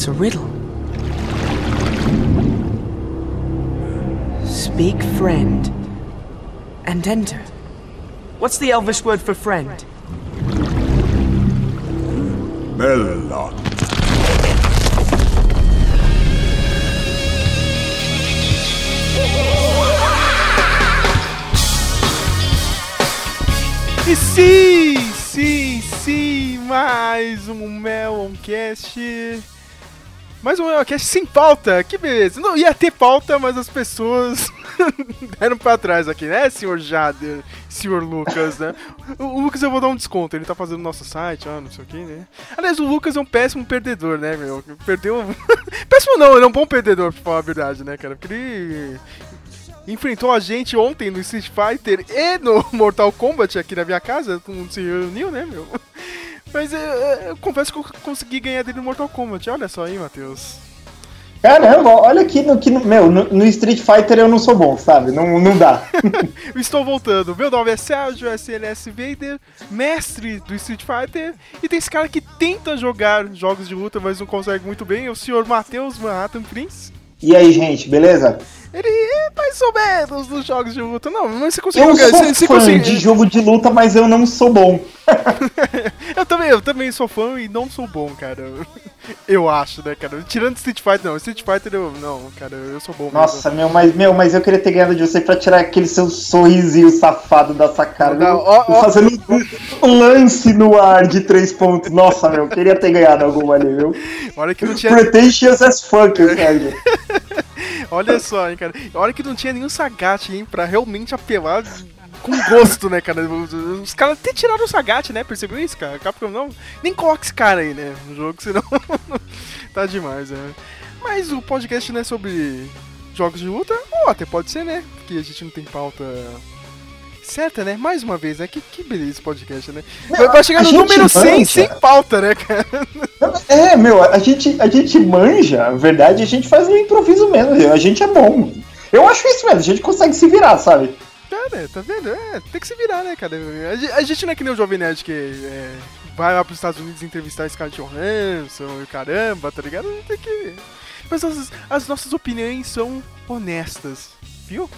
It's a riddle. Speak friend and enter. What's the Elvish word for friend? Melon. E sim, sim, sim, mais um Meloncast. Mais um Meloncast sem pauta, que beleza. Não ia ter pauta, mas as pessoas deram pra trás aqui, né, senhor Jader, senhor Lucas, né? O, o Lucas eu vou dar um desconto, ele tá fazendo nosso site, ah, não sei o que, né? Aliás, o Lucas é um péssimo perdedor, né, meu? Perdeu. péssimo não, ele é um bom perdedor, pra falar a verdade, né, cara? Porque ele enfrentou a gente ontem no Street Fighter e no Mortal Kombat aqui na minha casa, todo mundo se reuniu, né, meu? Mas eu, eu confesso que eu consegui ganhar dele no Mortal Kombat. Olha só aí, Matheus. Caramba, olha aqui no que. Meu, no, no Street Fighter eu não sou bom, sabe? Não, não dá. Estou voltando. Meu nome é Sérgio SLS Vader, mestre do Street Fighter. E tem esse cara que tenta jogar jogos de luta, mas não consegue muito bem. É o senhor Matheus Manhattan Prince. E aí, gente, beleza? Ele é mais ou menos nos jogos de luta. Não, mas você conseguiu Eu jogar. sou Você, você fã conseguiu- de jogo de luta, mas eu não sou bom. eu, também, eu também sou fã e não sou bom, cara. Eu acho, né, cara? Tirando Street Fighter, não. Street Fighter, eu. Não, cara, eu sou bom mesmo. Nossa, meu, mas, meu, mas eu queria ter ganhado de você pra tirar aquele seu sorrisinho safado dessa cara. Não, ó, ó. Fazendo um lance no ar de três pontos. Nossa, meu, queria ter ganhado alguma ali, viu? Olha que não tinha. Pretentious as fuck, Sérgio. Olha só, hein, cara. Olha que não tinha nenhum Sagat, hein, pra realmente apelar com gosto, né, cara. Os, caras até tiraram o Sagat, né? Percebeu isso, cara? Capcom não. Nem coloca esse cara aí, né? No jogo, senão. tá demais, né? Mas o podcast não é sobre jogos de luta, ou até pode ser, né? Porque a gente não tem pauta. Certa, né? Mais uma vez, né? Que, que beleza esse podcast, né? Vai, vai chegar no número 100 manja. sem pauta, né, cara? É, meu, a gente, a gente manja, a verdade, a gente faz no improviso mesmo. A gente é bom. Eu acho isso mesmo, a gente consegue se virar, sabe? Cara, tá vendo? É, tem que se virar, né, cara? A ge- A gente não é que nem o Jovem Nerd que é, vai lá pros Estados Unidos entrevistar Scarlett Johansson e caramba, tá ligado? Tem que... Mas as, as nossas opiniões são honestas, viu?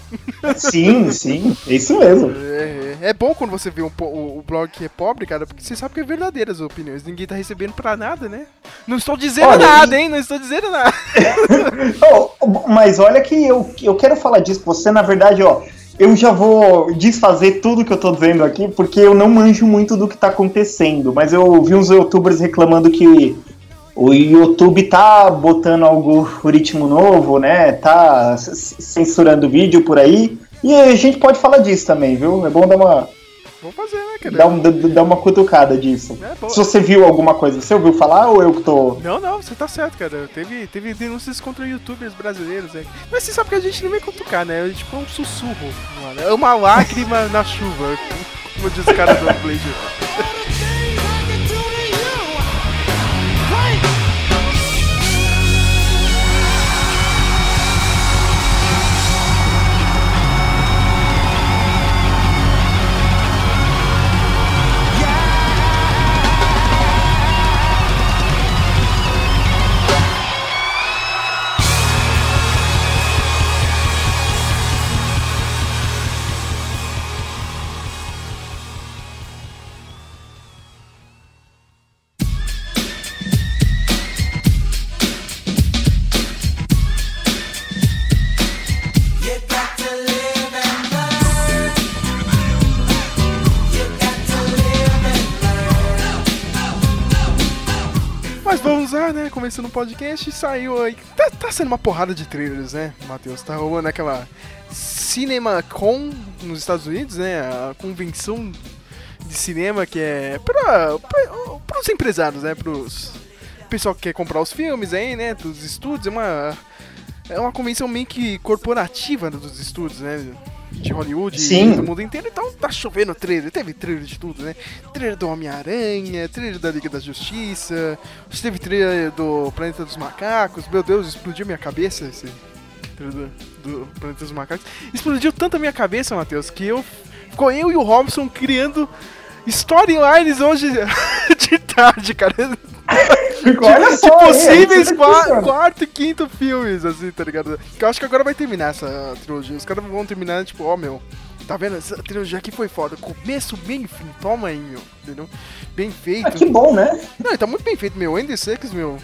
Sim, sim, é isso mesmo. É, é bom quando você vê um o, o blog que é pobre, cara, porque você sabe que é verdadeiras as opiniões. Ninguém tá recebendo pra nada, né? Não estou dizendo Olha, nada, hein? Não estou dizendo nada. Oh, mas olha que eu, eu quero falar disso você, na verdade, ó. Eu já vou desfazer tudo que eu tô dizendo aqui, porque eu não manjo muito do que tá acontecendo. Mas eu vi uns youtubers reclamando que o YouTube tá botando algoritmo novo, né? Tá censurando vídeo por aí. E a gente pode falar disso também, viu? É bom dar uma, Vamos fazer, dar, um- dar uma cutucada disso. É. Se você viu alguma coisa, você ouviu falar ou eu que tô. Não, não, você tá certo, cara. Teve, teve denúncias contra youtubers brasileiros, né? Mas você sabe que a gente não vem cutucar, né? É tipo um sussurro, mano. É uma lágrima na chuva, como diz o cara do Blade. Lá, né? Começando o podcast, saiu aí. Tá, tá sendo uma porrada de trailers, né, Matheus? Tá rolando aquela CinemaCon nos Estados Unidos, né? A convenção de cinema que é pra, pros empresários, né? Pros pessoal que quer comprar os filmes aí, né? Dos estúdios. É uma, é uma convenção meio que corporativa dos estúdios, né? De Hollywood Sim. e do mundo inteiro, então tá chovendo trailer, teve trailer de tudo, né? Trailer do Homem-Aranha, trailer da Liga da Justiça, teve trailer do Planeta dos Macacos, meu Deus, explodiu minha cabeça esse trailer do, do Planeta dos Macacos. Explodiu tanto a minha cabeça, Matheus, que eu. Ficou eu e o Robson criando storylines hoje de tarde, cara. Olha de, só, de possíveis qua- funciona. quarto e quinto filmes, assim, tá ligado? Que eu acho que agora vai terminar essa trilogia. Os caras vão terminar, tipo, ó, meu. Tá vendo? Essa trilogia aqui foi foda. Começo, meio e fim. Toma aí, meu. Entendeu? Bem feito. Ah, que bom, né? Não, ele tá muito bem feito, meu. Andy Serkis, meu.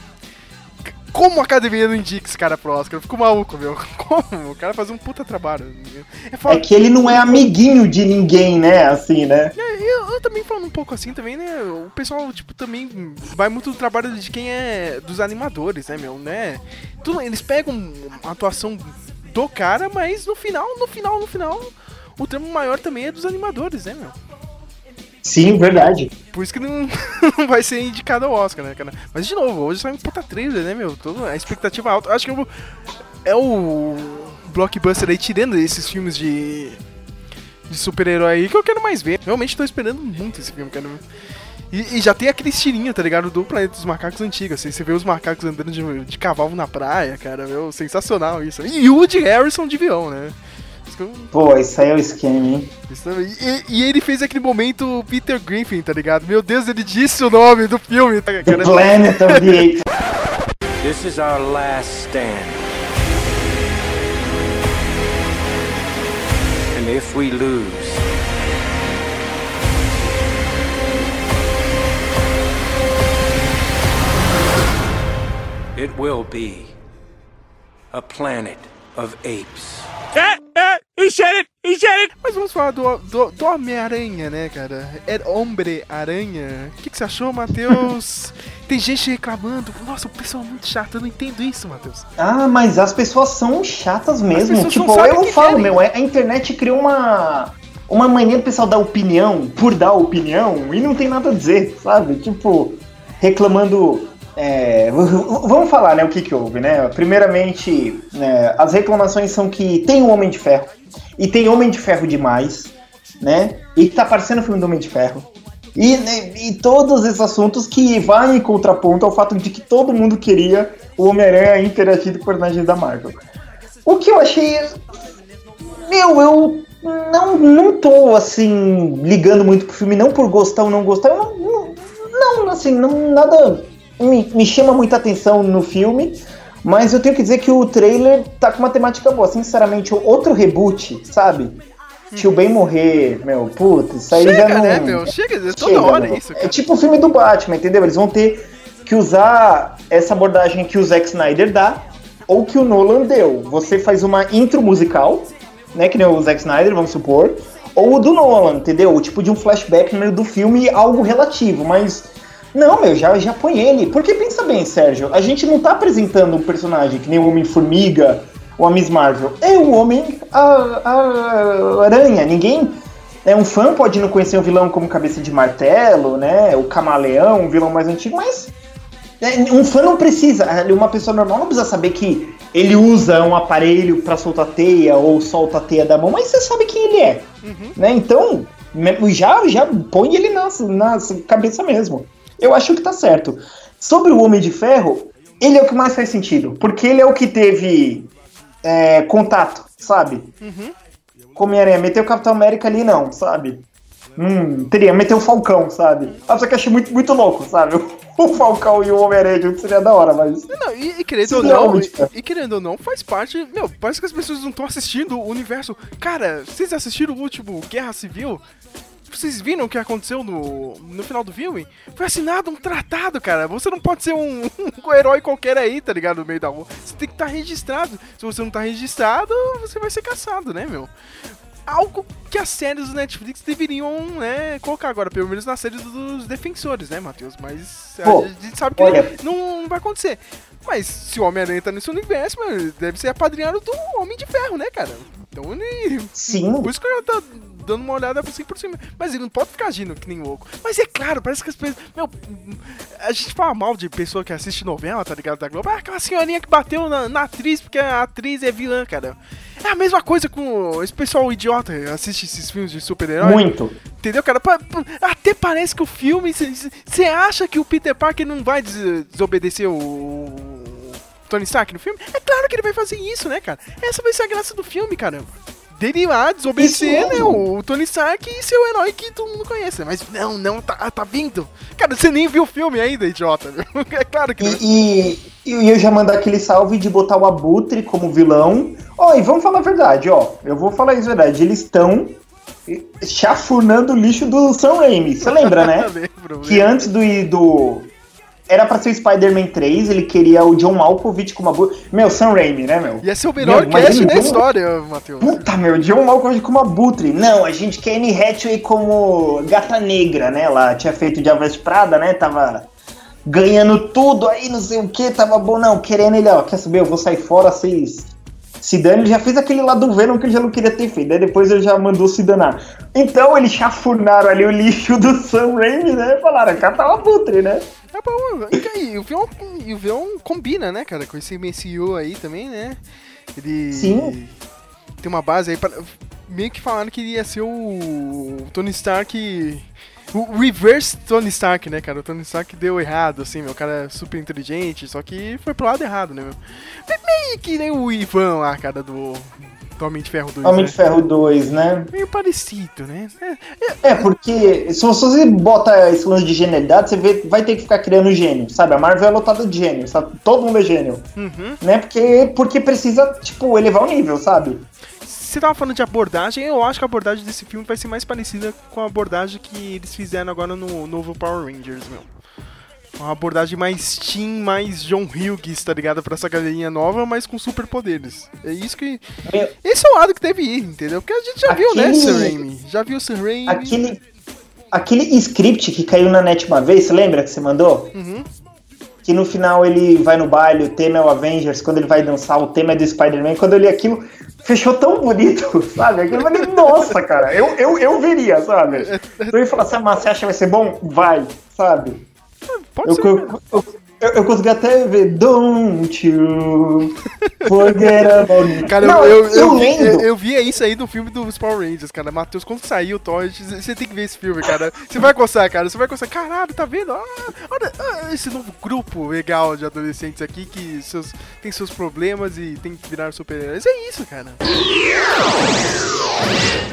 Como a academia não indica esse cara pro Oscar? Eu fico maluco, meu. Como? O cara faz um puta trabalho. É É que ele não é amiguinho de ninguém, né? Assim, né? É, eu, eu também falando um pouco assim também, né? O pessoal, tipo, também vai muito do trabalho de quem é dos animadores, né, meu, né? Tudo, eles pegam a atuação do cara, mas no final, no final, no final, o termo maior também é dos animadores, né, meu? Sim, verdade. Por isso que não, não vai ser indicado ao Oscar, né, cara? Mas de novo, hoje sai um puta trailer, né, meu? Toda a expectativa alta. Acho que é o blockbuster aí tirando esses filmes de de super-herói aí que eu quero mais ver. Realmente tô esperando muito esse filme, cara. E, e já tem aquele estilinho, tá ligado? Do Planeta dos Macacos antigo, assim. Você vê os macacos andando de, de cavalo na praia, cara. Meu, sensacional isso. E o Woody Harrison de avião, né? Eu- Pô, isso aí é o esquema, hein? isso também. E, e ele fez aquele momento Peter Griffin, tá ligado? Meu Deus, ele disse o nome do filme, tá, The cara? Planet of the Apes. This is our last stand. And if we lose, it will be a planet of apes. Mas vamos falar do, do, do Homem-Aranha, né, cara? É Homem-Aranha. O que, que você achou, Matheus? Tem gente reclamando. Nossa, o pessoal é muito chato. Eu não entendo isso, Matheus. Ah, mas as pessoas são chatas mesmo. Tipo, eu falo, querem. meu, é- a internet criou uma. Uma mania do pessoal dar opinião por dar opinião e não tem nada a dizer, sabe? Tipo, reclamando. É, vamos falar, né, o que que houve, né? Primeiramente, né, as reclamações são que tem o Homem de Ferro e tem Homem de Ferro demais, né? E tá parecendo o filme do Homem de Ferro. E, né, e todos esses assuntos que vai em contraponto ao fato de que todo mundo queria o Homem-Aranha interagindo com personagens da Marvel. O que eu achei. Meu, eu não, não tô assim, ligando muito pro filme, não por gostar ou não gostar. Eu não, não, assim, não, nada me, me chama muita atenção no filme. Mas eu tenho que dizer que o trailer tá com uma temática boa. Sinceramente, outro reboot, sabe? Tio Ben morrer, meu, puta, isso aí já Chega, não. né, meu? Chega, é toda Chega, hora meu. isso, É cara. tipo o filme do Batman, entendeu? Eles vão ter que usar essa abordagem que o Zack Snyder dá ou que o Nolan deu. Você faz uma intro musical, né, que nem o Zack Snyder, vamos supor, ou o do Nolan, entendeu? O tipo de um flashback no meio do filme, algo relativo, mas não, meu, já, já põe ele. Porque pensa bem, Sérgio, a gente não tá apresentando um personagem que nem o Homem-Formiga ou a Miss Marvel. É o Homem a, a- Aranha. Ninguém. É, um fã pode não conhecer um vilão como Cabeça de Martelo, né? O Camaleão, um vilão mais antigo, mas. é, um fã não precisa, uma pessoa normal não precisa saber que ele usa um aparelho pra soltar teia ou solta a teia da mão, mas você sabe quem ele é. Né? Então, já, já põe ele na, na cabeça mesmo. Eu acho que tá certo. Sobre o Homem de Ferro, ele é o que mais faz sentido, porque ele é o que teve é, contato, sabe? Com o Homem-Aranha, meteu o Capitão América ali, não, sabe? Hum, teria, meter o Falcão, sabe? Ah, só que eu achei muito, muito louco, sabe? O Falcão e o Homem-Aranha seria da hora, mas. Não, e, e querendo ou não, e, e querendo ou não, faz parte. Meu, parece que as pessoas não estão assistindo o universo. Cara, vocês assistiram o último Guerra Civil? Vocês viram o que aconteceu no, no final do filme? Foi assinado um tratado, cara. Você não pode ser um, um herói qualquer aí, tá ligado? No meio da rua. Você tem que estar registrado. Se você não tá registrado, você vai ser caçado, né, meu? Algo que as séries do Netflix deveriam, né, colocar agora, pelo menos na série dos defensores, né, Matheus? Mas Pô, a gente sabe que não, não vai acontecer. Mas se o Homem-Aranha tá nesse universo, mano, ele deve ser apadrinhado do Homem de Ferro, né, cara? Então ele. Sim. Por isso que eu tá dando uma olhada assim por cima. Mas ele não pode ficar agindo que nem louco. Mas é claro, parece que as pessoas. Meu, a gente fala mal de pessoa que assiste novela, tá ligado? Da Globo. Ah, aquela senhorinha que bateu na, na atriz porque a atriz é vilã, cara. É a mesma coisa com esse pessoal idiota que assiste esses filmes de super-herói. Muito. Entendeu, cara? Até parece que o filme. Você acha que o Peter Parker não vai des- desobedecer o. Tony Stark no filme? É claro que ele vai fazer isso, né, cara? Essa vai ser a graça do filme, caramba. Dele lá desobedecer, né? O Tony Stark e seu herói que todo mundo conhece. Mas não, não, tá, tá vindo. Cara, você nem viu o filme ainda, idiota. É claro que não. E, e, e eu já mandar aquele salve de botar o Abutre como vilão. Ó, e vamos falar a verdade, ó. Eu vou falar isso a verdade. Eles estão chafurnando o lixo do Sam Raimi. Você lembra, né? Lembro, que lembro. antes do, do era pra ser o Spider-Man 3, ele queria o John Malkovich como Abutre. Meu, Sam Raimi, né, meu? Ia ser o melhor Meu, cast da história, Matheus. Puta, meu, John Malkovich como Abutre. Não, a gente quer Anne Hathaway como Gata Negra, né? Ela tinha feito de Veste Prada, né? Tava ganhando tudo aí, não sei o que, tava bom. Não, querendo ele, ó, quer saber, eu vou sair fora, vocês se dane. Ele já fez aquele lá do Venom que ele já não queria ter feito. Daí depois ele já mandou se danar. Então eles chafurnaram ali o lixo do Sam Raimi, né? Falaram, cá tá o Abutre, né? É bom, e aí, o e o vilão combina, né, cara, com esse MCU aí também, né? Ele Sim. tem uma base aí para meio que falaram que ia ser o Tony Stark o reverse Tony Stark, né, cara? O Tony Stark deu errado, assim, meu. O cara é super inteligente, só que foi pro lado errado, né, meu? Me- Meio que nem o Ivan lá, cara, do, do Homem de Ferro 2, Homem né? de Ferro 2, né? Meio parecido, né? É, É, porque se você bota esse lance de genialidade, você vê- vai ter que ficar criando gênio, sabe? A Marvel é lotada de gênio, sabe? Todo mundo é gênio, uhum. né? Porque, porque precisa, tipo, elevar o nível, sabe? Você tava falando de abordagem, eu acho que a abordagem desse filme vai ser mais parecida com a abordagem que eles fizeram agora no novo Power Rangers, meu. Uma abordagem mais teen, mais John Hughes, tá ligado? Pra essa galerinha nova, mas com superpoderes. É isso que. Meu, Esse é o lado que deve ir, entendeu? Porque a gente já viu, né, Aquele- Sam Raimi? Já viu o Sam Raimi. aquele, aquele script que caiu na net uma vez, você lembra que você mandou? Uhum. Que no final ele vai no baile, o tema é o Avengers, quando ele vai dançar, o tema é do Spider-Man. Quando eu li aquilo, fechou tão bonito, sabe? Aquilo falei, nossa, cara, eu, eu, eu veria, sabe? Eu ia falar assim, ah, mas você acha que vai ser bom? Vai, sabe? Pode Eu, ser. eu, eu, eu, eu consegui até ver Don't you forget about me. Cara, Não, eu, eu, eu, vi, eu, eu via isso aí no filme dos Power Rangers, cara. Matheus, quando saiu o Thor, você tem que ver esse filme, cara. Você vai gostar, cara. Você vai gostar. Caralho, tá vendo? Ah, olha ah, esse novo grupo legal de adolescentes aqui que seus, tem seus problemas e tem que virar super-heróis. É isso, cara.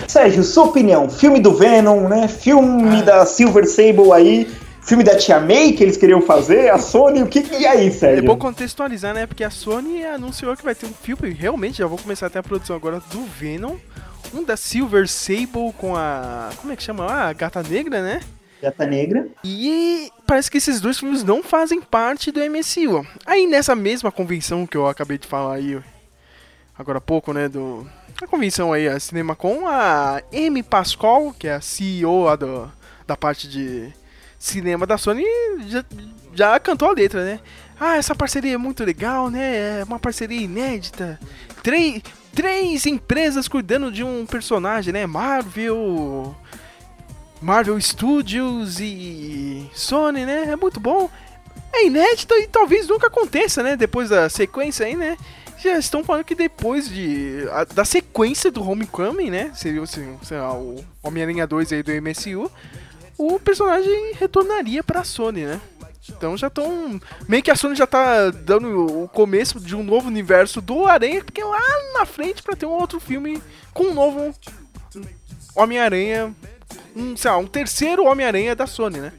Sérgio, sua opinião, filme do Venom, né? Filme da Silver Sable aí, filme da Tia May que eles queriam fazer, a Sony, o que que e aí, É Sérgio? bom contextualizar, né? Porque a Sony anunciou que vai ter um filme, realmente, já vou começar até a produção agora do Venom. Um da Silver Sable com a. Como é que chama lá? A Gata Negra, né? Gata Negra. E parece que esses dois filmes não fazem parte do MCU. Aí nessa mesma convenção que eu acabei de falar aí, agora há pouco, né, do a convenção aí, a CinemaCon, a Amy Pascal, que é a CEO do, da parte de cinema da Sony, já, já cantou a letra, né? Ah, essa parceria é muito legal, né? É uma parceria inédita. Três, três empresas cuidando de um personagem, né? Marvel, Marvel Studios e Sony, né? É muito bom. É inédito e talvez nunca aconteça, né? Depois da sequência aí, né? Já estão falando que depois de a- da sequência do Homecoming, né? Seria o, sei lá, o Homem-Aranha 2 aí do MCU, o personagem retornaria pra Sony, né? Então já estão. Meio que a Sony já tá dando o começo de um novo universo do Aranha, porque lá na frente pra ter um outro filme com um novo Homem-Aranha. Um, sei lá, um terceiro Homem-Aranha da Sony, né?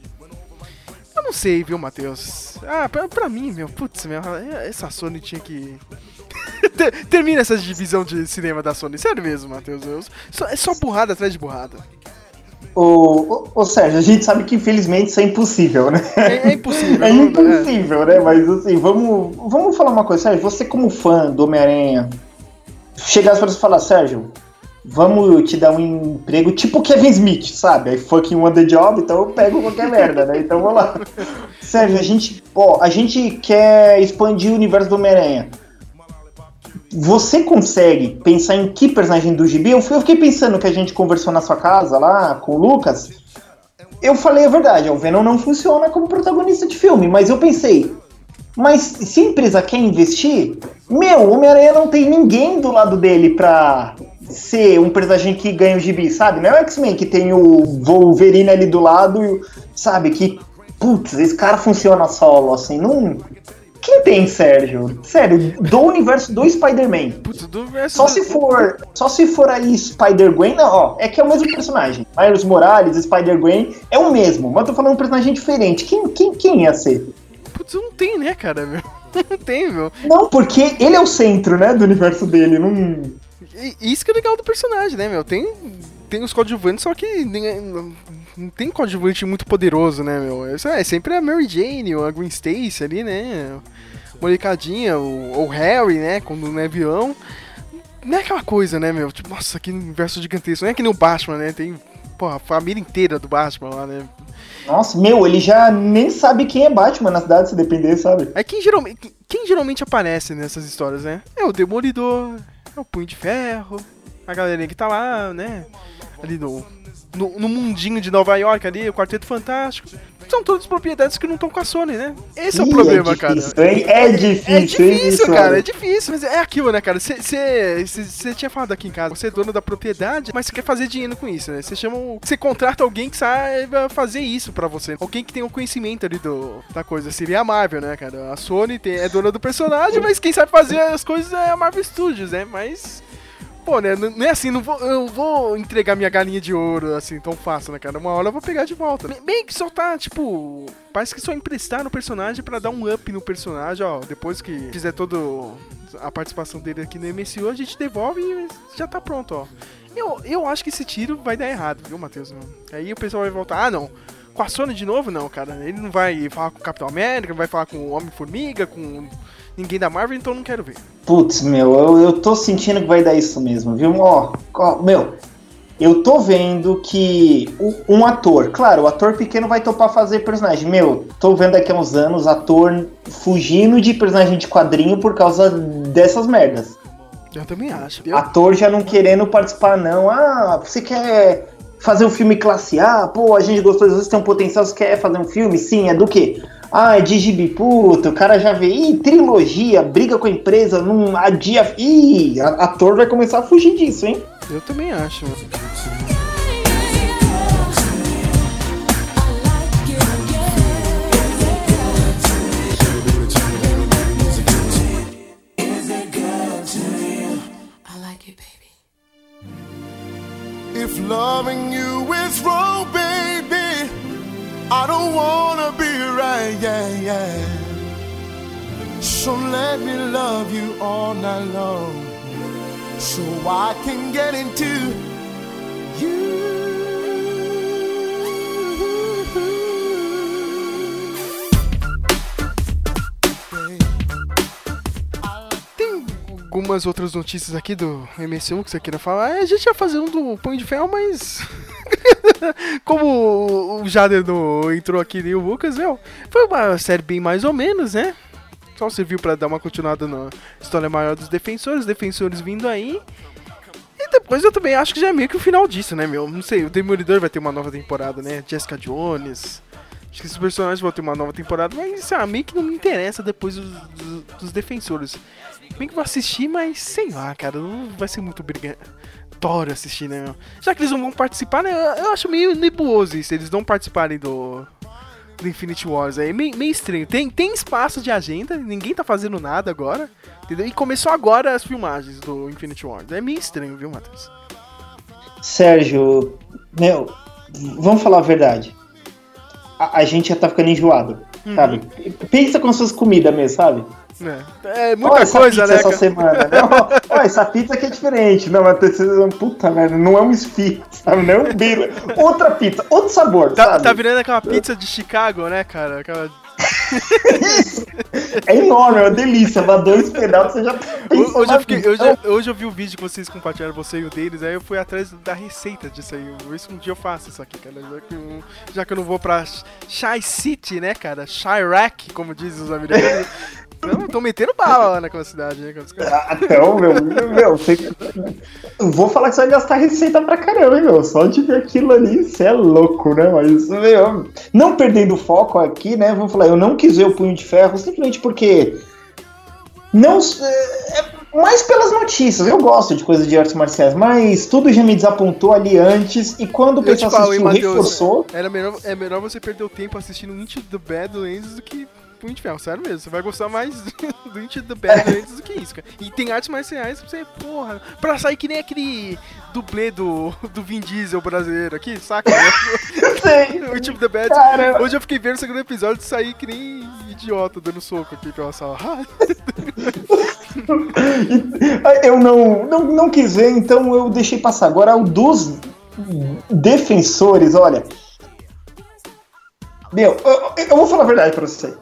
Eu não sei, viu, Matheus? Ah, pra, pra mim, meu, putz, meu, essa Sony tinha que. Ter- Termina essa divisão de cinema da Sony, sério mesmo, Matheus. É só burrada atrás de burrada. Ô, ô, ô, Sérgio, a gente sabe que infelizmente isso é impossível, né? É, é impossível. É não- impossível, né? Mas assim, vamos, vamos falar uma coisa, Sérgio. Você, como fã do Homem-Aranha, chegasse pra você falar, Sérgio, vamos te dar um emprego tipo Kevin Smith, sabe? Aí fucking on the job, então eu pego qualquer merda, né? Então vamos lá. Sérgio, a gente, ó, a gente quer expandir o universo do Homem-Aranha. Você consegue pensar em que personagem do gibi? Eu, fiquei pensando que a gente conversou na sua casa lá com o Lucas. Eu falei a verdade, o Venom não funciona como protagonista de filme, mas eu pensei, mas se a empresa quer investir, meu, Homem-Aranha não tem ninguém do lado dele pra ser um personagem que ganha o gibi, sabe? Não é o X-Men que tem o Wolverine ali do lado, sabe? Que, putz, esse cara funciona solo, assim, não. Quem tem, Sérgio? Sério, do universo do Spider-Man. Putz, do Só se for, só se for aí Spider-Gwen, não, ó, é que é o mesmo personagem. Miles Morales, Spider-Gwen, é o mesmo, mas eu tô falando um personagem diferente. Quem, quem, quem ia ser? Putz, não tem, né, cara, meu? Não tem, meu. Não, porque ele é o centro, né, do universo dele, não... Isso que é legal do personagem, né, meu? Tem, tem os coadjuvantes, só que nem- não, não tem coadjuvante muito poderoso, né, meu? Isso é sempre a Mary Jane ou a Gwen Stacy ali, né? Molecadinha, o, o Harry, né, quando no avião. Não é aquela coisa, né, meu? Tipo, nossa, que universo gigantesco. Não é que nem o Batman, né? Tem, porra, a família inteira do Batman lá, né? Nossa, meu, ele já nem sabe quem é Batman na cidade, se depender, sabe? É quem geralmente, quem geralmente aparece nessas histórias, né? É o Demolidor, é o Punho de Ferro, a galerinha que tá lá, né? Ali no, no, no mundinho de Nova York ali, o Quarteto Fantástico. São todas propriedades que não estão com a Sony, né? Esse é o Ih, problema, é cara. difícil, Hein? É difícil, É hein, difícil, isso, cara, é difícil, mas é aquilo, né, cara? Você tinha falado aqui em casa, você é dono da propriedade, mas você quer fazer dinheiro com isso, né? Você chama. Você contrata alguém que saiba fazer isso pra você. Alguém que tenha o conhecimento ali do, da coisa. Seria a Marvel, né, cara? A Sony tem, é dona do personagem, mas quem sabe fazer as coisas é a Marvel Studios, né? Mas. Pô, né? Não é assim, não vou, eu vou entregar minha galinha de ouro assim tão fácil, né, cara? Uma hora eu vou pegar de volta. Bem- que só tá, tipo. Parece que só emprestar no personagem pra dar um up no personagem, ó. Depois que fizer todo a participação dele aqui no MCU, a gente devolve e já tá pronto, ó. Eu, eu acho que esse tiro vai dar errado, viu, Matheus? Aí o pessoal vai voltar, ah, não. Com a Sony de novo, não, cara. Ele não vai falar com o Capitão América, não vai falar com o Homem-Formiga, com ninguém da Marvel, então não quero ver. Putz, meu, eu, eu tô sentindo que vai dar isso mesmo, viu? Ó, ó, meu, eu tô vendo que um ator, claro, o ator pequeno vai topar fazer personagem. Meu, tô vendo daqui a uns anos ator fugindo de personagem de quadrinho por causa dessas merdas. Eu também acho. Eu, Ator já não querendo participar, não. Ah, você quer fazer um filme classe A? Pô, a gente gostou, às vezes tem um potencial, você quer fazer um filme? Sim, é do quê? Ah, é de gibi puta, o cara já vê, ih, trilogia, briga com a empresa, não adia. Ih, a- ator vai começar a fugir disso, hein? eu também acho. I like it, baby. If loving you is wrong, baby, I don't wanna be right, yeah, yeah. So let me love you all night long, so I can get into you. Algumas outras notícias aqui do MCU que você queira falar. É, A gente ia fazer um do Punho de Ferro, mas. Como o Jader não entrou aqui nem o Lucas, meu, foi uma série bem mais ou menos, né? Só serviu pra dar uma continuada na história maior dos defensores, defensores vindo aí. E depois eu também acho que já é meio que o final disso, né, meu? Não sei, o Demolidor vai ter uma nova temporada, né? Jessica Jones. Acho que esses personagens vão ter uma nova temporada, mas ah, meio que não me interessa depois dos, dos, dos defensores. Bem que vou assistir, mas sei lá, cara, não vai ser muito obrigatório assistir, né, meu? Já que eles não vão participar, né? Eu, acho meio nebuloso isso, eles não participarem do, do Infinity Wars. É meio, meio estranho. Tem, tem espaço de agenda, ninguém tá fazendo nada agora, entendeu? E começou agora as filmagens do Infinity Wars. É meio estranho, viu, Matheus? Sérgio, meu, vamos falar a verdade. A, a gente já tá ficando enjoado, sabe? Pensa com suas comidas mesmo, sabe? É, é muita essa coisa, pizza né? essa semana. Não, ó, essa pizza aqui é diferente. Não, mas puta merda, não é um esfirro, sabe? Não é um bila. Outra pizza, outro sabor, Tá, sabe? tá virando aquela pizza de Chicago, né, cara? Aquela... É enorme, é uma delícia. Mas dois pedaços você já pensa Hoje eu, fiquei, pizza. hoje, hoje eu vi o vídeo que vocês compartilharam, você e o deles, aí eu fui atrás da receita disso aí. Isso um dia eu faço isso aqui, cara. Já que eu, já que eu não vou pra Shy City, né, cara? Chirac, como dizem os americanos. Não, tô metendo bala lá naquela cidade, né, Ah, não, meu, meu, você... Vou falar que você vai gastar receita pra caramba, hein, meu. Só de ver aquilo ali, você é louco, né? Mas, meu, não perdendo o foco aqui, né? Vamos falar, eu não quis ver o Punho de Ferro simplesmente porque. Não. é, mais pelas notícias. Eu gosto de coisas de artes marciais, mas tudo já me desapontou ali antes. E quando o pessoal assistiu, Matheus, reforçou. era melhor, é melhor você perder o tempo assistindo Into the Badlands do que Punho de Ferro, sério mesmo. Você vai gostar mais do Into the Badlands do que isso, cara. E tem artes marciais pra você, porra, pra sair que nem aquele dublê do, do Vin Diesel brasileiro aqui, saca? Sei. o Into the Bad. Cara. Hoje eu fiquei vendo o segundo episódio e saí que nem idiota dando soco aqui pela sala. Eu não, não, não quis ver, então eu deixei passar. Agora, o dos defensores, olha. Meu, eu, eu vou falar a verdade pra você.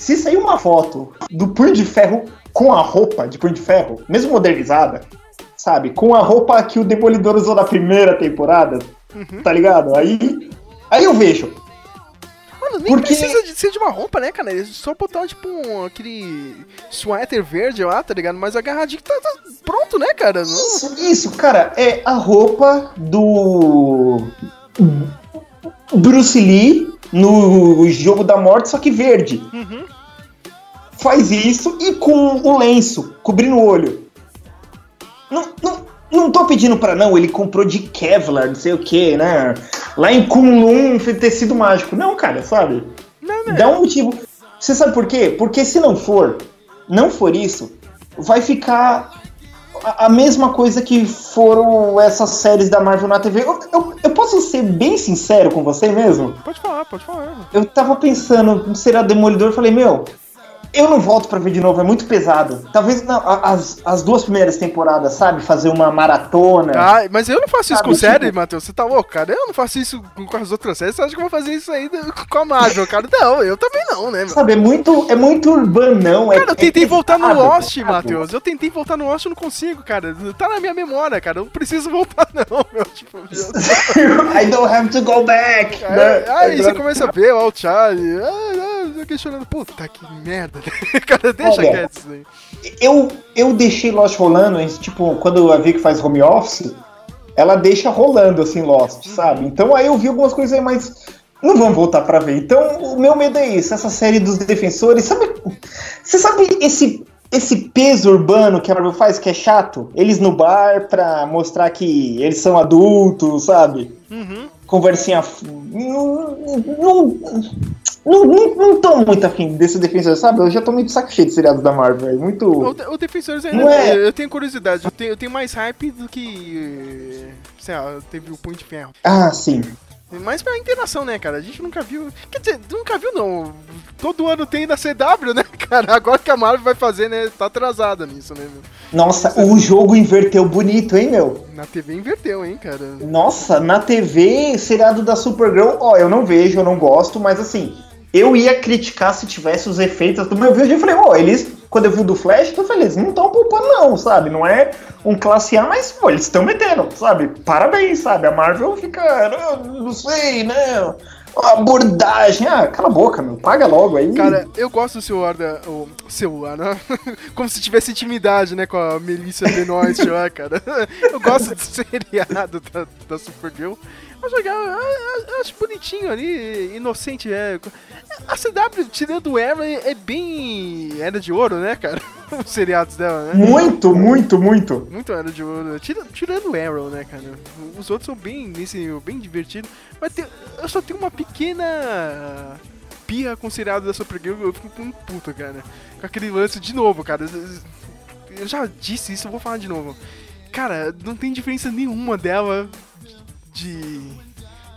Se sair uma foto do Punho de Ferro com a roupa de Punho de Ferro, mesmo modernizada, sabe? Com a roupa que o Demolidor usou na primeira temporada, tá ligado? Aí, aí eu vejo. Mano, nem Porque- precisa de ser de uma roupa, né, cara? É só botar, tipo, um, aquele sweater verde lá, tá ligado? Mas agarradinho que tá, tá pronto, né, cara? Isso, isso, cara, é a roupa do Bruce Lee no Jogo da Morte, só que verde. Faz isso e com o lenço, cobrindo o olho. Não, não, não tô pedindo pra não, ele comprou de Kevlar, não sei o que, né? Lá em Kunlun, tecido mágico. Não, cara, sabe? Não? Dá um motivo. Você sabe por quê? Porque se não for, não for isso, vai ficar a, a mesma coisa que foram essas séries da Marvel na TV. Eu, eu- eu posso ser bem sincero com você mesmo? Pode falar, pode falar. Eu tava pensando em ser a Demolidor e falei, meu, eu não volto pra ver de novo, é muito pesado. Talvez não, as, as duas primeiras temporadas, sabe? Fazer uma maratona. Ah, mas eu não faço isso com tipo- série, Matheus. Você tá louco, cara? Eu não faço isso com, as outras séries. Você acha que eu vou fazer isso aí com a Marvel, cara? Não, eu também não, né, meu? Sabe, é muito, é muito urbanão. é- Cara, eu tentei é voltar no pesado, Lost, pesado. Matheus. Eu tentei voltar no Lost e não consigo, cara. Tá na minha memória, cara. Eu não preciso voltar, não, meu. Tipo, meu. I don't have to go back. Aí, né? aí você começa a ver ó, o Charlie. Ah, eu fiquei chorando. Puta que merda. cara, deixa Olha, quieto isso aí. Eu, eu deixei Lost rolando, tipo, quando a Vic faz home office, ela deixa rolando, assim, Lost, sabe? Então aí eu vi algumas coisas aí, mas não vamos voltar pra ver. Então o meu medo é isso, essa série dos defensores, sabe? Você sabe esse, esse peso urbano que a Marvel faz, que é chato? Eles no bar pra mostrar que eles são adultos, sabe? Conversinha... f- Não, não, não, não, não tô muito afim desse defensor, sabe? Eu já tô muito saco cheio de seriados da Marvel, é muito... O, o Defensores ainda. Não é? Eu tenho curiosidade. Eu tenho, eu tenho mais hype do que. Sei lá, teve o Punho de Ferro. Ah, sim. Mais pela interação, né, cara? A gente nunca viu. Quer dizer, nunca viu, não. Todo ano tem na CW, né, cara? Agora que a Marvel vai fazer, né? Tá atrasada nisso, né, meu? Nossa, o jogo inverteu bonito, hein, meu? Na TV inverteu, hein, cara? Nossa, na TV, seriado da Supergirl, ó, eu não vejo, eu não gosto, mas assim, eu ia criticar se tivesse os efeitos do meu vídeo. Eu falei, ó, eles, quando eu vi o do Flash, eu falei, eles não estão poupando, não, sabe? Não é um classe A, mas, pô, eles estão metendo, sabe? Parabéns, sabe? A Marvel fica, não, não sei, né? Abordagem, ah, cala a boca, meu, paga logo aí. Cara, eu gosto do celular da. O celular, né? Como se tivesse intimidade, né, com a Melissa Benoist lá, cara. Eu gosto do seriado da, da Supergirl. Acho legal, eu- acho bonitinho ali, inocente. É. A CW, tirando o Arrow, é é bem. Era de ouro, né, cara? Os seriados dela, né? muito, muito, muito. Muito era de ouro. Tira- tirando o Arrow, né, cara? Os outros são bem, nesse, bem divertidos. Mas tem- eu só tenho uma pequena pirra com o seriado da Supergirl. Eu fico com um puta, cara. Com aquele lance de novo, cara. Eu já disse isso, eu vou falar de novo. Cara, não tem diferença nenhuma dela de.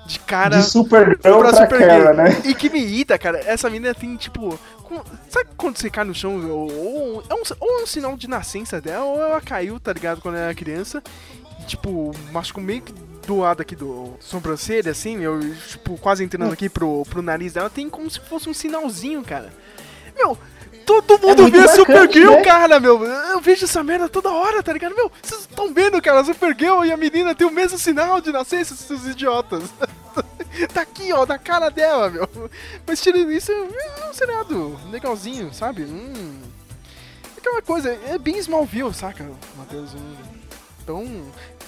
de cara. De Supergirl pra, pra Supergirl. Kara, né? E que me irrita, cara, essa menina tem, tipo. com- sabe quando você cai no chão? Ou, ou- é um, ou é um sinal de nascença dela, ou ela caiu, tá ligado? Quando ela era criança. E, tipo, machucou meio que do lado aqui do sobrancelha, assim, eu, tipo, quase entrando aqui pro, pro nariz dela. Tem como se fosse um sinalzinho, cara. Meu. Todo mundo muito vê a marcante, Supergirl, né? cara, meu. Eu vejo essa merda toda hora, tá ligado? Meu, vocês estão vendo, cara, a Supergirl e a menina tem o mesmo sinal de nascença, seus idiotas. tá aqui, ó, na cara dela, meu. Mas tirando isso, é um seriado legalzinho, sabe? Hum, aquela coisa, é bem Smallville, saca, Matheus? Hum, Então,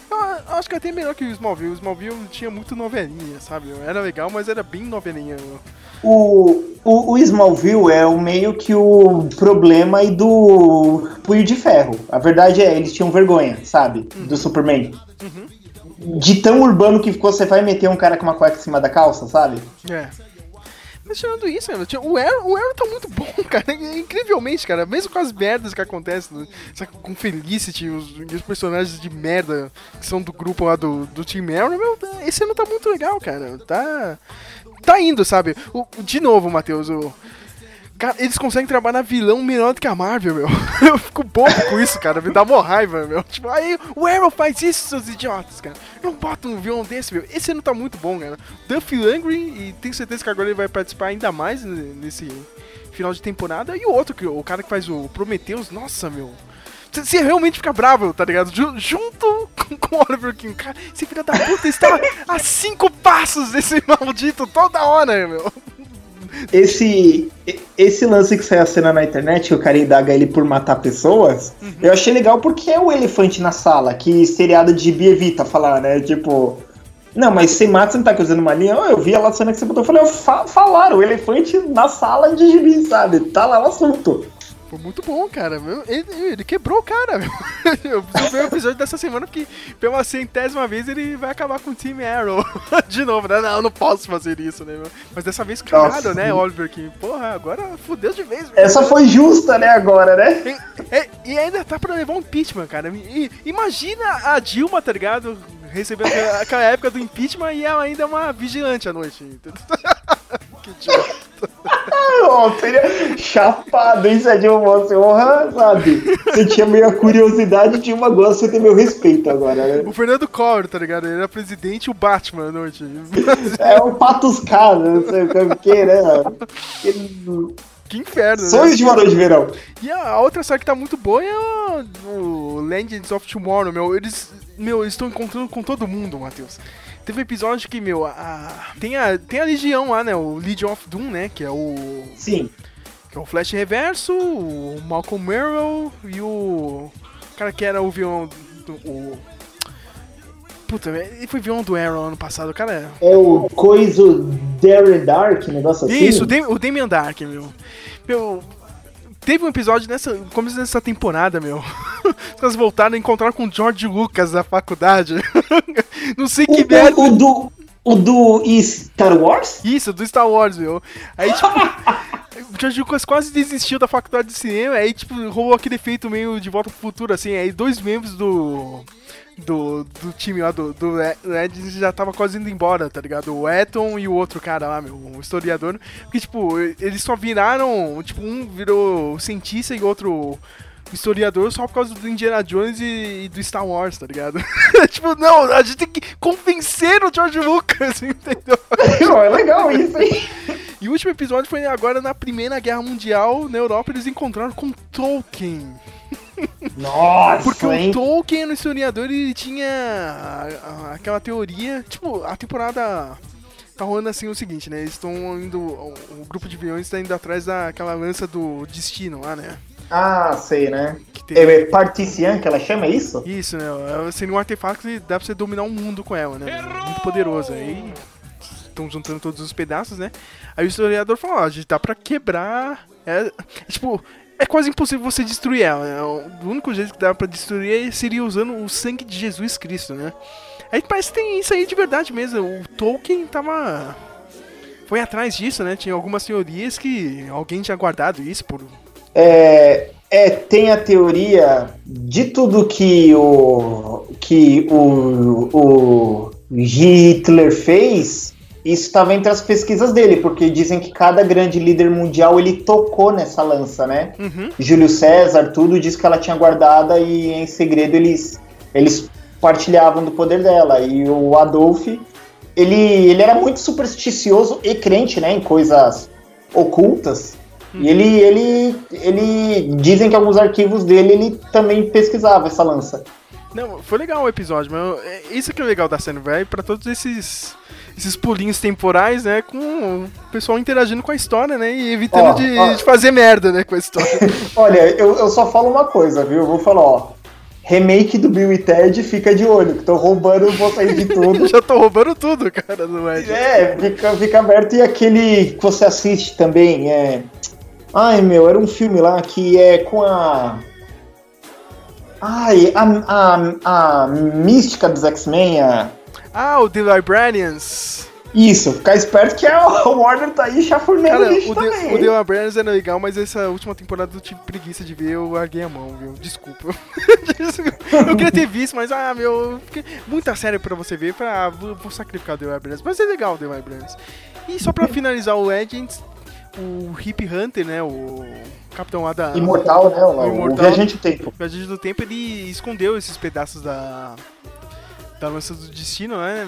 Eu, acho que até melhor que o Smallville. O Smallville tinha muito novelinha, sabe? Era legal, mas era bem novelinha. O, o, o Smallville é o meio que o problema e do Punho de Ferro. A verdade é, eles tinham vergonha, sabe? Do Superman. De tão urbano que ficou, você vai meter um cara com uma cueca em cima da calça, sabe? É. Mas tirando isso, tinha- o Arrow, o Arrow tá muito bom, cara. Incrivelmente, cara. Mesmo com as merdas que acontecem, né, sabe, com Felicity, os, os personagens de merda que são do grupo lá do, do Team Arrow, meu, esse ano tá muito legal, cara. Tá. Tá indo, sabe? O, de novo, Matheus, o. Cara, eles conseguem trabalhar vilão melhor do que a Marvel, meu. Eu fico bobo com isso, cara. Me dá mó raiva, meu. Tipo, aí o Arrow faz isso, seus idiotas, cara. Não bota um vilão desse, meu. Esse ano tá muito bom, cara. Duffy Langry, e tenho certeza que agora ele vai participar ainda mais ne- nesse final de temporada. E o outro, o cara que faz o Prometheus, nossa, meu. Você- realmente fica bravo, tá ligado? Ju- junto com, o Oliver King. Cara, esse filho da puta estava a cinco passos desse maldito toda hora, meu. Esse, esse lance que saiu a cena na internet, que o cara indaga ele por matar pessoas, eu achei legal porque é o elefante na sala, que seriado de gibi evita falar, né? Tipo, não, mas sem mata você não tá acusando uma linha? Oh, eu vi a cena que você botou, eu falei, fa falaram, o elefante na sala de gibi, sabe? Tá lá o assunto. Foi muito bom, cara. Ele, ele quebrou o cara. Eu ver o episódio dessa semana, porque pela centésima vez ele vai acabar com o Team Arrow. De novo, né? Não, eu não posso fazer isso, né, meu? Mas dessa vez, claro, Nossa. né, Oliver King? Porra, agora fudeu de vez, meu. Essa foi justa, né, agora, né? E, é- e ainda tá pra levar um impeachment, cara. E, imagina a Dilma, tá ligado? Recebendo aquela- época do impeachment e ela ainda é uma vigilante à noite. que idiota. Ó, seria chapado, hein, Sedinho Moço? Honra, sabe? Você tinha meio a curiosidade de uma agora, você tem meu respeito agora, né? O Fernando Collor, tá ligado? Ele era presidente e o Batman à noite. É o Patos Casa, não sei o que, né? que inferno, né? Sonhos de uma noite de verão. E a a outra série que tá muito boa é o, o Legends of Tomorrow, meu. Eles, meu, eles estão encontrando com todo mundo, Matheus. Teve um episódio que, meu, a, tem, a, tem a Legião lá, né? O Legion of Doom, né? Que é o. Sim. Que é o Flash Reverso, o Malcolm Merrill e o. cara que era o vilão do. O, puta, ele foi vilão do Arrow ano passado, o cara é. É o coiso Darren Dark, negócio assim? Isso, o, Dam o Damian Dark, meu. Meu. Teve um episódio nessa. começo dessa temporada, meu. Os caras voltaram a encontrar com o George Lucas na faculdade. Não sei que merda. o, o do. O do Star Wars? Isso, do Star Wars, meu. Aí, tipo. O George Lucas quase desistiu da faculdade de cinema, aí, tipo, rolou aquele efeito meio de volta pro futuro, assim, aí dois membros do. Do, do time lá, do, do Ed já tava quase indo embora, tá ligado? O Eton e o outro cara lá, meu, o historiador. Porque, tipo, eles só viraram. Tipo, um virou cientista e outro historiador só por causa do Indiana Jones e, e do Star Wars, tá ligado? tipo, não, a gente tem que convencer o George Lucas, entendeu? É legal isso, hein? E o último episódio foi agora na Primeira Guerra Mundial, na Europa, eles encontraram com Tolkien. Nossa, Porque hein? o Tolkien, no historiador, ele tinha aquela teoria. Tipo, a temporada tá rolando assim o seguinte, né? Eles estão indo. O, o grupo de vilões está indo atrás daquela lança do destino lá, né? Ah, sei, né? Que tem- É Partician que ela chama, é isso? Isso, né? Ela Seria um artefato que dá pra você dominar um mundo com ela, né? Muito poderoso. Aí estão juntando todos os pedaços, né? Aí o historiador falou, ó, a gente dá pra quebrar. É, é tipo, é quase impossível você destruir ela. né? O único jeito que dá pra destruir seria usando o sangue de Jesus Cristo, né? Aí parece que tem isso aí de verdade mesmo. O Tolkien tava. Foi atrás disso, né? Tinha algumas teorias que alguém tinha guardado isso por. É, é, tem a teoria de tudo que o que o, o Hitler fez. Isso estava entre as pesquisas dele, porque dizem que cada grande líder mundial ele tocou nessa lança, né? Uhum. Júlio César, tudo diz que ela tinha guardada e em segredo eles, eles partilhavam do poder dela. E o Adolf, ele, ele era muito supersticioso e crente, né, em coisas ocultas. E ele, ele, ele dizem que alguns arquivos dele ele também pesquisava essa lança. Não, foi legal o episódio, mas é- isso que é legal da cena, vai pra todos esses esses pulinhos temporais, né, com o pessoal interagindo com a história, né, e evitando Ó, de, ó. de fazer merda, né, com a história. Olha, eu, eu só falo uma coisa, viu? Eu vou falar, ó. remake do Bill e Ted, fica de olho, que tô roubando vocês de tudo. Já tô roubando tudo, cara, do Ed. É, fica, fica aberto. E aquele que você assiste também, é. Ai, meu, era um filme lá que é com a. Ai, a, a, a mística dos X-Men, a. Ah, o The Librarians. Isso, ficar esperto que a Warner tá aí chafurnando Cara, lixo o também. The, o The Librarians era legal, mas essa última temporada eu tive preguiça de ver, eu larguei a mão, viu? Desculpa. eu queria ter visto, mas, ah, meu, muita série pra você ver, pra, ah, vou, vou sacrificar o The Librarians. Mas é legal o The Librarians. E só pra finalizar o Legends, o Hip Hunter, né, o capitão lá da... Imortal, né? O, O o. Viajante do Tempo. O Viajante do Tempo, ele escondeu esses pedaços da. Da lança do destino, né?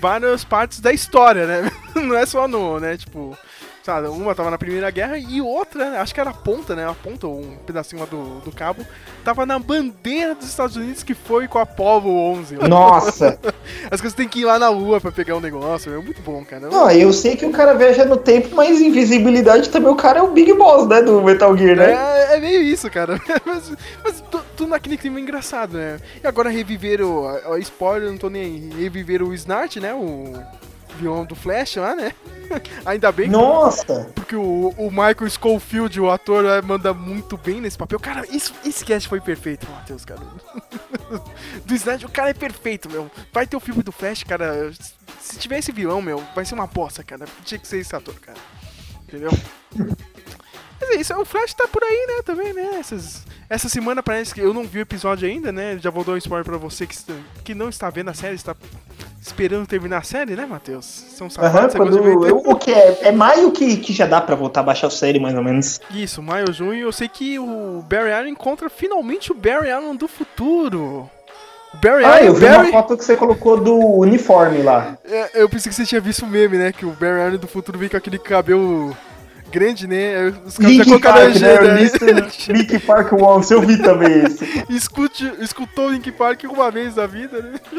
Várias partes da história, né? Não é só no, né? Tipo. Sabe, uma tava na Primeira Guerra e outra, né, acho que era a ponta, né? A ponta, um pedacinho lá do, do cabo, tava na bandeira dos Estados Unidos que foi com a Apollo 11. Nossa! As coisas tem que ir lá na lua pra pegar o negócio, é muito bom, cara. Não, eu sei que o cara viaja no tempo, mas invisibilidade também o cara é o Big Boss, né? Do Metal Gear, né? É, é meio isso, cara. mas mas tudo naquele clima engraçado, né? E agora reviver o. ó, Spoiler, não tô nem aí. Reviver o Snart, né? O vilão do Flash lá, né? Ainda bem que- Nossa! porque o, o Michael Schofield, o ator, manda muito bem nesse papel. Cara, isso, esse cast foi perfeito, Matheus, cara. do Snart, o cara é perfeito, meu. Vai ter o filme do Flash, cara. Se tiver esse vilão, meu, vai ser uma bosta, cara. Tinha que ser esse ator, cara. Entendeu? Mas é isso, o Flash tá por aí, né, também, né? Essas, essa semana parece que eu não vi o episódio ainda, né? Já vou dar um spoiler pra você que, que não está vendo a série, está esperando terminar a série, né, Matheus? São gosta de quando, eu- o que é? É maio que, que já dá pra voltar a baixar a série, mais ou menos. Isso, maio, junho, eu sei que o Barry Allen encontra finalmente o Barry Allen do futuro. Barry Ah, Allen, eu vi Barry... uma foto que você colocou do uniforme lá. É, eu pensei que você tinha visto o meme, né? Que o Barry Allen do futuro vem com aquele cabelo grande, né? Os caras já colocaram a Park, né? legenda, né? disse Link Park Once, eu vi também esse. Escute, escutou Link Park uma vez na vida, né?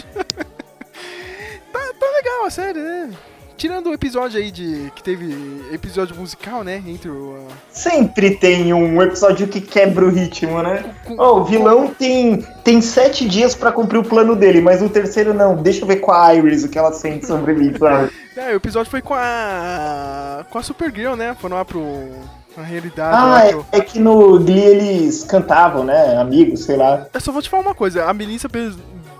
tá, tá legal a série, né? Tirando o episódio aí de. que teve episódio musical, né? Entre o. Sempre tem um episódio que quebra o ritmo, né? Ó, o vilão tem, tem sete dias pra cumprir o plano dele, mas o terceiro não. Deixa eu ver com a Iris o que ela sente sobre mim, sabe? É, o episódio foi com a. com a Supergirl, né? Foram lá pro. na realidade. Ah, é, pro... é que no Glee eles cantavam, né? Amigos, sei lá. Eu só vou te falar uma coisa, a Melissa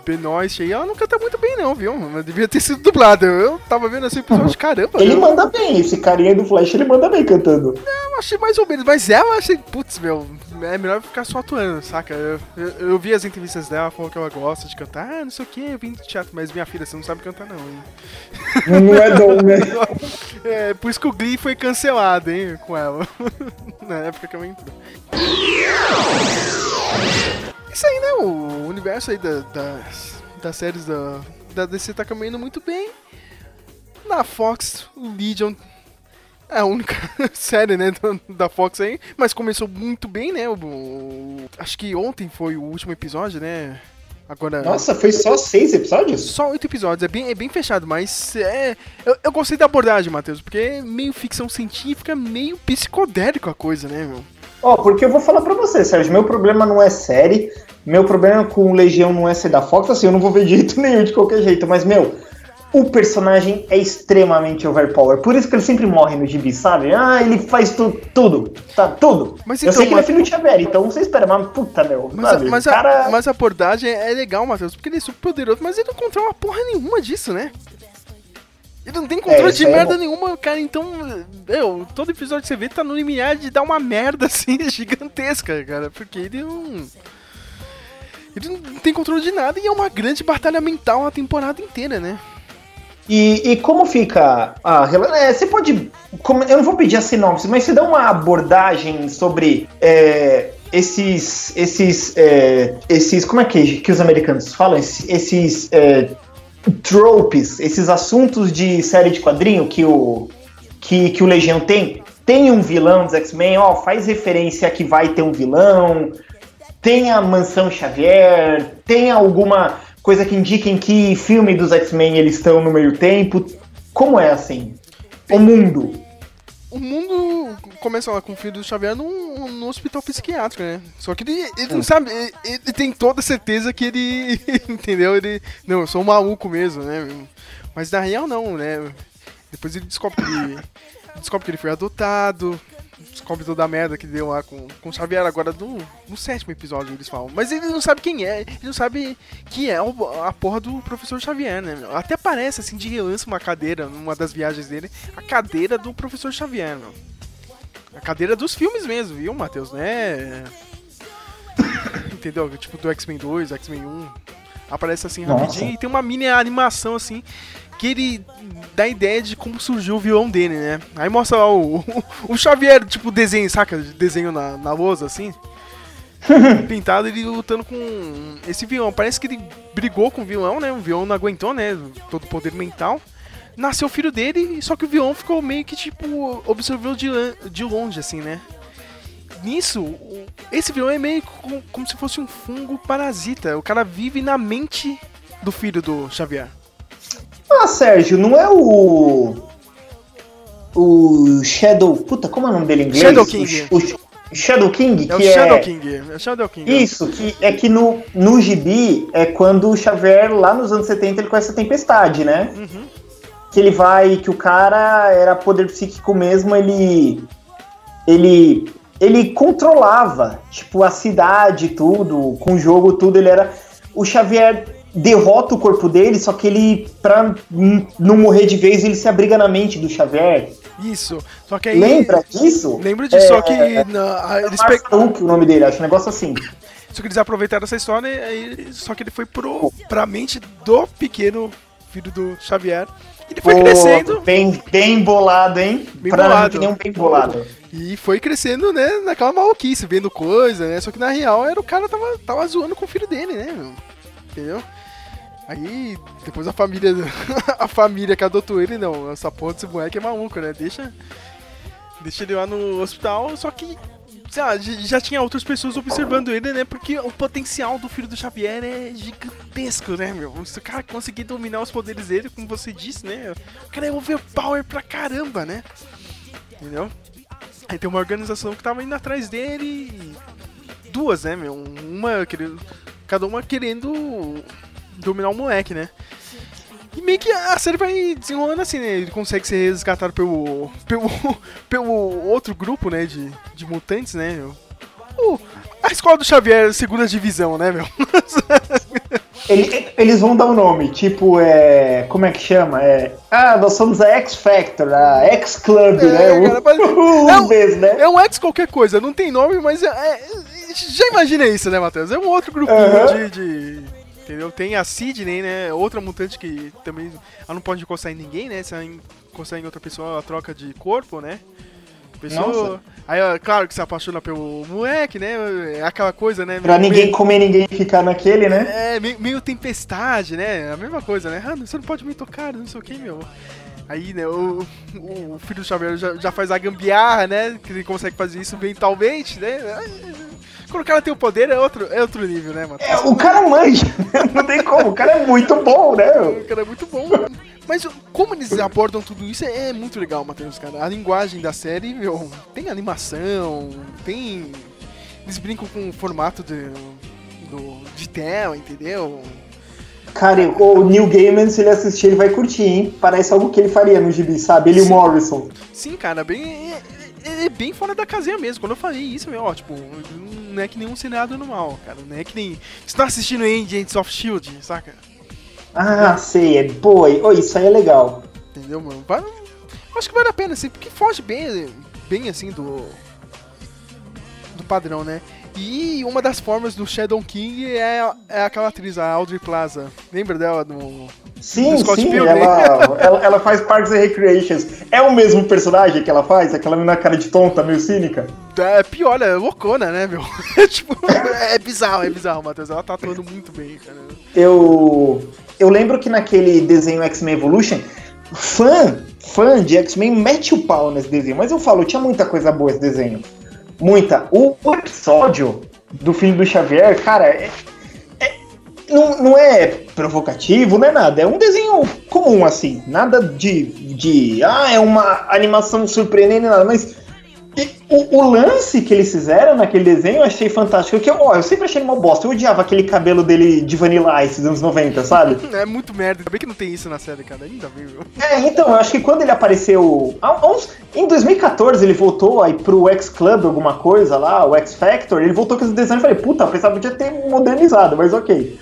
Benoist aí, ela não canta muito bem não, viu? Mas devia ter sido dublada. Eu tava vendo esse episódio, caramba, Ele eu, manda bem, esse carinha do Flash, ele manda bem cantando. eu achei mais ou menos, mas ela achei, putz, meu, é melhor ficar só atuando, saca? Eu, eu, eu vi as entrevistas dela, falou que ela gosta de cantar, ah, não sei o que, eu vim do teatro, mas minha filha, você não sabe cantar não, hein? Não é dom, né? É, por isso que o Glee foi cancelado, hein, com ela. Na época que ela entrou. Isso aí, né? O universo aí da- das, das séries da, da DC tá caminhando muito bem. Na Fox, o Legion é a única série, né, da, Fox aí, mas começou muito bem, né? O, acho que ontem foi o último episódio, né? Agora. Nossa, foi só seis episódios? Só oito episódios, é bem, é bem fechado, mas é. Eu, eu gostei da abordagem, Matheus, porque é meio ficção científica, meio psicodélico a coisa, né, meu? Ó, porque eu vou falar pra você, Sérgio, meu problema não é série, meu problema com Legião não é ser da Fox, assim, eu não vou ver de jeito nenhum, de qualquer jeito, mas, meu, o personagem é extremamente overpower, por isso que ele sempre morre no gibi, sabe? Ah, ele faz tu, tudo, tá, tudo. Mas eu então, sei que ele é mas- filho de Xavier, então você espera, mas puta, meu, Mas, a, sabe? mas, o cara... a, mas a abordagem é legal, Matheus, porque ele é super poderoso, mas ele não controla porra nenhuma disso, né? Ele não tem controle isso de é merda bom. nenhuma, cara, então. Meu, todo episódio que você vê tá no limiar de dar uma merda assim gigantesca, cara, porque ele não. Ele não tem controle de nada e é uma grande batalha mental a temporada inteira, né? E, e como fica a é, Você pode. eu não vou pedir a sinopse, mas você dá uma abordagem sobre é, esses. Esses. é, esses. Como é que, que os americanos falam? Esses. esses é, tropes, esses assuntos de série de quadrinho que o. Que, que o Legião tem. Tem um vilão dos X-Men, ó, faz referência que vai ter um vilão. Tem a Mansão Xavier, tem alguma coisa que indique em que filme dos X-Men eles estão no meio tempo. Como é assim? O mundo. o mundo começa lá com o filho do Xavier num, num hospital psiquiátrico, né? Só que ele, ele não sabe, ele, ele tem toda certeza que ele, entendeu? Ele, não, eu sou um maluco mesmo, né? Mas na real não, né? Depois ele descobre que ele, descobre que ele foi adotado, descobre toda a merda que deu lá com, com o Xavier agora do, no sétimo episódio eles falam. Mas ele não sabe quem é, ele não sabe que é o- a porra do professor Xavier, né? Até parece assim de relance uma cadeira numa das viagens dele, a cadeira do professor Xavier, meu. A cadeira dos filmes mesmo, viu, Matheus? Né? Entendeu? Tipo do X-Men 2, X-Men 1. Aparece assim Nossa. rapidinho e tem uma mini animação assim que ele dá a ideia de como surgiu o vilão dele, né? Aí mostra lá o, o, o Xavier, tipo, desenho, saca? Desenho na, na lousa, assim. Pintado, ele lutando com esse vilão. Parece que ele brigou com o vilão, né? O vilão não aguentou, né? Todo o poder mental. Nasceu o filho dele, só que o vilão ficou meio que, tipo, observou de, de longe, assim, né? Nisso, esse vilão é meio co- como se fosse um fungo parasita. O cara vive na mente do filho do Xavier. Ah, Sérgio, não é o. O Shadow. Puta, como é o nome dele em inglês? Shadow King. O, o Shadow King, É o Shadow é. King. É Shadow King. Isso, que é que no, no gibi é quando o Xavier, lá nos anos 70, ele conhece a tempestade, né? Uhum. Que ele vai, que o cara era poder psíquico mesmo, ele. Ele. Ele controlava, tipo, a cidade, tudo, com o jogo, tudo, ele era. O Xavier derrota o corpo dele, só que ele, pra não morrer de vez, ele se abriga na mente do Xavier. Isso. Só que aí. Lembra disso? Lembro disso, É, só que na- a- eles, pe- o nome dele, acho um negócio assim. só que eles aproveitaram essa história, aí- só que ele foi pro, pra mente do pequeno filho do Xavier. E ele foi Pô, crescendo Bem, bem bolado, hein? Bem pra bolado. mim nem um bem bolado. e foi crescendo, né, naquela maluquice, vendo coisa, né? Só que na real era o cara tava, tava zoando com o filho dele, né, meu? Entendeu? Aí, depois a família. a família que adotou ele, não. Essa porra desse moleque é maluco, né? Deixa. Deixa ele lá no hospital, só que. Lá, já tinha outras pessoas observando ele, né? Porque o potencial do filho do Xavier é gigantesco, né, meu? Se o cara conseguir dominar os poderes dele, como você disse, né? O cara é overpower pra caramba, né? Entendeu? Aí tem uma organização que tava indo atrás dele. Duas, né, meu? Uma querendo. Cada uma querendo dominar o moleque, né? E meio que a série vai desenrolando assim, né? Ele consegue ser resgatado pelo. pelo. pelo outro grupo, né? De, de mutantes, né? O, a escola do Xavier, segunda divisão, né, meu? Ele- eles vão dar um nome, tipo, é. Como é que chama? É. Ah, nós somos a X Factor, a X Club, É, né? cara, mas- o, é um- né? É um ex qualquer coisa, não tem nome, mas é, é- já imagina isso, né, Matheus? É um outro grupinho Aham. de, de- Entendeu? Tem a Sidney, né? Outra mutante que também. Ela não pode encostar em ninguém, né? Se ela encostar em outra pessoa, ela troca de corpo, né? Pessoa. Nossa. Aí, claro que se apaixona pelo moleque, né? É aquela coisa, né? Pra meio- ninguém comer, ninguém ficar naquele, né? é, meio, meio tempestade, né? A mesma coisa, né? Ah, você não pode me tocar, não sei o que, meu. Aí, né, o, o filho do Xavier já, já faz a gambiarra, né? Que ele consegue fazer isso mentalmente, né? Quando o cara tem o poder, é outro, é outro nível, né, mano? É, o cara manja, não tem como, o cara é muito bom, né? O cara é muito bom. Mas como eles abordam tudo isso é muito legal, Matheus, cara. A linguagem da série, meu, tem animação, tem. Eles brincam com o formato de, do, de tela, entendeu? Cara, o Neil Gaiman, se ele assistir, ele vai curtir, hein? Parece algo que ele faria no gibi, sabe? Ele e o. Morrison. Sim, cara, bem. É, é bem fora da casinha mesmo. Quando eu falei isso, meu, ó, tipo, não é que nem um seriado normal, cara. Não é que nem. Você tá assistindo Agents of Shield, saca? Ah, sei, é boa. Oh, isso aí é legal. Entendeu, mano? Vai- acho que vale a pena, assim, porque foge bem, bem assim do. do padrão, né? E uma das formas do Shadow King é, é aquela atriz, a Audrey Plaza. Lembra dela no. Sim, Do Scott sim, Pilgrim. ela, ela, ela faz Parks and Recreations. É o mesmo personagem que ela faz? Aquela menina cara de tonta, meio cínica? É pior, é loucona, né, meu? tipo, é bizarro, é bizarro, Matheus. Ela tá atuando muito bem, cara. Eu, eu lembro que naquele desenho X-Men Evolution, fã, fã de X-Men mete o pau nesse desenho. Mas eu falo, tinha muita coisa boa esse desenho. Muita. O, episódio do filho do Xavier, cara, é, é- não, não é provocativo, não é nada. É um desenho comum, assim. Nada de. de ah, é uma animação surpreendente, nada. Mas o, o lance que eles fizeram naquele desenho eu achei fantástico. Que, ó, eu sempre achei ele uma bosta. Eu odiava aquele cabelo dele de Vanilla Ice dos anos 90, sabe? É muito merda. Ainda bem que não tem isso na série, cara. Ainda bem, viu? É, então, eu acho que quando ele apareceu. há uns- em 2014 ele voltou aí pro X Club, alguma coisa lá, o X Factor, ele voltou com esse desenho e falei, puta, eu pensava que podia ter modernizado, mas ok.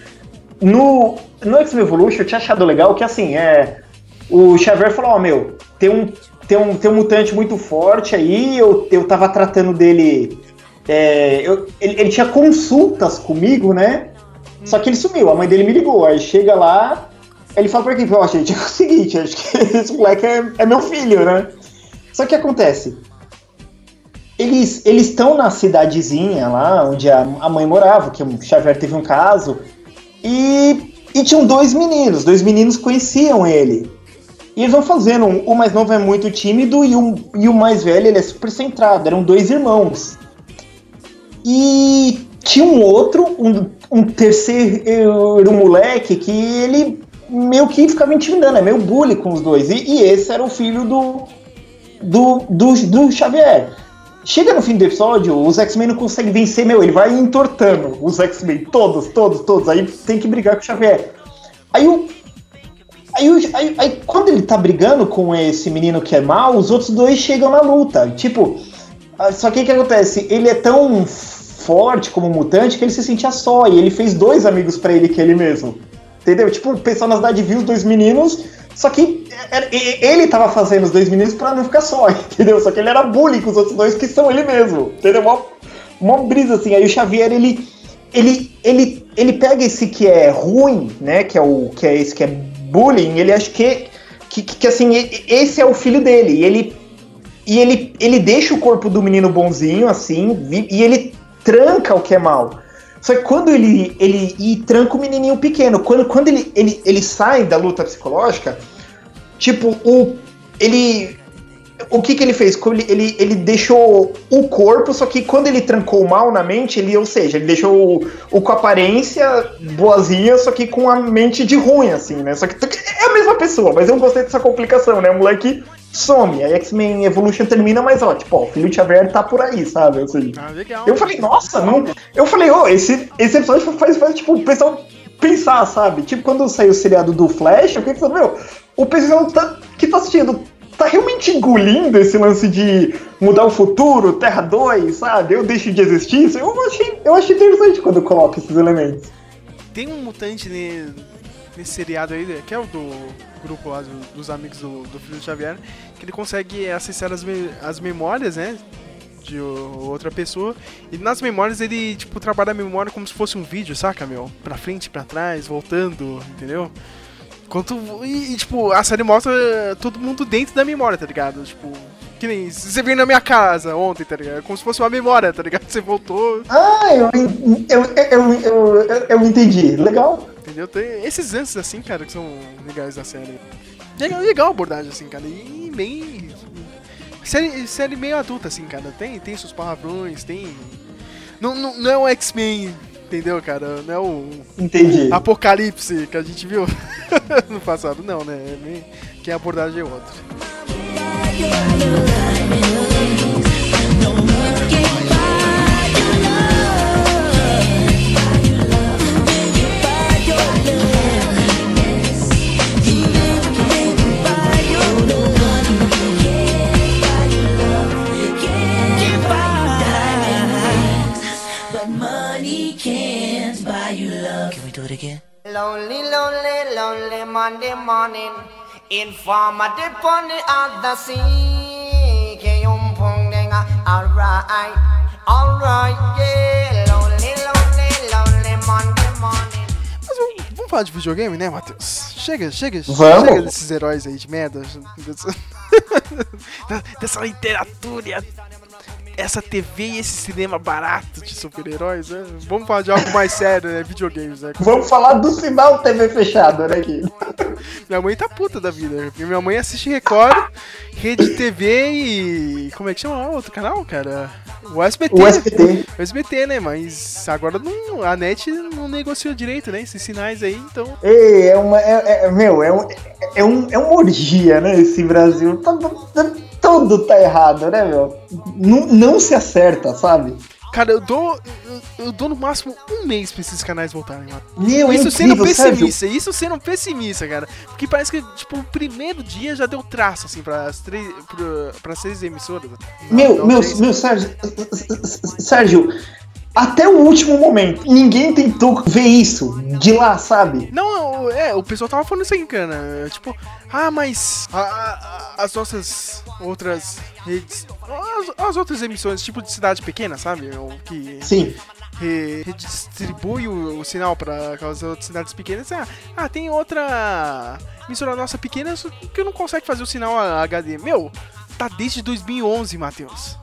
No, no X-Men Evolution eu tinha achado legal que assim, é. O Xavier falou, ó, meu, tem um, tem, um, tem um mutante muito forte aí, eu, eu tava tratando dele. é, eu- ele, ele tinha consultas comigo, né? Só que ele sumiu, a mãe dele me ligou. Aí chega lá, ele fala pra quem? Ó, gente, é o seguinte, acho que esse moleque é, é meu filho, né? Só que acontece. Eles eles estão na cidadezinha lá onde a, a mãe morava, que o Xavier teve um caso, e, e tinham dois meninos, dois meninos conheciam ele. E eles vão fazendo, um- o mais novo é muito tímido e o, e o mais velho ele é super centrado, eram dois irmãos. E tinha um outro, um, um terceiro moleque que ele meio que ficava intimidando, é meio bully com os dois. E, e esse era o filho do, do, do, do Xavier. Chega no fim do episódio, os X-Men não conseguem vencer, meu, ele vai entortando os X-Men, todos, todos, todos. Aí tem que brigar com o Xavier. Aí o. Aí, aí, aí quando ele tá brigando com esse menino que é mal, os outros dois chegam na luta. Tipo, ah, só que o que acontece? Ele é tão forte como mutante que ele se sentia só. E ele fez dois amigos pra ele que ele mesmo. Entendeu? Tipo, o pessoal na cidade viu os dois meninos, só que era- e- ele tava fazendo os dois meninos pra não ficar só, entendeu? Só que ele era bullying com os outros dois que são ele mesmo, entendeu? Mó, mó brisa assim. Aí o Xavier, ele, ele, ele, ele pega esse que é ruim, né? Que é o que é esse que é bullying, ele acha que, que, que assim, esse é o filho dele. E ele e ele, ele deixa o corpo do menino bonzinho, assim, e ele tranca o que é mal. Só que quando ele. ele e tranca o menininho pequeno. Quando, quando ele, ele, ele sai da luta psicológica, tipo, o. Ele. O que, que ele fez? Ele, ele, deixou o corpo, só que quando ele trancou mal na mente, ele, ou seja, ele deixou o, o com aparência boazinha, só que com a mente de ruim, assim, né? Só que é a mesma pessoa, mas eu gostei dessa complicação, né? O moleque some, aí X-Men Evolution termina, mas ó, tipo, ó, o filho de Xavier tá por aí, sabe? Assim, Ah, eu falei, nossa, não. Eu falei, ô, esse, esse episódio faz, faz, tipo, o pessoal pensar, sabe? Tipo, quando saiu o seriado do Flash, eu fiquei pensando, meu, o pessoal tá, que tá assistindo tá realmente engolindo esse lance de mudar o futuro, Terra 2, sabe? Eu deixo de existir. Eu achei, eu achei interessante quando coloco esses elementos. Tem um mutante ne- nesse seriado aí, que é o do grupo lá do- dos amigos do, do filho do Xavier, que ele consegue acessar as, me- as memórias, né? De outra pessoa. E nas memórias ele, tipo, trabalha a memória como se fosse um vídeo, saca, meu? Pra frente, pra trás, voltando, entendeu? Enquanto. E, e, tipo, a série mostra todo mundo dentro da memória, tá ligado? Tipo. Que nem. Você veio na minha casa ontem, tá ligado? Como se fosse uma memória, tá ligado? Você voltou, Ah, eu, eu, eu, eu, eu, eu entendi. Legal. Entendeu? Tem esses lances assim, cara, que são legais da série. Legal, legal a abordagem, assim, cara. E bem. Série, série meio adulta, assim, cara. Tem, tem seus palavrões, tem. Não, não, não é o X-Men, entendeu, cara? Não é o Entendi. Apocalipse que a gente viu no passado, não, né? É meio- Que a abordagem é outra. But money can't buy you love. Can we do it again? Lonely, lonely, lonely Monday morning. Informer dip on the other sea. Kayum pong denga. Alright, alright, yeah. Lonely, lonely, lonely Monday morning. Mas vamos, vamos falar de videogame, né, Matheus? Chega, chega, Vamos. chega desses heróis aí de merda. Dessa literatura essa TV e esse cinema barato de super-heróis, né? Vamos falar de algo mais sério, né? Videogames, né? Vamos falar do sinal TV fechado, né, aqui. Minha mãe tá puta da vida, né? Minha mãe assiste Record, Rede TV e. Como é que chama o outro canal, cara? O SBT. O SBT. O SBT, né? Mas agora não, a net não negociou direito, né? Esses sinais aí, então. Ei, é uma. É, é- meu, é, um, é, um, é uma orgia, né? Esse Brasil. Tá- tá- Tudo tá errado, né, meu? Não, não se acerta, sabe? Cara, eu dou. Eu, eu dou no máximo um mês pra esses canais voltarem, mano. Meu, é Isso sendo incrível, Sérgio. pessimista, isso sendo pessimista, cara. Porque parece que, tipo, o primeiro dia já deu traço, assim, pras três. Pra, seis emissoras. Meu, Não, meu, três. meu, Sérgio, Sérgio, até o último momento, ninguém tentou ver isso de lá, sabe? Não, é, o pessoal tava falando isso aí, cara. Tipo, ah, mas a- a- as nossas outras redes. As, as outras emissões, tipo de cidade pequena, sabe? O que Sim. re- redistribui o, o sinal para aquelas outras cidades pequenas. Ah, ah, tem outra emissora nossa pequena que não consegue fazer o sinal HD. Meu, tá desde 2011, Matheus.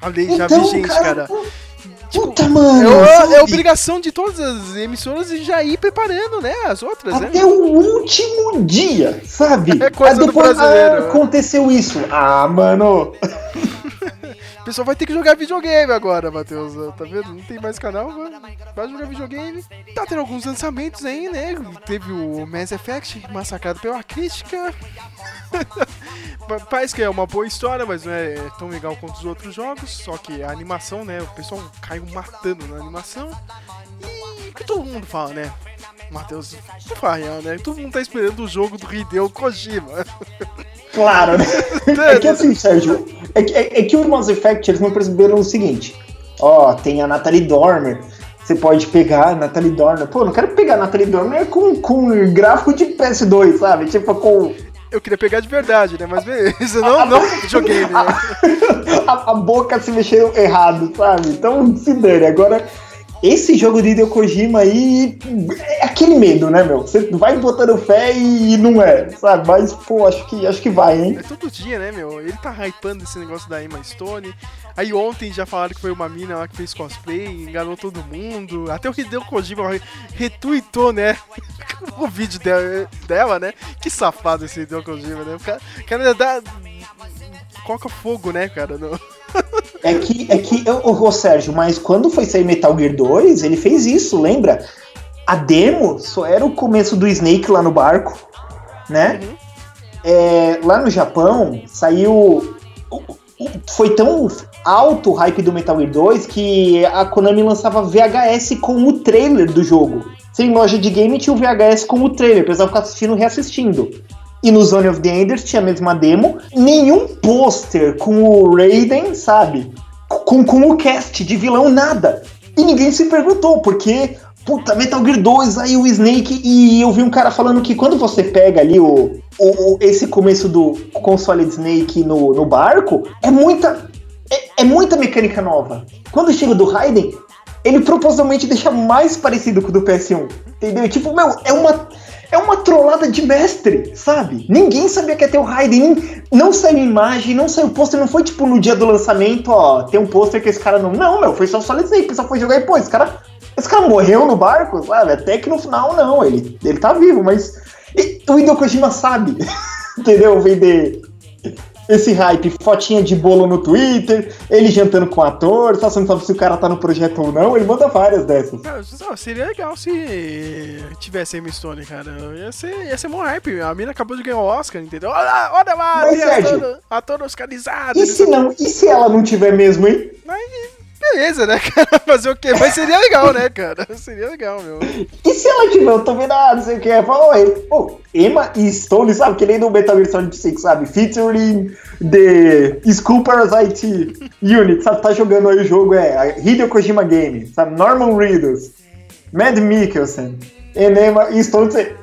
A lei já Então, vigente, cara. cara, Tipo, Puta, mano. é, é obrigação de todas as emissoras já ir preparando, né? As outras, né? Até o último dia, sabe? É coisa do depois, brasileiro, ah, né? aconteceu isso. Ah, mano. O pessoal vai ter que jogar videogame agora, Matheus. Tá vendo? Não tem mais canal, vai, vai jogar videogame. Tá tendo alguns lançamentos aí, né? Teve o Mass Effect, massacrado pela crítica. Pa- Parece que é uma boa história, mas não é tão legal quanto os outros jogos. Só que a animação, né? O pessoal caiu matando na animação. E que todo mundo fala, né? Matheus, fala real, né? Todo mundo tá esperando o jogo do Hideo Kojima. Claro, né? É que assim, Sérgio, é que, é, é que o Mass Effect eles não perceberam o seguinte: ó, tem a Natalie Dormer. Você pode pegar a Natalie Dormer. Pô, não quero pegar a Natalie Dormer com, com gráfico de PS2, sabe? Tipo, com. Eu queria pegar de verdade, né? Mas beleza, não, não videogame, né? a, a boca se mexeu errado, sabe? Então se dane. Agora, esse jogo de Hideo Kojima aí é aquele medo, né, meu? Você vai botando fé e não é, sabe? Mas, pô, acho que, acho que vai, hein? É todo dia, né, meu? Ele tá hypando esse negócio da Emma Stone. Aí ontem já falaram que foi uma mina lá que fez cosplay, enganou todo mundo. Até o Hideo Kojima re- retweetou, né? o vídeo dela, dela, né? Que safado esse Hideo Kojima, né? O cara, o cara dá... Coloca fogo, né, cara? No... É que, é que, ô, ô, Sérgio, mas quando foi sair Metal Gear 2, ele fez isso, lembra? A demo só era o começo do Snake lá no barco, né? É, lá no Japão, saiu. Foi tão alto o hype do Metal Gear 2 que a Konami lançava VHS com o trailer do jogo. Sem loja de game tinha o VHS com o trailer, precisava ficar assistindo reassistindo. E no Zone of the Enders tinha a mesma demo. Nenhum pôster com o Raiden, sabe? Com, com o cast de vilão, nada. E ninguém se perguntou, porque, puta, Metal Gear 2, aí o Snake, e eu vi um cara falando que quando você pega ali o, o- esse começo do console de Snake no, no barco, é muita. É, é muita mecânica nova. Quando chega do Raiden, ele propositalmente deixa mais parecido com o do PS1. Entendeu? Tipo, meu, é uma. É uma trollada de mestre, sabe? Ninguém sabia que ia ter o Raiden. Não saiu imagem, não saiu pôster, não foi tipo no dia do lançamento, ó, tem um pôster que esse cara não. Não, meu, foi só o Solid Snake, só foi jogar e pô, esse cara. Esse cara morreu no barco, sabe? Até que no final não, ele, ele tá vivo, mas. e- o Hideo Kojima sabe, entendeu? Vender esse hype, fotinha de bolo no Twitter, ele jantando com o ator, só você não sabe se o cara tá no projeto ou não, ele manda várias dessas. Ó, seria legal se tivesse Emma Stone, cara. Ia ser, ia ser mó hype. A mina acabou de ganhar o Oscar, entendeu? Olha, olha lá, Mas, Sérgio, ator, ator oscarizado. E não se não? E se ela não tiver mesmo, hein? Mas beleza, né, cara? Fazer o quê? Mas seria legal, né, cara? Seria legal, meu. E se ela tiver, vendo, ah, não sei o que, é, fala, pô, Emma e Stone, sabe, que nem no Metal Gear Solid 5, sabe, featuring the School Parasite Unit, sabe, tá jogando aí o jogo, é, Hideo Kojima Game, sabe, Norman Reedus, Mad Mikkelsen, e Emma e Stone, você...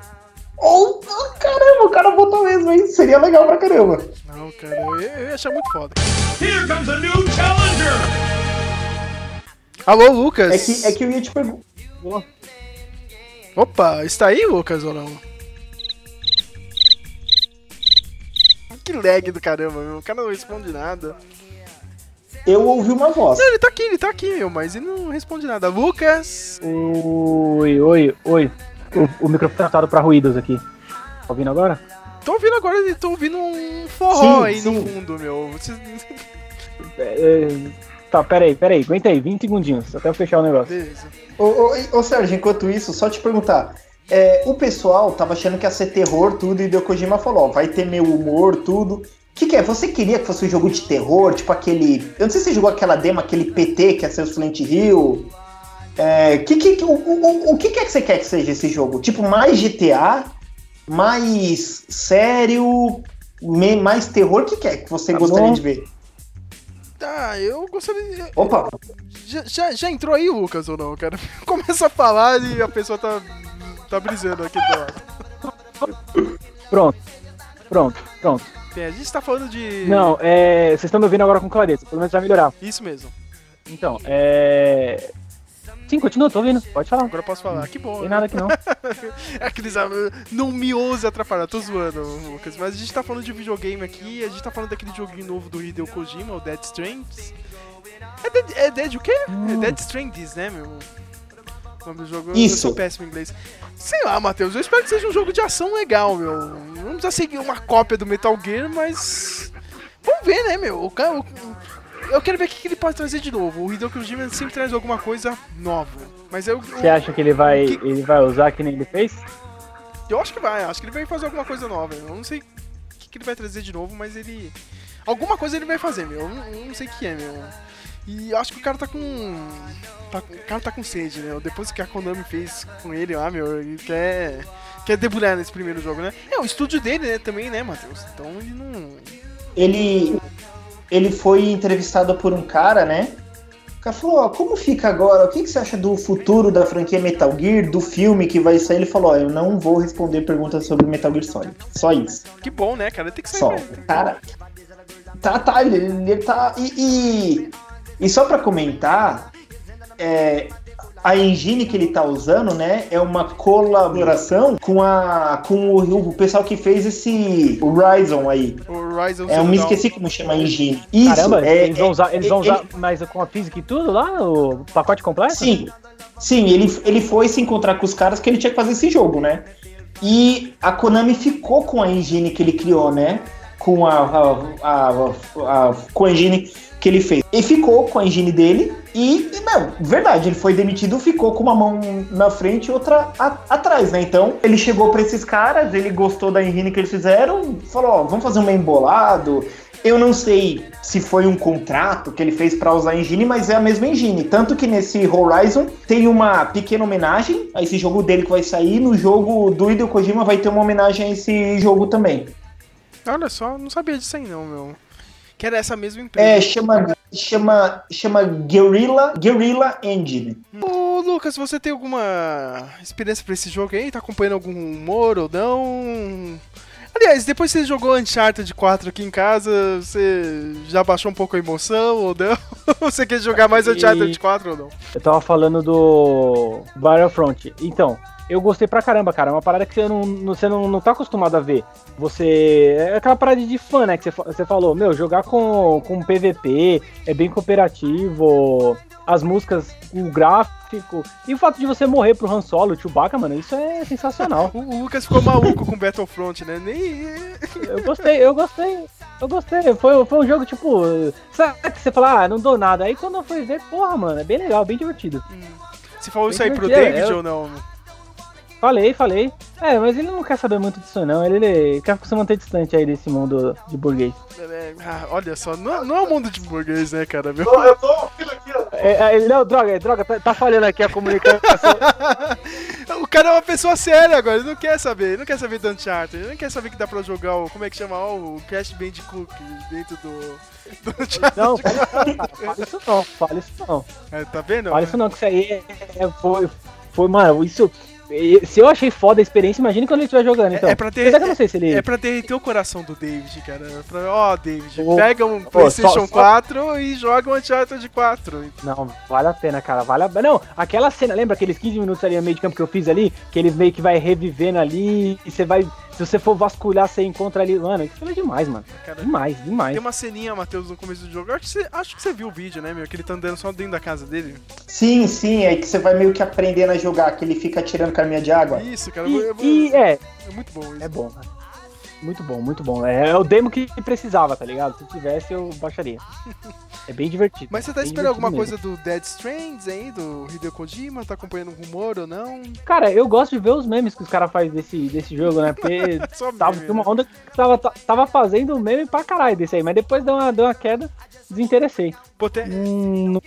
Oh, oh, caramba, o cara botou mesmo, hein, seria legal pra caramba. Não, cara, eu, ia- eu ia achar muito foda. Here comes a new challenger! Alô, Lucas? É que, é que eu ia te perguntar... Opa, está aí, Lucas, ou não? Que lag do caramba, meu. O cara não responde nada. eu ouvi uma voz. Não, ele tá aqui, ele tá aqui, meu, mas ele não responde nada. Lucas! Oi, oi, oi. O, o microfone tá adaptado pra ruídos aqui. Tá ouvindo agora? Tô ouvindo agora, tô ouvindo um forró Sim, aí no sim. fundo, meu. Vocês- É, é, tá, peraí, peraí. Aguenta aí, 20 segundinhos, até eu fechar o negócio. Beleza. Ô, ô, ô Sérgio, enquanto isso, só te perguntar. é, o pessoal tava achando que ia ser terror, tudo, e o Kojima falou, ó, vai ter meu humor, tudo. O que, que é? Você queria que fosse um jogo de terror, tipo aquele. Eu não sei se você jogou aquela demo, aquele PT que é seu Silent Hill. É, que, que, o, o, o que, que é que você quer que seja esse jogo? Tipo, mais GTA, mais sério, mais terror? O que, que é que você Tá gostaria bom. de ver? Tá, eu gostaria. Opa, Já, já, já entrou aí, Lucas, ou não, cara? Começa a falar e a pessoa tá, tá brisando aqui do lado. Pronto, pronto, pronto. Bem, a gente tá falando de. Não, é. Vocês estão me ouvindo agora com clareza, pelo menos vai melhorar. Isso mesmo. Então, é. Sim, continua, tô ouvindo. Pode falar. Agora eu posso falar. Que bom. Tem né? nada aqui não. Aqueles. ah, Não me ouse atrapalhar, tô zoando, Lucas. Mas a gente tá falando de videogame aqui, a gente tá falando daquele joguinho novo do Hideo Kojima, o Dead Stranding. É Dead, é Dead o quê? É Dead Stranding, né, meu? O nome do jogo eu Isso. sou péssimo em inglês. Sei lá, Matheus, eu espero que seja um jogo de ação legal, meu. Não precisa seguir uma cópia do Metal Gear, mas. Vamos ver, né, meu? O cara. o- Eu quero ver o que ele pode trazer de novo. O Hideo Kojima sempre traz alguma coisa nova. Mas eu. Você acha que ele vai, Que- ele vai usar que nem ele fez? Eu acho que vai, acho que ele vai fazer alguma coisa nova. Eu não sei o que, que ele vai trazer de novo, mas ele. Alguma coisa ele vai fazer, meu. Eu não, eu não sei o que é, meu. E eu acho que o cara tá com. Tá, com- o cara tá com sede, né? Depois que a Konami fez com ele lá, meu, ele quer. Quer debulhar nesse primeiro jogo, né? É, o estúdio dele, né, também, né, Matheus? Então ele não. ele ele foi entrevistado por um cara, né? O cara falou, ó, como fica agora? O que, que você acha do futuro da franquia Metal Gear, do filme que vai sair? Ele falou, ó, eu não vou responder perguntas sobre Metal Gear Solid. Só isso. Que bom, né, cara? Tem que sair. Só. mesmo. Cara, tá, tá, ele, ele tá... E, e, e só pra comentar, é, a engine que ele tá usando, né, é uma colaboração com, a, com o, o pessoal que fez esse Horizon aí. Horizon É, eu me esqueci como chama a engine. Isso, Caramba, é, eles vão é- usar, eles vão ele- usar mais com a física e tudo lá, o pacote completo? Sim, sim, ele, ele foi se encontrar com os caras que ele tinha que fazer esse jogo, né? E a Konami ficou com a engine que ele criou, né? Com a, a, a, a- com a engine que ele fez. Ele ficou com a engine dele e, não, verdade, ele foi demitido, ficou com uma mão na frente e outra a- atrás, né? Então, ele chegou pra esses caras, ele gostou da engine que eles fizeram, falou, ó, vamos fazer um embolado. Eu não sei se foi um contrato que ele fez pra usar a engine, mas é a mesma engine. Tanto que nesse Horizon tem uma pequena homenagem a esse jogo dele que vai sair. No jogo do Hideo Kojima vai ter uma homenagem a esse jogo também. Olha só, não sabia disso aí, não, meu. Que era essa mesma empresa. É, chama, chama, chama Guerrilla, Guerrilla Engine. Ô, Lucas, você tem alguma experiência pra esse jogo aí? Tá acompanhando algum humor ou não? Aliás, depois que você jogou Uncharted 4 aqui em casa, você já baixou um pouco a emoção ou não? você quer jogar mais Uncharted 4 ou não? Eu tava falando do Battlefront. Então, eu gostei pra caramba, cara. É uma parada que você não, você não, não tá acostumado a ver. Você. É aquela parada de fã, né? Que você, você falou, meu, jogar com, com PVP é bem cooperativo. As músicas, o gráfico. E o fato de você morrer pro Han Solo, o Chewbacca, mano, isso é sensacional. O, Lucas ficou maluco com Battlefront, né? Nem. Eu gostei, eu gostei. Eu gostei. Foi, foi um jogo tipo. Sabe que você fala, ah, não dou nada. Aí quando eu fui ver, porra, mano, é bem legal, bem divertido. Você falou isso aí pro divertido, David eu- ou não? Falei, falei. É, mas ele não quer saber muito disso, não. Ele, ele quer se manter distante aí desse mundo de burguês. É, ah, olha só, não, não é um mundo de burguês, né, cara? Meu? Eu tô ouvindo aqui, ó. É, é, ele- não, droga, droga, tá, tá falhando aqui a comunicação. O cara é uma pessoa séria agora, ele não quer saber, ele não quer saber do Uncharted, ele não quer saber que dá pra jogar o, como é que chama, ó, o Crash Bandicoot dentro do, do Uncharted. não, fala isso não, fala isso não. É, tá vendo? Fala isso não, que isso aí é, é- foi, foi, mano, isso. Se eu achei foda a experiência, imagina quando ele estiver jogando, então. É, é pra ter, Apesar que eu não sei se ele. é pra derreter o coração do David, cara. É ó, David, Ô, pega um ô, PlayStation só- só- 4 e joga um Uncharted 4. Não, vale a pena, cara. Vale a... Não, aquela cena, lembra aqueles 15 minutos ali no meio de campo que eu fiz ali? Que eles meio que vai revivendo ali e você vai Se você for vasculhar, você encontra ali. Mano, aquilo é demais, mano. Cara, Demais, demais. Tem uma ceninha, Matheus, no começo do jogo. Eu acho que, você, acho que você viu o vídeo, né, meu? Que ele tá andando só dentro da casa dele. Sim, sim, é que você vai meio que aprendendo a jogar, que ele fica tirando caminha de água. Isso, cara. E, eu- eu- e é, é muito bom isso. é bom, cara. Muito bom, muito bom. É, é o demo que precisava, tá ligado? Se tivesse, eu baixaria. É bem divertido. Mas você tá esperando alguma divertido coisa do Dead Strands aí, do Hideo Kojima? Tá acompanhando um rumor ou não? mesmo. Cara, eu gosto de ver os memes que os caras fazem desse, desse jogo, né? Porque tava meme, uma onda que tava, tava fazendo meme pra caralho desse aí, mas depois deu uma, deu uma queda, desinteressei. Pô, tem, Hum,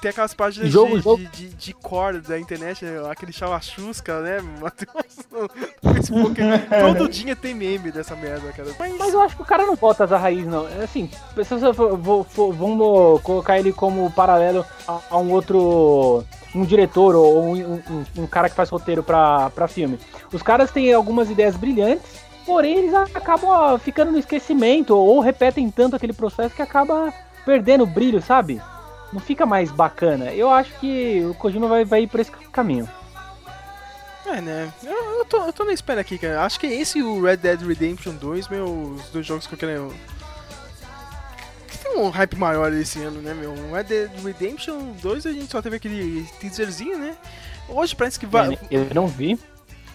tem aquelas páginas Jogo- de, jogo- de, de, de core da internet, né? aquele chava-chusca, né, Matheus? No Facebook, todo dia tem meme dessa merda, cara. Mas, Mas eu acho que o cara não volta às raiz, não. É Assim, se você for- vou- for- vamos colocar ele como paralelo a, a um outro. Um diretor ou um, um- um cara que faz roteiro pra, pra filme. Os caras têm algumas ideias brilhantes, porém eles acabam ó, ficando no esquecimento ou repetem tanto aquele processo que acaba perdendo o brilho, sabe? Não fica mais bacana. Eu acho que o Kojima vai, vai ir por esse caminho. é, né? Eu, eu, tô, eu tô na espera aqui, cara. Acho que esse e o Red Dead Redemption 2, meu, os dois jogos que eu quero. Que tem um hype maior esse ano, né, meu? O Red Dead Redemption 2 a gente só teve aquele teaserzinho, né? Hoje parece que vai. Eu não vi.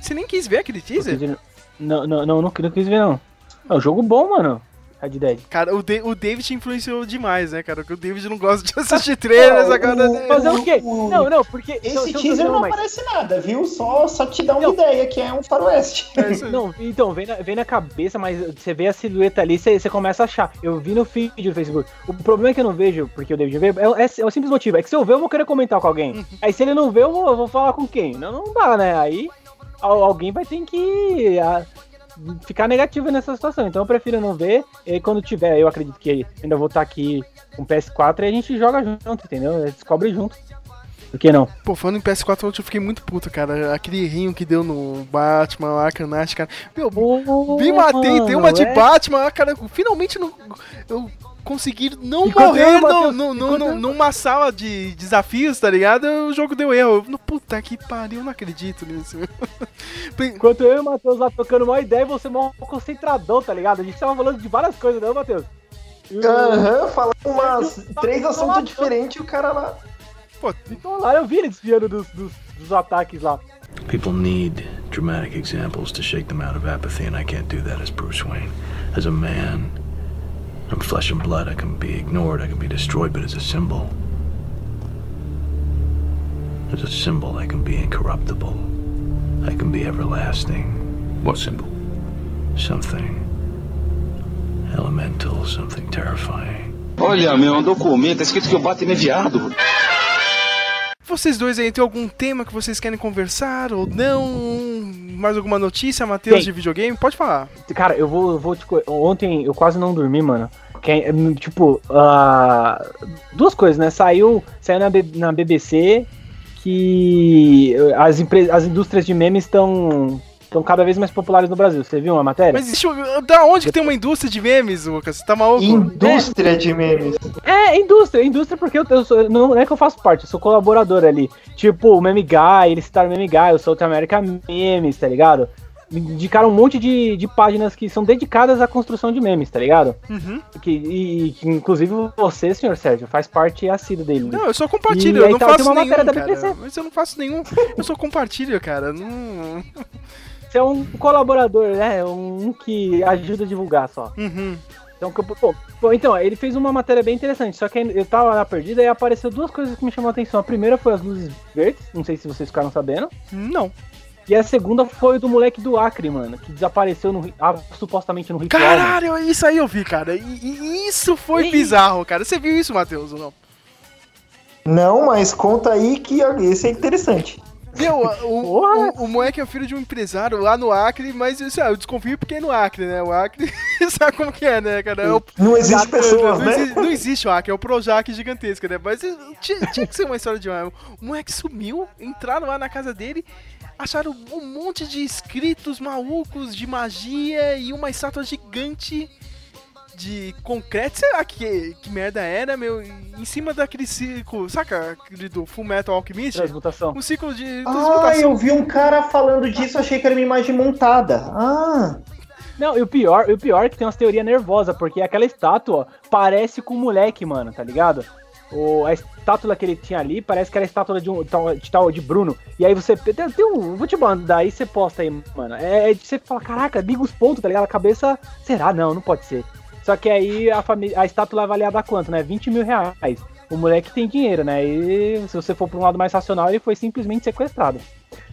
Você nem quis ver aquele teaser? Não, não, não, não, não quis ver, não. É um jogo bom, mano. Red Dead. Cara, o, Da- o David influenciou demais, né, cara? Porque o David não gosta de assistir trailers Não, agora. o-? Fazer o quê? o- Não, não, porque. Esse não, não, teaser não, mas- aparece nada, viu? Só, só te dá uma Não. ideia que é um faroeste. É. Não, então, vem na, vem na cabeça, mas você vê a silhueta ali, você, você começa a achar. Eu vi no feed do Facebook. O problema é que eu não vejo, porque o David veio, é, é, é o simples motivo. É que se eu ver, eu vou querer comentar com alguém. Aí se ele não ver, eu vou, eu vou falar com quem? Não, não dá, né? Aí al- alguém vai ter que ficar negativo nessa situação. Então eu prefiro não ver. E aí, quando tiver, eu acredito que ainda vou estar aqui com o PS4 e a gente joga junto, entendeu? Descobre junto. Por que não? Pô, falando em PS4, ontem eu fiquei muito puto, cara. Aquele rinho que deu no Batman, Arkham Knight, cara. Meu, me matei, dei uma de é? Batman, cara. Finalmente não, eu consegui não Enquanto morrer no, Matheus, no- no- no- numa sala de desafios, tá ligado? O jogo deu erro. Eu, puta que pariu, eu não acredito nisso. Enquanto eu e o Matheus lá tocando uma ideia, você mó concentradão, tá ligado? A gente tava falando de várias coisas, não, Matheus? E o- Aham, falando umas três assuntos diferentes e o cara lá. Então lá eu vi ele desviando dos, dos, dos ataques lá. People need dramatic examples to shake them out of apathy, and I can't do that as Bruce Wayne. As a man, I'm flesh and blood. I can be ignored, I can be destroyed, but as a symbol, as a symbol, I can be incorruptible. I can be everlasting. What symbol? Something elemental, something terrifying. Olha, meu, um documento, tá escrito que o Batman é viado. Vocês dois aí, tem algum tema que vocês querem conversar ou não? Mais alguma notícia, Matheus, de videogame? Pode falar. Cara, eu vou, eu vou te. Ontem eu quase não dormi, mano. Que é, é, tipo, ah, duas coisas, né? Saiu, saiu na, B- na BBC que as, as indústrias de memes estão estão cada vez mais populares no Brasil. Você viu uma matéria? Mas deixa eu, da onde que tem uma indústria de memes, Lucas? Você tá maluco? Indústria de memes. É, indústria, indústria porque eu, eu sou, não é que eu faço parte, eu sou colaborador ali. Tipo, o Meme Guy, eles citaram o Meme Guy, eu sou o America Memes, tá ligado? Me indicaram um monte de, de páginas que são dedicadas à construção de memes, tá ligado? Uhum. Que, e, que inclusive você, senhor Sérgio, faz parte assíduo dele. Não, eu só compartilho, E eu não tá- faço nenhum, matéria da cara. Mas eu não faço nenhum, eu só compartilho, cara. Não... Você é um colaborador, né? Um que ajuda a divulgar só. Uhum. Então, que eu- pô, pô, então, ele fez uma matéria bem interessante, só que eu tava lá perdida e apareceu duas coisas que me chamou a atenção. A primeira foi as luzes verdes, não sei se vocês ficaram sabendo. Não. E a segunda foi do moleque do Acre, mano, que desapareceu no, ah, supostamente no ritual. mano. Caralho, isso aí eu vi, cara. E, e isso foi Ih. bizarro, cara. Você viu isso, Matheus, ou não? Não, mas conta aí que esse é interessante. Meu, o, o, o moleque é filho de um empresário lá no Acre, mas isso, ah, eu desconfio porque é no Acre, né? O Acre, sabe como que é, né, cara? É o, Não existe pessoas, não, né? existe, não existe o Acre, é o Projac gigantesco, né? Mas eh, tinha, tinha que ser uma história de um. O moleque sumiu, entraram lá na casa dele, acharam um monte de escritos malucos de magia e uma estátua gigante de concreto, sei lá que, que merda era, meu, em cima daquele círculo, saca aquele do Full Metal Alchemist? Transmutação. Um ciclo de Ah, transmutação. eu vi um cara falando disso, achei que era uma imagem montada. Ah, Não, e o pior, e o pior é que tem umas teorias nervosas, porque aquela estátua parece com o moleque, mano, tá ligado? O, a estátua que ele tinha ali parece que era a estátua de um de, tal de Bruno. E aí você. Tem, tem um. Vou te mandar, aí você posta aí, mano. É, é você fala, caraca, liga os pontos, tá ligado? A cabeça. Será? Não, não pode ser. Só que aí a, família, a estátua é avaliada a quanto, né? 20 mil reais. O moleque tem dinheiro, né? E se você for pra um lado mais racional, ele foi simplesmente sequestrado.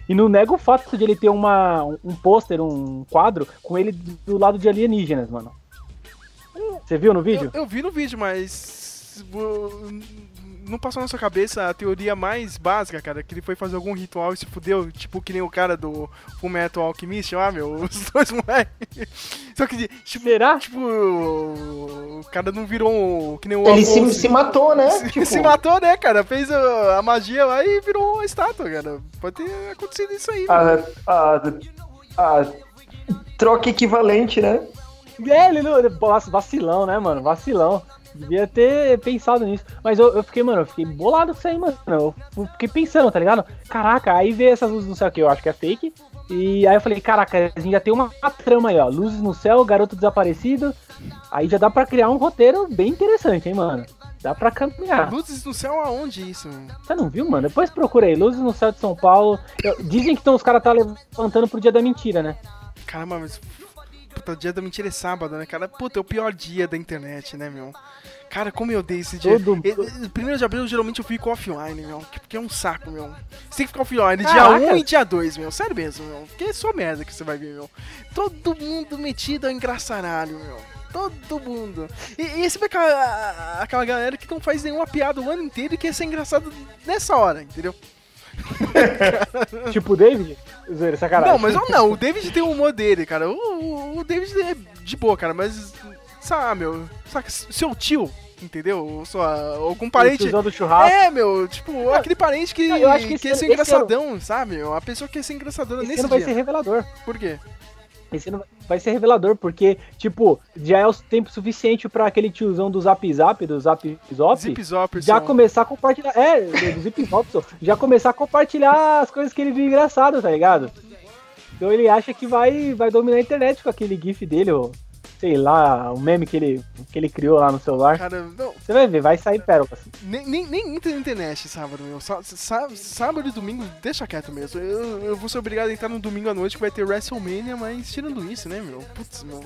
E não nega o fato de ele ter uma, um, um pôster, um quadro, com ele do lado de alienígenas, mano. Você viu no vídeo? Eu, eu vi no vídeo, mas. Não passou na sua cabeça a teoria mais básica, cara, que ele foi fazer algum ritual e se fudeu, tipo que nem o cara do Fullmetal Alchemist lá, meu, os dois moleques. Só que, tipo, Será? tipo, o cara não virou um, que nem o Ele se, se matou, né? Se, Tipo, se matou, né, cara? Fez a, a magia lá e virou uma estátua, cara. Pode ter acontecido isso aí, mano. a, a, a troca equivalente, né? É, ele não. Nossa, vacilão, né, mano? Vacilão. Devia ter pensado nisso. Mas eu, eu fiquei, mano, eu fiquei bolado com isso aí, mano. Eu fiquei pensando, tá ligado? Caraca, aí veio essas luzes no céu que eu acho que é fake. E aí eu falei, caraca, a gente já tem uma, uma trama aí, ó. Luzes no céu, garoto desaparecido. Aí já dá pra criar um roteiro bem interessante, hein, mano? Dá pra caminhar. Luzes no céu aonde isso, mano? Você não viu, mano? Depois procura aí. Luzes no céu de São Paulo. Eu- dizem que então, os caras tá levantando pro dia da mentira, né? Caramba, mas. Puta, dia da mentira é sábado, né, cara? Puta, é o pior dia da internet, né, meu? Cara, como eu odeio esse dia. Todo- Primeiro de abril, geralmente eu fico offline, meu. que- Porque é um saco, meu. Você tem que ficar offline Caraca. dia 1 e dia 2, meu. Sério mesmo, meu. Porque é só merda que você vai ver, meu. Todo mundo metido ao engraçaralho, meu. Todo mundo. E, e esse vai aquela, aquela galera que não faz nenhuma piada o ano inteiro e quer ser engraçado nessa hora, entendeu? tipo o David? Zoeira, sacanagem. Não, mas não, não, o David tem o humor dele, cara. O, o, o David é de boa, cara, mas. Sabe, meu. Saca, seu tio, entendeu? Sua, algum parente. do churrasco. É, meu, tipo, aquele parente que Não, eu acho que quer ser ano- engraçadão, sabe? meu? A pessoa que quer ser engraçadora Esse nesse ano vai dia. ser revelador. Por quê? Vai ser revelador, porque, tipo, já é o tempo suficiente pra aquele tiozão do Zap Zap, do Zap Zop, Zip já começar a compartilhar. É, do Zip Zop, já começar a compartilhar as coisas que ele viu engraçado, tá ligado? Então ele acha que vai, vai dominar a internet com aquele GIF dele, ou sei lá, o meme que ele, que ele criou lá no celular. Cara, não, Você vai ver, vai sair pérolas. nem, nem, nem entra na internet sábado, meu. Sá- sá- sábado e domingo, deixa quieto mesmo. Eu, eu vou ser obrigado a entrar no domingo à noite que vai ter WrestleMania, mas tirando isso, né, meu? Putz, meu.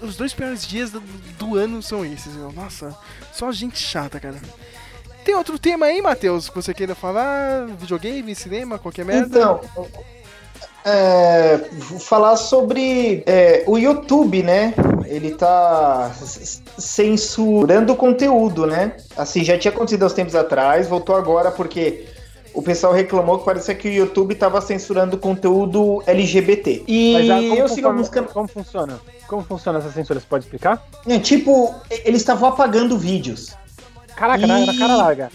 Os dois piores dias do, do ano são esses, meu. Nossa, só gente chata, cara. Tem outro tema aí, Matheus, que você queira falar? Videogame, cinema, qualquer merda? Então, é, falar sobre é, o YouTube, né? Ele tá censurando conteúdo, né? Assim, já tinha acontecido há uns tempos atrás, voltou agora porque o pessoal reclamou que parecia que o YouTube tava censurando conteúdo LGBT. E Mas ah, como, eu sigo alguns can- como funciona? Como funciona essa censura? Você pode explicar? É, Tipo, eles estavam apagando vídeos. Caraca, na, na cara larga.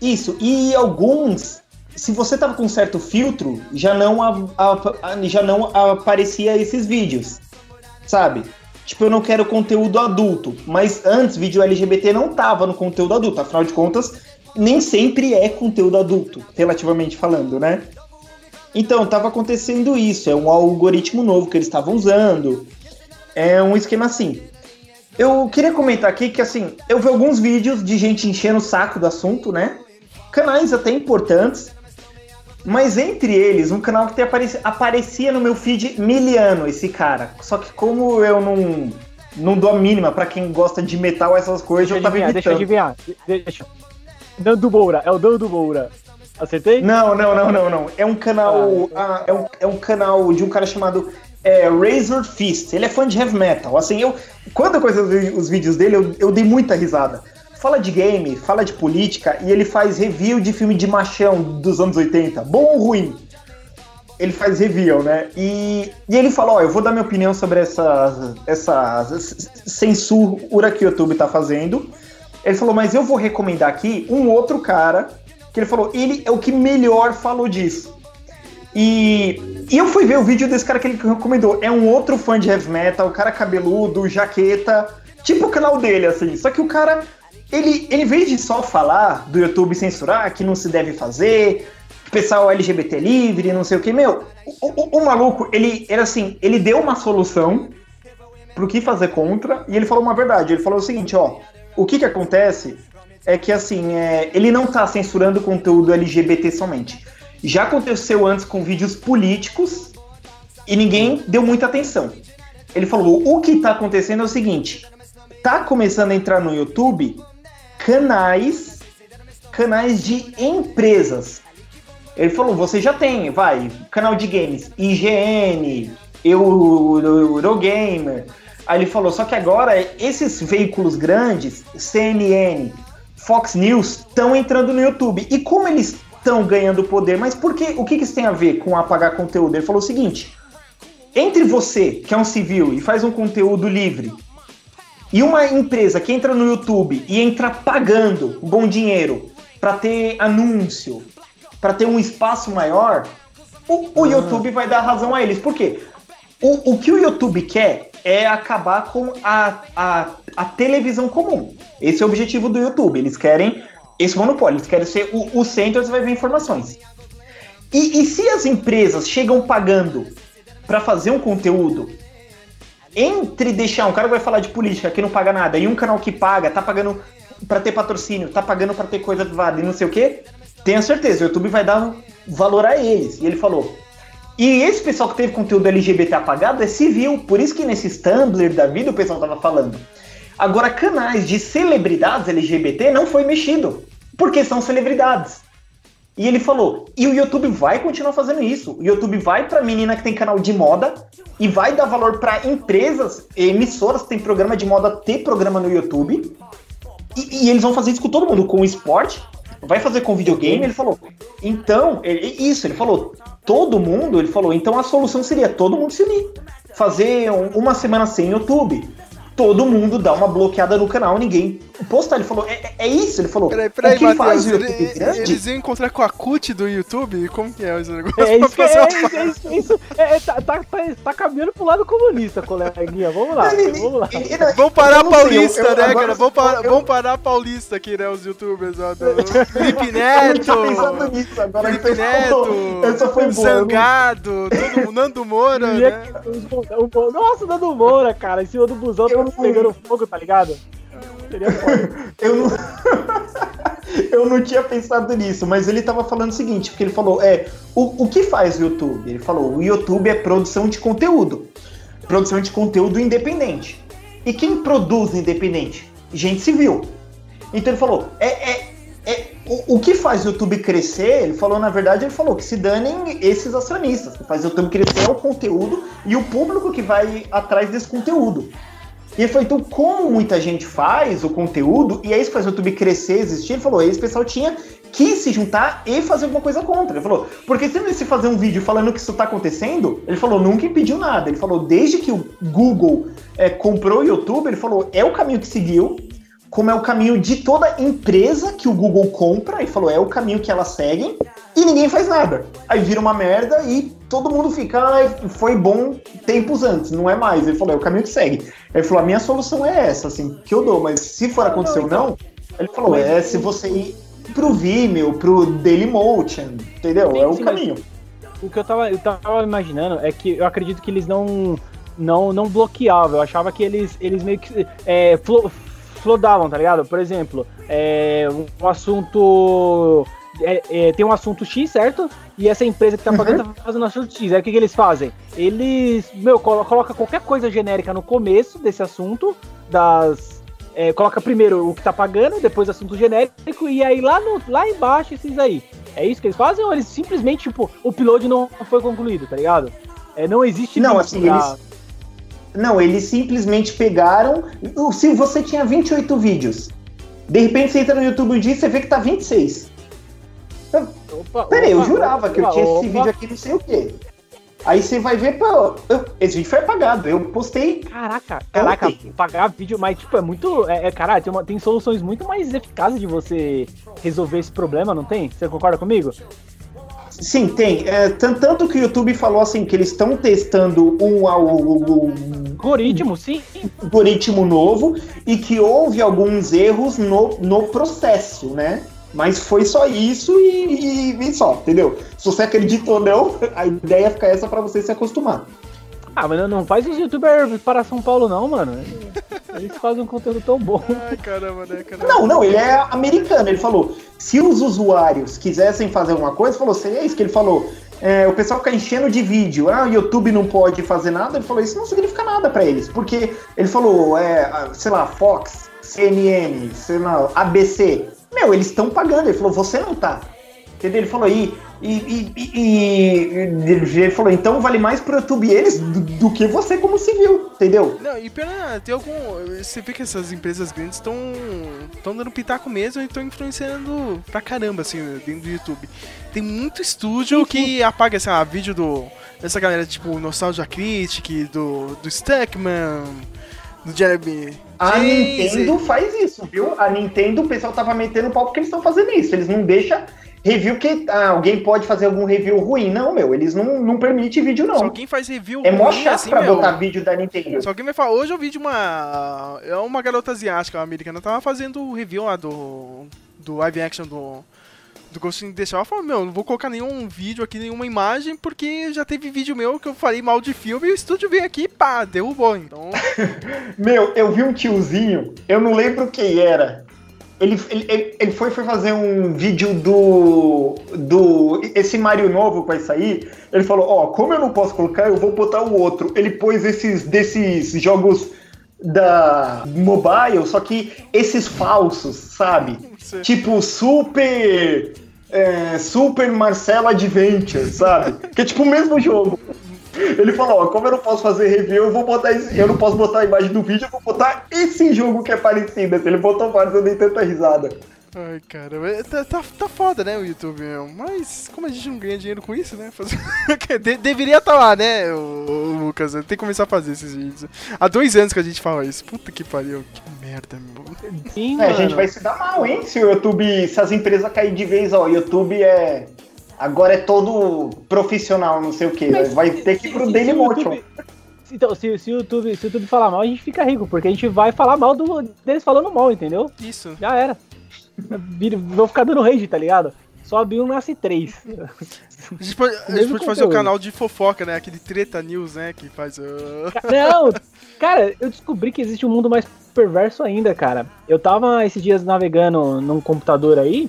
Isso, e alguns, se você tava com certo filtro, já não, a- a- a- já não aparecia esses vídeos, sabe? Tipo, eu não quero conteúdo adulto, mas antes vídeo LGBT não tava no conteúdo adulto, afinal de contas, nem sempre é conteúdo adulto, relativamente falando, né? Então, tava acontecendo isso, é um algoritmo novo que eles estavam usando, é um esquema assim. Eu queria comentar aqui que, assim, eu vi alguns vídeos de gente enchendo o saco do assunto, né? Canais até importantes. Mas entre eles, um canal que apareci- aparecia no meu feed miliano, esse cara. Só que como eu não, não dou a mínima pra quem gosta de metal, essas coisas, Deixa eu tava adivinhar, deixa eu evitando. adivinhar. Deixa. Dando Moura, é o Dando Moura. Acertei? Não, não, não, não, não. É um canal. ah, é, um, é um canal de um cara chamado é, Razor Fist. Ele é fã de heavy metal. Assim, eu. Quando eu conheci os, os vídeos dele, eu, eu dei muita risada. Fala de game, fala de política e ele faz review de filme de machão dos anos 80, bom ou ruim. Ele faz review, né? E, e ele falou: Ó, eu vou dar minha opinião sobre essa, essa censura que o YouTube tá fazendo. Ele falou, mas eu vou recomendar aqui um outro cara que ele falou, ele é o que melhor falou disso. E, e eu fui ver o vídeo desse cara que ele recomendou. É um outro fã de heavy metal, cara cabeludo, jaqueta, tipo o canal dele, assim. Só que o cara, ele, ele, em vez de só falar do YouTube censurar, que não se deve fazer, pessoal LGBT livre, não sei o que, meu, o, o- o maluco, ele era assim, ele deu uma solução pro que fazer contra, e ele falou uma verdade. Ele falou o seguinte, ó, o que que acontece é que assim, é, ele não tá censurando conteúdo LGBT somente. Já aconteceu antes com vídeos políticos e ninguém deu muita atenção. Ele falou: o que tá acontecendo é o seguinte: tá começando a entrar no YouTube canais, canais de empresas. Ele falou: você já tem, vai, canal de games, IGN, Eurogamer. Aí ele falou: só que agora esses veículos grandes, CNN, Fox News, estão entrando no YouTube. E como eles estão ganhando poder, mas por que, o que, que isso tem a ver com apagar conteúdo? Ele falou o seguinte: entre você, que é um civil e faz um conteúdo livre, e uma empresa que entra no YouTube e entra pagando bom dinheiro para ter anúncio, para ter um espaço maior, o, o YouTube vai dar razão a eles. Por quê? O, o que o YouTube quer é acabar com a, a, a televisão comum. Esse é o objetivo do YouTube. Eles querem esse monopólio, eles querem ser o, o centro onde vai ver informações. E, e se as empresas chegam pagando para fazer um conteúdo entre deixar um cara que vai falar de política que não paga nada e um canal que paga, tá pagando para ter patrocínio, tá pagando para ter coisa privada e não sei o que, tenha certeza, o YouTube vai dar valor a eles. E ele falou. E esse pessoal que teve conteúdo LGBT apagado é civil, por isso que nesse Tumblr da vida o pessoal tava falando. Agora, canais de celebridades LGBT não foi mexido, porque são celebridades. E ele falou: e o YouTube vai continuar fazendo isso. O YouTube vai para menina que tem canal de moda e vai dar valor para empresas, emissoras que tem programa de moda ter programa no YouTube. E, e, eles vão fazer isso com todo mundo, com o esporte, vai fazer com videogame. Ele falou: então, ele, isso, ele falou: todo mundo, ele falou: então a solução seria todo mundo se unir. Fazer um, uma semana sem YouTube todo mundo dá uma bloqueada no canal, ninguém postar. Ele falou, é, é isso, ele falou. Peraí, peraí, o que faz o ele- YouTube grande? eles iam encontrar com a CUT do YouTube? Como que é esse negócio? É isso, é, é isso, é isso. É, é, tá, tá, tá, tá caminhando pro lado comunista, coleguinha. Vamos lá, vamos lá. Vamos parar Eu a não sei, Paulista, eu- eu- né, agora cara? Vamos parar, eu- vamos parar a Paulista aqui, né? Os youtubers, ó. do Felipe Neto. nisso, agora Felipe. Neto. Essa foi boa. não- Zangado. todo Nando Moura, E é né? Nossa, Nando Moura, cara, em cima do busão, todo mundo pegando fogo, tá ligado? Eu não... eu não tinha pensado nisso, mas ele tava falando o seguinte, porque ele falou, é, o, o que faz o YouTube? Ele falou, o YouTube é produção de conteúdo. Produção de conteúdo independente. E quem produz independente? Gente civil. Então ele falou, é, é, é o, o que faz o YouTube crescer, ele falou, na verdade, ele falou que se danem esses acionistas. O que faz o YouTube crescer é o conteúdo e o público que vai atrás desse conteúdo. E ele falou, então, como muita gente faz o conteúdo, e é isso que faz o YouTube crescer, existir, ele falou, esse pessoal tinha que se juntar e fazer alguma coisa contra. Ele falou, porque se se fazer um vídeo falando que isso tá acontecendo, ele falou, nunca impediu nada. Ele falou, desde que o Google é, comprou o YouTube, ele falou, é o caminho que seguiu, como é o caminho de toda empresa que o Google compra, ele falou, é o caminho que elas seguem, e ninguém faz nada. Aí vira uma merda e todo mundo fica, "Ai, foi bom tempos antes, não é mais. Ele falou, é o caminho que segue. Ele falou, a minha solução é essa, assim, que eu dou, mas se for acontecer ou não, ele falou, é se você ir pro Vimeo, pro Dailymotion, entendeu? Sim, é o sim, caminho. O que eu tava, eu tava imaginando é que eu acredito que eles não não, não bloqueavam. Eu achava que eles, eles meio que é, flo, flodavam, tá ligado? Por exemplo, é, um assunto. É, é, tem um assunto X, certo? E essa empresa que tá pagando tá fazendo um assunto X. Aí o que, que eles fazem? Eles, meu, colo- coloca qualquer coisa genérica no começo desse assunto, das. é, coloca primeiro o que tá pagando, depois assunto genérico, e aí lá, no, lá embaixo esses aí. É isso que eles fazem ou eles simplesmente, tipo, o upload não foi concluído, tá ligado? É, não existe Não, assim, pra- eles- Não, eles simplesmente pegaram. Se você tinha 28 vídeos, de repente você entra no YouTube um dia e você vê que tá 26. Opa, Peraí, eu opa, jurava que eu opa, tinha opa. esse vídeo aqui, não sei o quê. Aí você vai ver, pô, esse vídeo foi apagado. Eu postei. Caraca, caraca, Ontem. pagar vídeo, mas tipo, é muito. É, é, caralho, tem, uma- tem soluções muito mais eficazes de você resolver esse problema, não tem? Você concorda comigo? Sim, tem. É, tan- tanto que o YouTube falou assim que eles estão testando um, um- um Algoritmo, sim. algoritmo novo e que houve alguns erros no, no processo, né? Mas foi só isso e, e- e só, entendeu? Se você acredita ou não, a ideia fica essa pra você se acostumar. Ah, mas não- faz os youtubers para São Paulo, não, mano. Eles fazem um conteúdo tão bom. Ai, caramba, né, cara? Não, não, ele é americano. Ele falou: se os usuários quisessem fazer alguma coisa, falou, seria isso que ele falou. É, o pessoal fica enchendo de vídeo, ah, o YouTube não pode fazer nada. Ele falou: isso não significa nada pra eles, porque ele falou, é, sei lá, Fox, CNN, sei lá, ABC. Meu, eles estão pagando. Ele falou: você não tá. Entendeu? Ele falou: e, e, e, e- e- ele falou: então vale mais pro YouTube eles do, do que você como civil, entendeu? Não, e pena, tem algum. Você vê que essas empresas grandes estão estão dando pitaco mesmo e estão influenciando pra caramba, assim, dentro do YouTube. Tem muito estúdio que apaga, sei lá, vídeo do. Dessa galera, tipo, Nostalgia Critic, do, do Stuckman, do Jeremy. A Nintendo faz isso, viu? A Nintendo, o pessoal tava metendo pau porque eles estão fazendo isso. Eles não deixam review que ah, alguém pode fazer algum review ruim. Não, meu, eles não, não permitem vídeo, Se não. alguém faz review É mó chato assim, pra meu, botar vídeo da Nintendo. Se alguém vai falar, hoje eu vi de uma. É uma garota asiática, uma americana, tava fazendo o review lá do. do live action do. Do Ghost in the Shell, ela falou, meu, não vou colocar nenhum vídeo aqui, nenhuma imagem, porque já teve vídeo meu que eu falei mal de filme e o estúdio veio aqui e pá, derrubou. Então, Meu, eu vi um tiozinho, eu não lembro quem era. Ele, ele, ele- foi, foi fazer um vídeo do. do. Esse Mario novo que vai sair. Ele falou: Ó, como eu não posso colocar, eu vou botar o outro. Ele pôs esses desses jogos da mobile, só que esses falsos, sabe? Sim. Tipo, super. é, super Marcelo Adventure, sabe? Que é tipo o mesmo jogo. Ele falou, ó, como eu não posso fazer review, eu vou botar esse, eu não posso botar a imagem do vídeo, eu vou botar esse jogo que é parecido. Ele botou vários, eu dei tanta risada. Ai, cara, tá, tá, tá foda, né, o YouTube, meu. Mas como a gente não ganha dinheiro com isso, né? fazer- De- deveria estar lá, né, o, o Lucas? Tem que começar a fazer esses vídeos. Há dois anos que a gente fala isso. Puta que pariu, que merda, meu. Sim, É, a gente vai se dar mal, hein? Se o YouTube, se as empresas caírem de vez, ó, o YouTube é. Agora é todo profissional, não sei o quê. Mas Vai ter que ir pro se- Daily Motion. YouTube- Então, se, se, o YouTube, se o YouTube falar mal, a gente fica rico, porque a gente vai falar mal do, deles falando mal, entendeu? Isso. Já era. Vou ficar dando rage, tá ligado? Sobe um, nasce três. A gente pode, a gente pode fazer o canal de fofoca, né? Aquele Treta News, né? Que faz. uh, Não, cara, eu descobri que existe um mundo mais perverso ainda, cara. Eu tava esses dias navegando num computador aí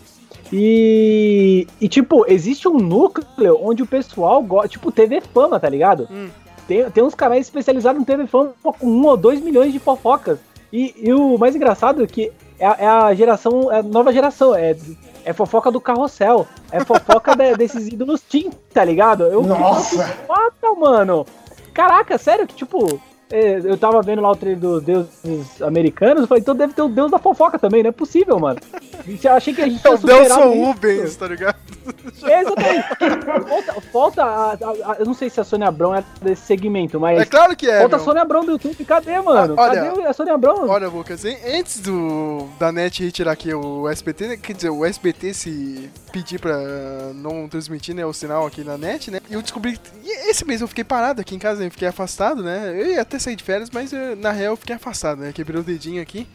e, e tipo, existe um núcleo onde o pessoal gosta, tipo, TV Fama, tá ligado? Hum. Tem, tem uns canais especializados em TV Fama com um ou dois milhões de fofocas. E, e o mais engraçado é que é, a- é a geração, é a nova geração, é, é fofoca do carrossel, é fofoca de- desses ídolos teen, tá ligado? Eu Nossa! Foda, mano. Caraca, sério que, tipo, eu tava vendo lá o trailer dos deuses americanos, eu falei, então deve ter o deus da fofoca também, não é possível, mano. Eu achei que a gente É o isso. Rubens, tá ligado? É, exatamente. Falta, falta a, a- a- eu não sei se a Sônia Abrão é desse segmento, mas É claro que é. falta a meu. Sônia Abrão do YouTube, cadê, mano? Olha, cadê a Sônia Abrão? Olha, Lucas, antes do da NET retirar aqui o SBT, né, quer dizer, o SBT se pedir pra não transmitir né, o sinal aqui na NET, né? E eu descobri. E esse mês eu fiquei parado aqui em casa, eu fiquei afastado, né? Eu ia até sair de férias, mas eh, na real eu fiquei afastado, né? Quebrei o dedinho aqui.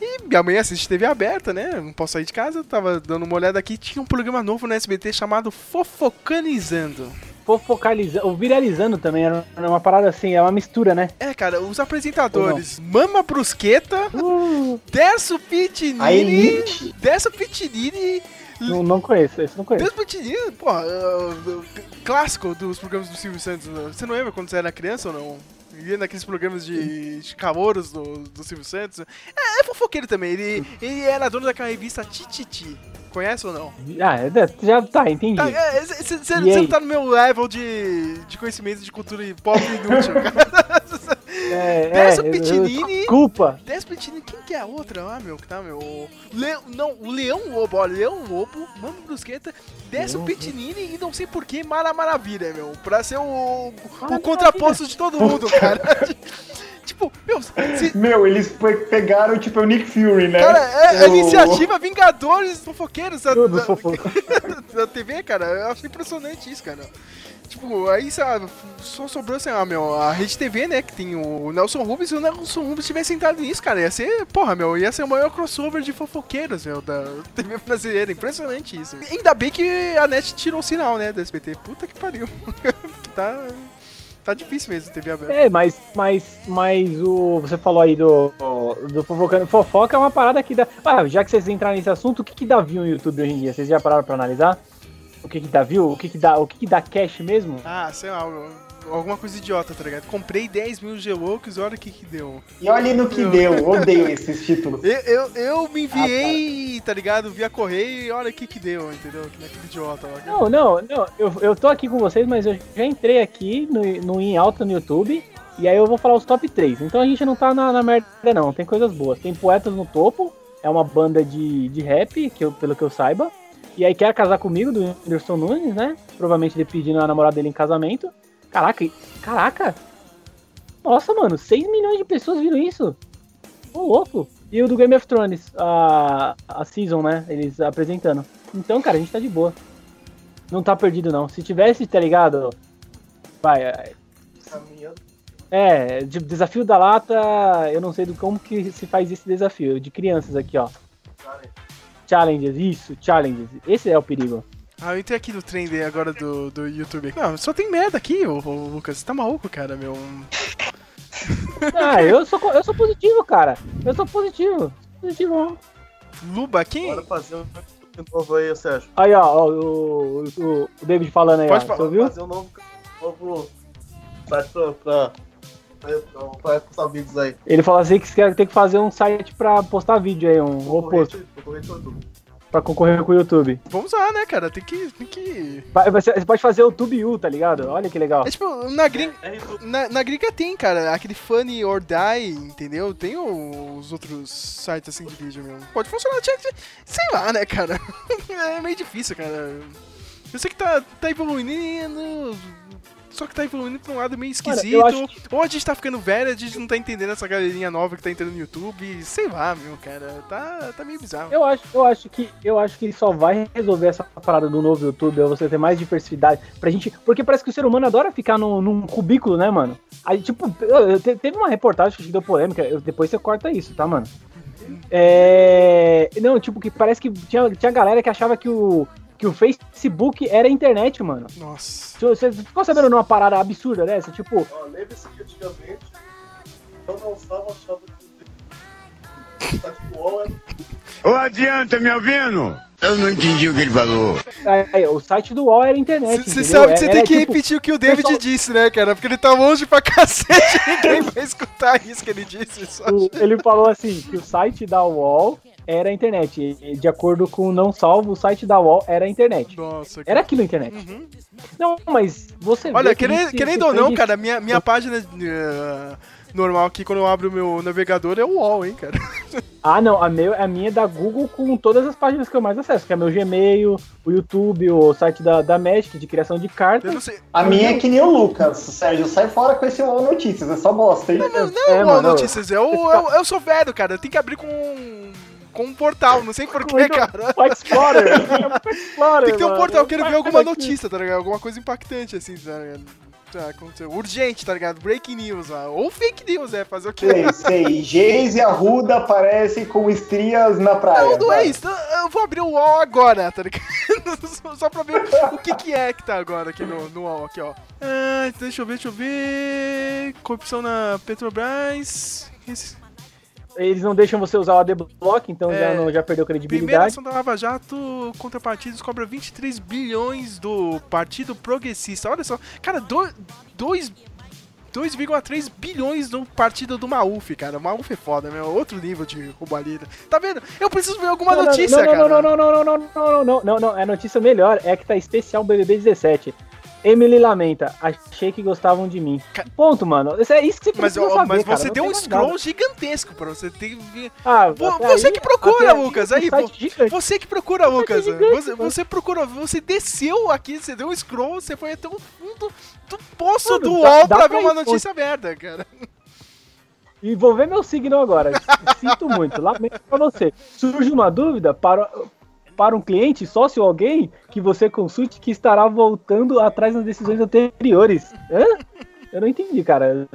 E minha mãe assiste TV aberta, né? Não posso sair de casa, tava dando uma olhada aqui. Tinha um programa novo no SBT chamado Fofocanizando. Fofocalizando, ou viralizando também, era uma parada assim, é uma mistura, né? É, cara, os apresentadores Mama Brusqueta, Uh, A Pitinini, Elite. Décio Pitinini, não, não conheço, esse não conheço. Décio Pitinini, porra, uh, clássico dos programas do Silvio Santos. né? Você não lembra quando você era criança ou não? Ia naqueles programas de, de calouros do, do Silvio Santos. É, é fofoqueiro também, ele, ele era dono daquela revista Tititi. Conhece ou não? Ah, é, já tá, entendi. Tá, é, Você E não tá no meu level de, de conhecimento de cultura pop inútil, cara. É, Décio é, Pitinini. Desculpa. Despetini, quem que é a outra lá, meu? Que tá, meu? O Leão, não, o Leão Lobo, ó, Leão Lobo, Mano Brusqueta, desce o Pitinini e não sei por que Mara Maravilha, meu. Pra ser o, o contraposto de todo mundo, cara. tipo, meu, se, Meu, eles pe- pegaram, tipo, o Nick Fury, né? cara, é a O- iniciativa Vingadores Fofoqueiros da, da, da TV, cara. Eu achei impressionante isso, cara. Tipo, aí, sabe, só sobrou assim, ah, meu, a Rede TV, né, que tem o Nelson Rubens, e o Nelson Rubens tivesse entrado nisso, cara, ia ser, porra, meu, ia ser o maior crossover de fofoqueiros, meu, da TV brasileira, impressionante isso. Ainda bem que a NET tirou o sinal, né, do SBT, puta que pariu, que tá... Tá difícil mesmo TV aberta. É, mas, mas, mas o. Você falou aí do. do fofocando. Fofoca é uma parada que dá. Ah, já que vocês entraram nesse assunto, o que, que dá view no YouTube hoje em dia? Vocês já pararam pra analisar? O que, que dá view? O que, que dá. O que, que dá cash mesmo? Ah, sei lá, alguma coisa idiota, tá ligado? Comprei 10 mil Geloucos, olha o que que deu. E olha no que Eu- deu, odeio esses títulos. Eu, eu, eu me enviei, tá ligado? Via correio e olha o que que deu, entendeu? Que naquele idiota lá. Não, não, não. Eu, eu tô aqui com vocês, mas eu já entrei aqui no, no em alta no YouTube. E aí eu vou falar os top 3. Então a gente não tá na, na merda, não. Tem coisas boas. Tem Poetas no Topo. É uma banda de, de rap, que eu, pelo que eu saiba. E aí quer casar comigo, do Whindersson Nunes, né? Provavelmente ele pedindo a namorada dele em casamento. Caraca, caraca! Nossa, mano, 6 milhões de pessoas viram isso. Ô, louco. E o do Game of Thrones, a, a Season, né? Eles apresentando. Então, cara, a gente tá de boa. Não tá perdido, não. Se tivesse, tá ligado? Vai. é- É, de- desafio da lata, eu não sei do como que se faz esse desafio. De crianças aqui, ó. Challenges, isso, challenges. Esse é o perigo. Ah, eu entrei aqui no trend agora do, do YouTube. Não, só tem merda aqui, ô, ô, Lucas. Você tá maluco, cara, meu? Ah, eu sou, eu sou positivo, cara. Eu sou positivo. Positivo. Luba, quem? Bora fazer um novo aí, Sérgio. Aí, ó, ó, o, o, o David falando aí, Pode ó. falar, Você ouviu? fazer um novo, novo site pra, pra, pra, pra postar vídeos aí. Ele falou assim que quer- tem que fazer um site pra postar vídeo aí, um oposto, Pra concorrer com o YouTube. Vamos lá, né, cara? Tem que. Tem que... Vai- Você você pode fazer o TubeU, tá ligado? Olha que legal. É tipo, na gringa, na, na gringa tem, cara, aquele Funny or Die, entendeu? Tem os outros sites assim de vídeo mesmo. Pode funcionar, sei lá, né, cara? É meio difícil, cara. Eu sei que tá, tá evoluindo, só que tá evoluindo pra um lado meio Cara, esquisito. eu acho Ou a gente tá ficando velho, a gente não tá entendendo essa galerinha nova que tá entrando no YouTube. Sei lá, meu, cara. Tá, tá meio bizarro. Eu acho, eu acho que eu acho que só vai resolver essa parada do novo YouTube, é você ter mais diversidade pra gente, porque parece que o ser humano adora ficar num, num cubículo, né, mano? Aí tipo, eu- eu te- teve uma reportagem que deu polêmica, eu- depois você corta isso, tá, mano? É, não, tipo que parece que tinha, tinha galera que achava que o que o Facebook era a internet, mano. Nossa. Você ficou sabendo numa parada absurda dessa? Tipo, Ó, lembre-se que antigamente eu não usava achava que o site do UOL era Ô, adianta, me ouvindo? Eu não entendi o que ele falou. aí, o site do UOL era a internet. Você sabe que você tem que tipo, repetir o que o David pessoal- disse, né, cara? Porque ele tá longe pra cacete, ninguém vai escutar isso que ele disse. O- ele falou assim que o site da UOL era a internet. E, de acordo com o não salvo, o site da UOL era a internet. Nossa, Era aquilo a internet. Não, mas você Olha, que querendo, querendo ou não, cara, minha, minha página eh, normal aqui, quando eu abro o meu navegador, é o UOL, hein, cara. Ah, não, a, meu, a minha é da Google com todas as páginas que eu mais acesso, que é meu Gmail, o YouTube, o site da, da Magic de criação de cartas. A minha é que nem o Lucas, Sérgio, sai fora com esse UOL Notícias, é só bosta, hein? Não, É, é, UOL mano, Notícias, eu, eu, eu sou velho, cara, tem que abrir com com um portal, não sei porquê, cara. O Explorer. o Explorer, Tem que ter um portal, eu quero ver alguma notícia, tá ligado? Alguma coisa impactante, assim, tá ligado? Tá, aconteceu. Urgente, tá ligado? Breaking news. Ou fake news, é, fazer o quê? Sei, sei. Geise Arruda aparece com estrias na praia. Não, não é isso. Eu vou abrir o UOL agora, tá ligado? Só- Só pra ver o que, que é que tá agora aqui no, no UOL, aqui, ó. Ah, deixa eu ver, deixa eu ver. Corrupção na Petrobras. Esse- Eles não deixam você usar o ADBlock, então É. já, não, já perdeu Primeira credibilidade. ação da Lava Jato, contrapartidas cobra 23 bilhões do Partido Progressista. Olha só, cara, 2 2,3 bilhões do partido do Mauf, cara. O Mauf é foda, meu. Outro nível de roubalheira. Tá vendo? Eu preciso ver alguma Não, não, notícia, não, não, cara. Não, não, não, não, não, não, não, não, não, é notícia melhor, é que tá especial BBB 17. Emily lamenta, achei que gostavam de mim. Ponto, mano. Isso é isso que você Mas, precisa ó, saber, mas cara, você não deu um scroll nada. gigantesco pra você ter. Ah, você aí- que procura, Lucas. Aí, você que procura, Lucas. gigante, Você, você procura, você desceu aqui, você deu um scroll, você foi até o fundo do poço Mano, do UOL dá pra ver pra uma ir, notícia merda, cara. E vou ver meu signo agora. Sinto muito, lamento pra você. Surge uma dúvida para, para um cliente, sócio ou alguém que você consulte que estará voltando atrás nas decisões anteriores. Hã? Eu não entendi, cara.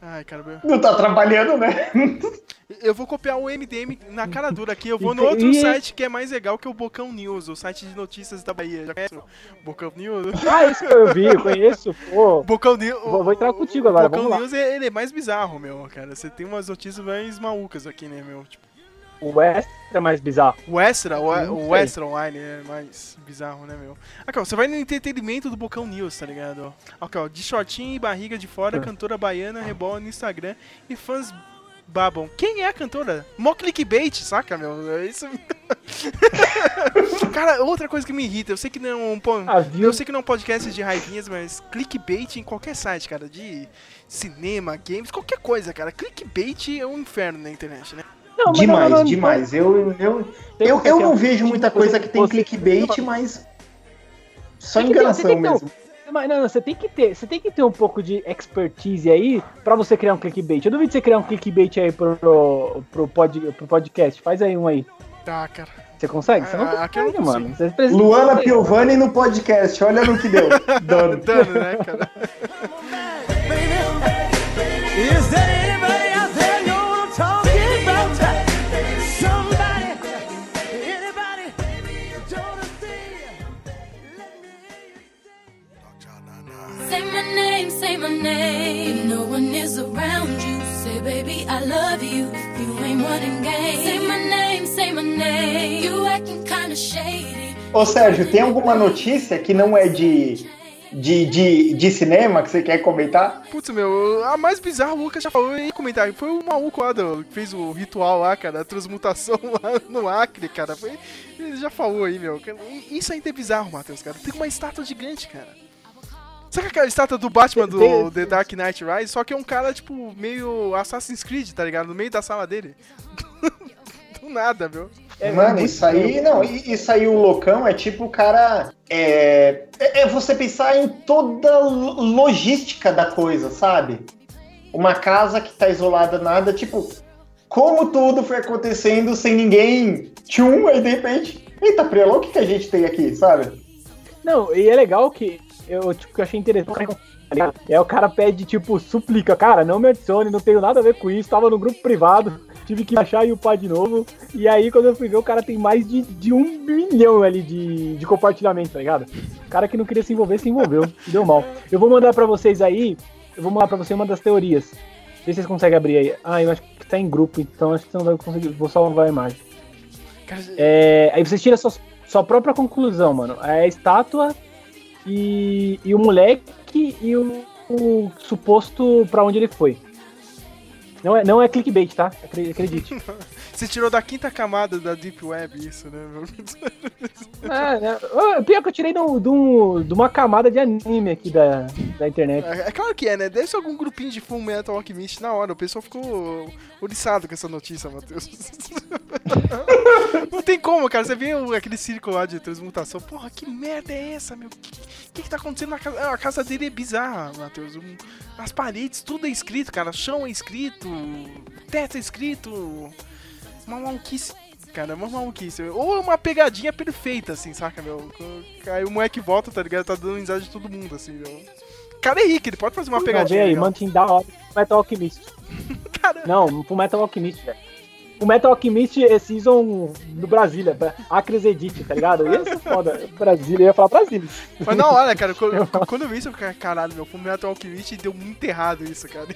Ai, caramba. Não tá trabalhando, né? Eu vou copiar o MDM na cara dura aqui. Eu vou no outro e- site que é mais legal, que é o Bocão News, o site de notícias da Bahia. Já conhece Bocão News? Ah, isso que eu vi, eu conheço, pô. Bocão News. Vou, vou entrar contigo agora, Bocão vamos lá. News é, ele é mais bizarro, meu, cara. Você tem umas notícias mais malucas aqui, né, meu? Tipo, O extra é mais bizarro. o Extra, o, o. Extra Online é mais bizarro, né, meu? Aqui, ó, você vai no entretenimento do Bocão News, tá ligado? Aqui, ó, de shortinho e barriga de fora, Ah. cantora baiana rebola no Instagram e fãs babam. Quem é a cantora? Mó clickbait, saca, meu? É isso. Cara, outra coisa que me irrita, eu sei que não é um, Ah, eu sei que não é um podcast de raivinhas, mas clickbait em qualquer site, cara, de cinema, games, qualquer coisa, cara. Clickbait é um inferno na internet, né? Não, demais, não, não, demais. Eu, eu, Tem eu, eu não vejo muita coisa que tem clickbait, mas. Só Tem que ter- enganação um- mesmo. Mas não, você tem que ter, você tem que ter um pouco de expertise aí pra você criar um clickbait. Eu duvido você criar um clickbait aí pro, pro, pod, pro podcast. Faz aí um aí. Tá, cara. Você consegue? Você não Ah, não consegue, consigo. mano. Você precisa- Luana Piovani no podcast, olha no que deu. Dano. Dano, né, cara? My name. If no one is around you, say, baby, I love you. If you ain't running game, say my name, say my name. You acting kinda shady. Ô Sérgio, tem alguma notícia que não é de, de, de, de cinema que você quer comentar? Putz, meu, a mais bizarra, o Lucas já falou em comentário. Foi o maluco lá do, que fez o ritual lá, cara, a transmutação lá no Acre, cara. Foi, ele já falou aí, meu. Isso ainda é bizarro, Matheus, cara. Tem uma estátua gigante, cara. Sabe aquela estátua do Batman do The Dark Knight Rise? Só que é um cara, tipo, meio Assassin's Creed, tá ligado? No meio da sala dele. do nada, meu. É, Mano, isso aí, não, isso aí o loucão é tipo o cara. É, é é você pensar em toda logística da coisa, sabe? Uma casa que tá isolada, nada, tipo, como tudo foi acontecendo sem ninguém. Tchum, aí de repente. Eita, Prelo, o que, que a gente tem aqui, sabe? Não, e é legal que eu, tipo, que eu achei interessante. tá ligado? É o cara pede, tipo, suplica, cara, não me adicione, não tenho nada a ver com isso, tava no grupo privado, tive que achar e upar de novo. E aí, quando eu fui ver, o cara tem mais de, de um milhão ali de, de compartilhamento, tá ligado? O cara que não queria se envolver, se envolveu, deu mal. Eu vou mandar pra vocês aí, eu vou mandar pra você uma das teorias. Vê se vocês conseguem abrir aí. Ah, eu acho que tá em grupo, então acho que você não vai conseguir. Vou salvar a imagem. É, aí você tira sua, sua própria conclusão, mano. É a estátua e, e o moleque e o, o suposto pra onde ele foi. Não é, não é clickbait, tá? Acre- Acredite. Você tirou da quinta camada da Deep Web isso, né, é, é, ah, pior que eu tirei de um- um- uma camada de anime aqui da, da internet. É, é claro que é, né? Deve ser algum grupinho de Full Metal Alchemist na hora. O pessoal ficou oriçado com essa notícia, Matheus. Não tem como, cara. Você vê aquele círculo lá de transmutação. Porra, que merda é essa, meu? O que, que, que tá acontecendo na casa? A casa dele é bizarra, Matheus. Um- as paredes, tudo é escrito, cara. Chão é escrito, teto é escrito. Uma maluquice. Cara, uma maluquice. Ou é uma pegadinha perfeita, assim, saca, meu? Aí o moleque volta, tá ligado? Tá dando risada de todo mundo, assim, meu. Cara é rico, ele pode fazer uma Não, pegadinha. vê aí. Mantin da hora. Metal Alchemist. Não, pro Metal Alchemist, velho. O Metal Alchemist é season do Brasília, pra- Acres Edit, tá ligado? Isso é foda. Brasília, ia falar Brasília. Mas na hora, cara, quando, quando eu vi isso, eu fiquei, caralho, meu, Full Metal Alchemist deu muito errado isso, cara.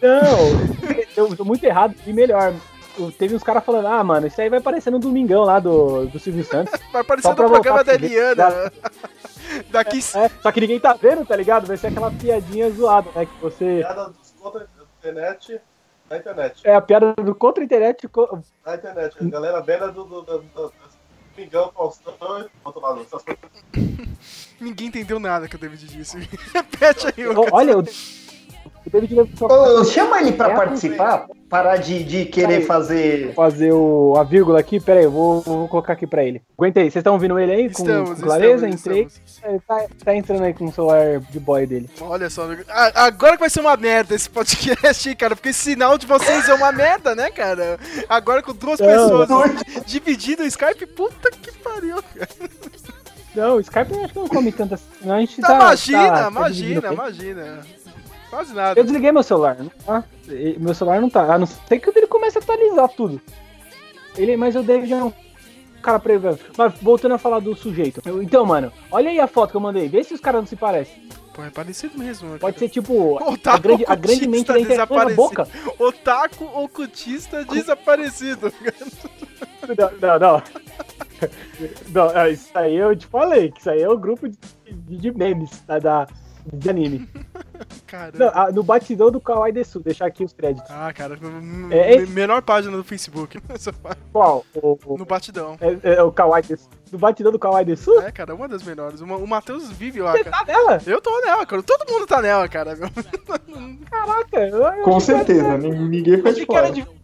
Não, deu, deu muito errado e melhor. O- Teve uns caras falando, ah, mano, isso aí vai parecer no Domingão lá do, do Silvio Santos. Vai parecer Só no programa da Eliana. Daqui. É, só que ninguém tá vendo, tá ligado? Vai ser aquela piadinha zoada, né? Que você. Piada dos contra da internet na internet. É a piada do contra internet. co- Na internet. A galera vendo do, do, do, do, do Pingão, Faustão e outro lado. Essas coisas. Ninguém entendeu nada que o David disse. Repete aí, Lucas. Olha, o, o David Levy só Ô, chama ele pra É, participar, parar de, de querer Aí. fazer. fazer o, a vírgula aqui. Pera aí, eu vou, vou colocar aqui pra ele. Aguenta aí, vocês estão ouvindo ele aí com, Estamos, com clareza? estamos, Entrei. É, Tá, tá entrando aí com o celular de boy dele. Olha só, a- agora que vai ser uma merda esse podcast, hein, cara, porque esse sinal de vocês é uma merda, né, cara? Agora com duas Não. pessoas dividindo o Skype, puta que pariu, cara. Não, o Skype eu acho que não come tanto assim. Não, a gente Tá, tá. imagina, tá- imagina, imagina. Quase nada. Eu desliguei meu celular, não tá? E Meu celular não tá. A não ser que ele comece a atualizar tudo. Ele, mas o David é um cara previsto. Mas voltando a falar do sujeito. Eu- Então, mano, olha aí a foto que eu mandei. Vê se os caras não se parecem. Pô, é parecido mesmo. Pode ser tipo a Otaku grande, a grande mente da internet. Boca. Otaku ocultista desaparecido. Não, não, não. Não, é, isso aí eu te falei, que isso aí é o grupo de, de- de memes tá, da, de anime. Não, ah, no batidão do Kawaii Desu, deixar aqui os créditos. Ah, cara, É, m- menor página do Facebook. Qual? O, o- No batidão. é, é o Kawaii Desu. No batidão do Kawaii Desu? É, cara, uma das menores. Uma- o Matheus vive lá, Você cara. tá nela? Eu tô nela, cara. Todo mundo tá nela, cara. meu. Caraca, eu, eu Com certeza, ninguém foi de achei que era fora. de-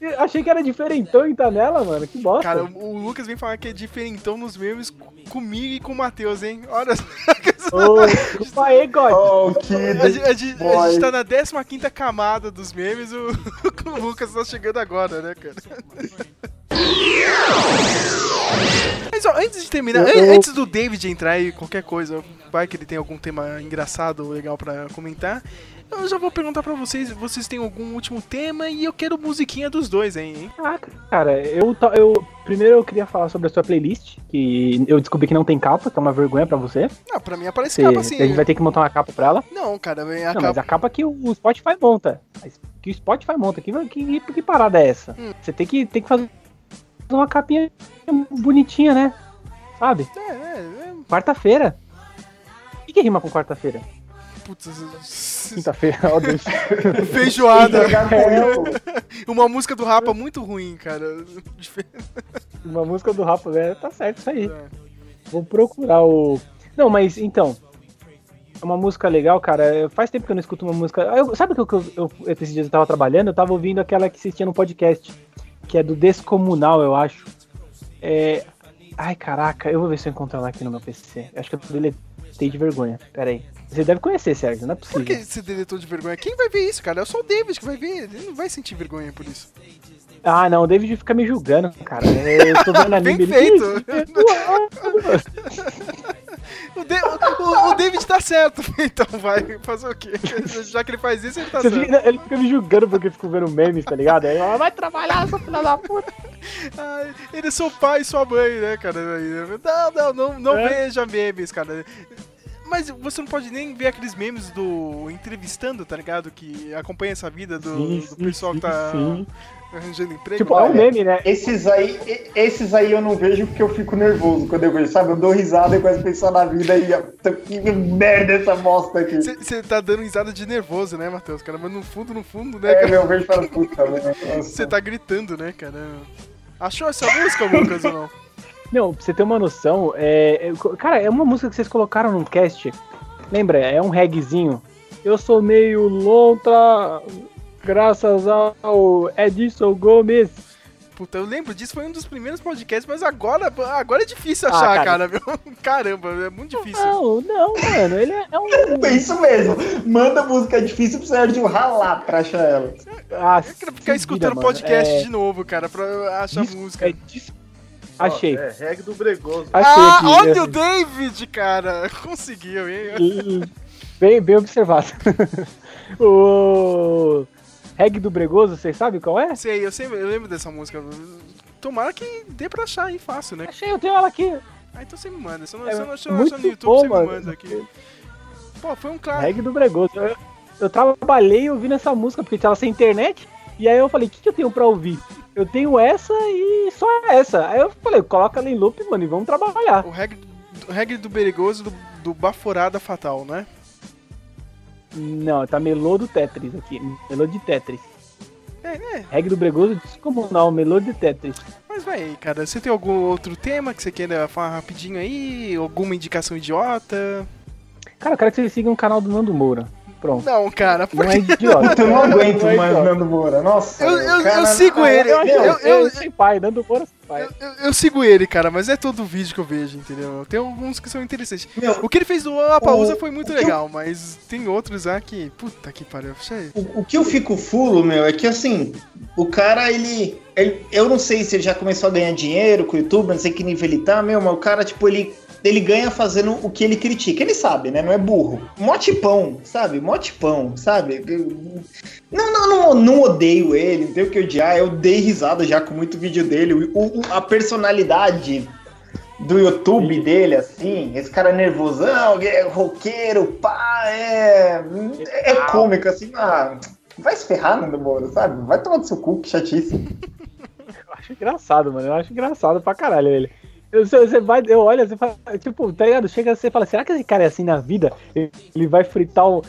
eu Achei que era diferentão em tá nela, mano. Que bosta. Cara, o Lucas vem falar que é diferentão nos memes co- comigo e com o Matheus, hein? Olha. Ô, desculpa aí, God. Oh, que A, gente- a a gente tá na 15 camada dos memes, o, o Lucas tá chegando agora, né, cara? Mas ó, antes de terminar, Eu- eu- antes do David entrar e qualquer coisa, vai que ele tem algum tema engraçado ou legal pra comentar, eu já vou perguntar pra vocês, vocês têm algum último tema e eu quero musiquinha dos dois, hein? Ah, cara, eu, eu. Primeiro eu queria falar sobre a sua playlist, que eu descobri que não tem capa, que é uma vergonha pra você. Não, pra mim aparece capa assim. a gente vai ter que montar uma capa pra ela. Não, cara, vem a não, capa. mas a capa que o Spotify monta. Que o Spotify monta. Que, que, que parada é essa? Hum. Você tem que, tem que fazer uma capinha bonitinha, né? Sabe? É, é, é. Quarta-feira. O que, que rima com quarta-feira? Putz, Quinta-feira, ó Deus. feijoada. Uma música do Rapa muito ruim, cara. Uma música do Rafa, velho. Tá certo isso aí. Vou procurar o. Não, mas então. É uma música legal, cara. Faz tempo que eu não escuto uma música. Eu- sabe o que eu, eu, eu, esses dias eu tava trabalhando? Eu tava ouvindo aquela que assistia no podcast, que é do Descomunal, eu acho. É. Ai, caraca, eu vou ver se eu encontro ela aqui no meu PC. Acho que eu deletei de vergonha. Pera aí. Você deve conhecer, Sérgio, não é possível. Por que você deletou de vergonha? Quem vai ver isso, cara? É só o David que vai ver. Ele não vai sentir vergonha por isso. Ah, não, o David fica me julgando, cara. Eu tô vendo anime Bem feito. O, Da- o- o David tá certo. Então vai fazer o quê? Já que ele faz isso, ele tá Você certo. fica- ele fica me julgando porque eu fico vendo memes, tá ligado? Aí ele fala, vai trabalhar, sua filha da puta. Ai, ele é seu pai e sua mãe, né, cara? Não, não, não, não É. veja memes, cara. Mas você não pode nem ver aqueles memes do entrevistando, tá ligado? Que acompanha essa vida do, Sim, do sim, pessoal que sim, tá sim. arranjando emprego. Tipo, é um meme, né? Esses aí, esses aí eu não vejo porque eu fico nervoso quando eu vejo, sabe? Eu dou risada e começo a pensar na vida e que merda essa bosta aqui. Você tá dando risada de nervoso, né, Matheus? Cara, mas no fundo, no fundo, né, É, cara? eu vejo e falo, puta, velho. Você tá gritando, né, cara? Achou essa música, Lucas, ou não? Não, pra você ter uma noção, é, é- cara, é uma música que vocês colocaram num cast. Lembra? É um reggaezinho. Eu sou meio lontra, graças ao Edson Gomes. Puta, eu lembro disso, foi um dos primeiros podcasts, mas agora, agora é difícil Ah, achar, cara. cara, meu. Caramba, é muito difícil. Não, não, mano, ele é um. É isso mesmo. Manda música difícil pro Sérgio ralar pra achar ela. Ah, Eu quero ficar escutando vira, podcast é- de novo, cara, pra achar Dis- música. é dis- Achei. É, reggae do Bregoso. Achei ah, aqui. olha é- o David, cara! Conseguiu, hein? Bem, bem observado. o reggae do Bregoso, vocês sabem qual é? Sei, eu, sei, eu lembro dessa música. Tomara que dê pra achar aí fácil, né? Achei, eu tenho ela aqui. Ah, então você me manda. Se eu não, É se eu não achar muito no YouTube, bom, você mano. me manda aqui. Pô, foi um claro. Reggae do Bregoso. Eu, eu trabalhei ouvindo essa música porque tava sem internet. E aí eu falei, o que, que eu tenho pra ouvir? Eu tenho essa e só essa. Aí eu falei, coloca ela em loop, mano, e vamos trabalhar. O reggae, o reggae do Berigoso do, do Baforada Fatal, né? Não, tá Melô do Tetris aqui. Melô de Tetris. É, é. Reggae do Bregoso descomunal, Melô de Tetris. Mas vai aí, cara. Você tem algum outro tema que você queira falar rapidinho aí? Alguma indicação idiota? Cara, eu quero que vocês sigam o canal do Nando Moura. Pronto. Não, cara, Não é idiota. Eu não aguento Não é mais idiota. Nando Moura. Nossa. Eu- eu- cara, eu sigo ah, ele, eu- eu- eu- eu- Eu sem pai, Nando Moura sem pai. Eu, eu sigo ele, cara, mas é todo vídeo que eu vejo, entendeu? Tem alguns que são interessantes. Meu, o que ele fez do Apausa o- foi muito legal, mas tem outros lá que. Puta que pariu. O, o que eu fico fulo, meu, é que assim, o cara, ele, ele- Eu não sei se ele já começou a ganhar dinheiro com o YouTube, não sei que nível ele tá, meu, mas o cara, tipo, ele ele ganha fazendo o que ele critica. Ele sabe, né? Não é burro. Motipão, sabe? Motipão, sabe? Não, não, não, não odeio ele, não tenho o que odiar. Eu dei risada já com muito vídeo dele. O, o- a personalidade do YouTube dele, assim, esse cara nervosão, é roqueiro, pá, é. É cômico, assim, ah, vai se ferrar, Nando Moura, sabe? Vai tomar do seu cu, que chatice. Eu acho engraçado, mano. Eu acho engraçado pra caralho ele. Você, vai, eu olho, você fala, tipo, tá ligado? Chega você fala, será que esse cara é assim na vida? Ele, ele vai fritar o.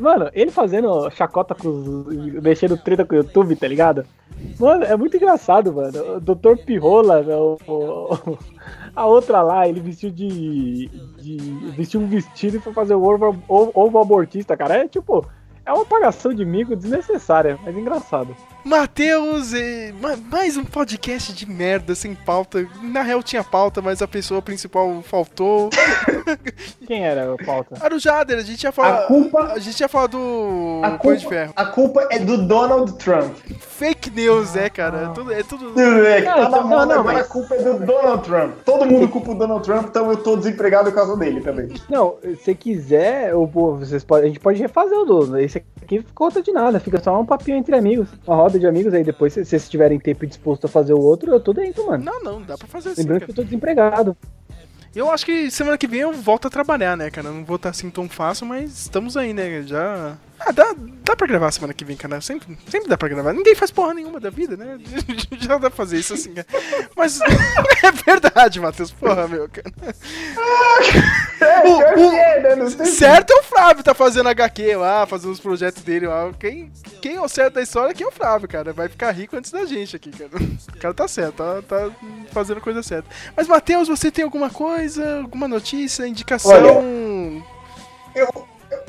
Mano, ele fazendo chacota com os. mexendo treta com o YouTube, tá ligado? Mano, é muito engraçado, mano. O Dr. Pirrola, né, o- o- a outra lá, ele vestiu de. de vestiu um vestido e foi fazer o ovo, ovo, ovo abortista, cara. É tipo. É uma apagação de mico desnecessária, mas engraçado. Matheus, ma- mais um podcast de merda, sem pauta. Na real tinha pauta, mas a pessoa principal faltou. Quem era o pauta? Era o Jader, a gente ia falar. A culpa- A gente ia falar do. A Punho de culpa, Ferro. a culpa é do Donald Trump. Fake news, é, cara. É tudo. É tudo... É, que tá Não, na moda não, não, mas- a culpa é do Donald Trump. Todo mundo culpa o Donald Trump, então eu tô desempregado por causa dele também. Não, se quiser, eu, vocês podem, a gente pode refazer o do. Esse aqui não conta de nada, fica só um papinho entre amigos. Uma roda de amigos aí depois, se vocês tiverem tempo e disposto a fazer o outro, eu tô dentro, mano. Não, não, dá pra fazer assim. Lembrando que eu tô desempregado. Eu acho que semana que vem eu volto a trabalhar, né, cara? Não vou estar assim tão fácil, mas estamos aí, né? Já. Ah, dá, dá pra gravar semana que vem, cara. Sempre, sempre dá pra gravar. Ninguém faz porra nenhuma da vida, né? Já dá pra fazer isso assim, cara. Mas é verdade, Matheus. Porra, meu, cara. O- o- é, né? Certo é o Flávio tá fazendo HQ lá, fazendo os projetos dele lá. Quem, quem é o certo da história aqui é o Flávio, cara. Vai ficar rico antes da gente aqui, cara. O cara tá certo, tá, tá fazendo a coisa certa. Mas, Matheus, você tem alguma coisa, alguma notícia, indicação?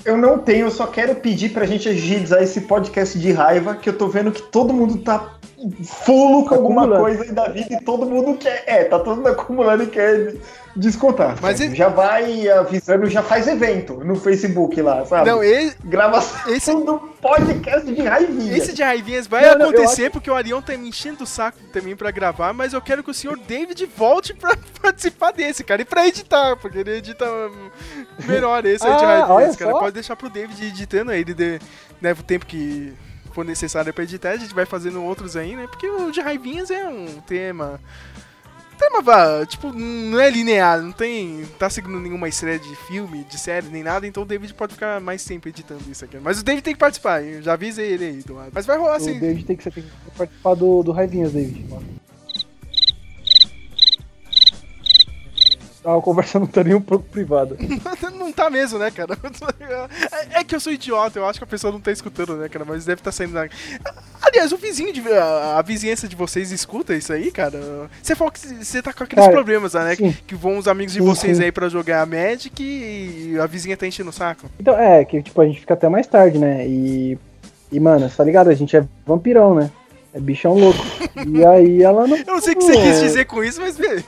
Eu não tenho, eu só quero pedir pra gente agilizar esse podcast de raiva, que eu tô vendo que todo mundo tá fulo com alguma Acumulando. coisa aí da vida e todo mundo quer. É, tá todo mundo acumulando e quer descontar. Mas sabe? e- Já vai avisando, já faz evento no Facebook lá, sabe? Não, esse, Gravação esse- do podcast de raivinha. esse de raivinhas vai Não, não, acontecer porque o Arion tá me enchendo o saco também pra gravar, mas eu quero que o senhor David volte pra participar desse, cara, e pra editar, porque ele edita hum, melhor esse aí de Ah, raivinhas, cara. só. Pode deixar pro David editando aí, ele de, leva o tempo que for necessário pra editar, a gente vai fazendo outros aí, né? Porque o de raivinhas é um tema. Tema, vá, tipo, não é linear, não tem. tá seguindo nenhuma estreia de filme, de série, nem nada, então o David pode ficar mais tempo editando isso aqui. Mas o David tem que participar, hein? já avisei ele aí do lado. Mas vai rolar O assim. David tem que, tem que participar do, do Raivinhas, David. A conversa não tá nem um pouco privada. não tá mesmo, né, cara? É, é que eu sou idiota, eu acho que a pessoa não tá escutando, né, cara? Mas deve estar saindo da. Aliás, o vizinho, de, a, a vizinhança de vocês escuta isso aí, cara? Você falou que você tá com aqueles Cara, problemas lá, né? sim. Que vão os amigos de Sim, vocês sim. aí pra jogar Magic e a vizinha tá enchendo o saco. Então, é, que tipo, a gente fica até mais tarde, né? E. E, mano, você tá ligado? A gente é vampirão, né? É bichão louco. E aí ela não. Eu não sei o que você quis dizer com isso, mas beleza.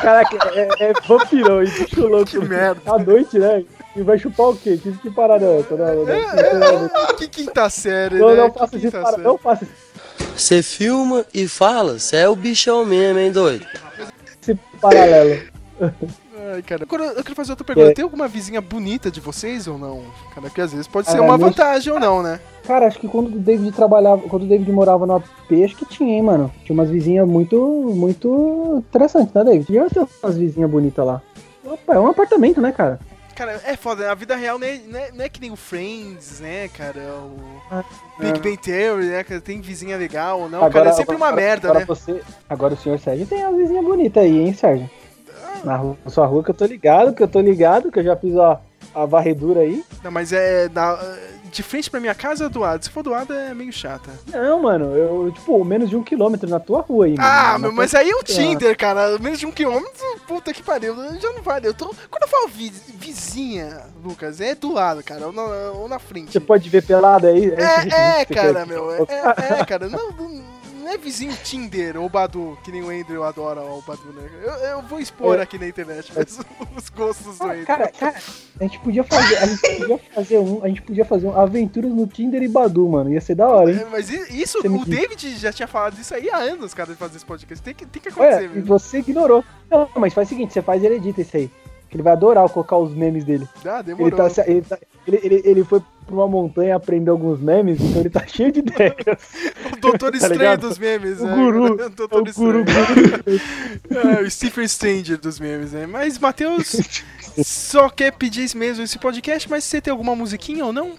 Caraca, é, é vampirão e bicho louco. Que merda. À noite, né? E vai chupar o quê? Que, que parada é essa? Não, não, não, que quinta série, não, né? não faça isso, para, não faça Você filma e fala, você é o bichão mesmo, hein, doido? esse paralelo. Ai, cara. Agora eu quero fazer outra pergunta. É. Tem alguma vizinha bonita de vocês ou não? Cara, porque às vezes pode ser Ah, uma vantagem ou não, né? Cara, acho que quando o David trabalhava, quando o David morava no AP, acho que tinha, hein, mano. Tinha umas vizinhas muito, muito interessantes, né, David? Tinha umas vizinhas bonitas lá. Opa, é um apartamento, né, cara? Cara, é foda, a vida real não é, não é, não é que nem o Friends, né, cara? O Ah, Big é. Bang Theory, né, cara? Tem vizinha legal ou não, cara, é sempre uma agora- merda, agora né? Você, agora o senhor Sérgio tem uma vizinha bonita aí, hein, Sérgio? Na, rua- na sua rua que eu tô ligado, que eu tô ligado, que eu já fiz a, a varredura aí. Não, mas é da- de frente pra minha casa é doado. Se for doado é meio chata. Não, mano, eu, tipo, menos de um quilômetro na tua rua aí. Ah, mano, mas tua- aí é o. Tinder, cara. Menos de um quilômetro, puta que pariu. Já não vale. Eu tô... Quando eu falo vi- vizinha, Lucas, é do lado, cara. Ou na, ou na frente. Você pode ver pelada aí? É, é, cara, meu. É, é, é, cara. Não, não levezinho Tinder ou Badu, que nem o Andrew adora o Badu, né? Eu, eu vou expor É. aqui na internet mas os gostos do Andrew. Cara, cara, a gente podia fazer, a gente podia fazer um, a gente podia fazer um aventuras no Tinder e Badu, mano. Ia ser da hora, hein? É, Mas isso, Você o diz. David já tinha falado disso aí há anos, cara, de fazer esse podcast. Tem que, tem que acontecer Ué, e você ignorou. Não, mas faz o seguinte, você faz e ele edita isso aí. Que ele vai adorar colocar os memes dele. Ah, Ele, demorou. tá, se- ele, tá- ele, ele, ele foi pra uma montanha aprender alguns memes, então ele tá cheio de ideias. O Doutor Tá Estranho ligado? dos memes, O né? guru, O Doutor é o guru, Estranho. É, o Stephen Stranger dos memes, né? Mas, Matheus, só quer pedir mesmo esse podcast, mas você tem alguma musiquinha ou não?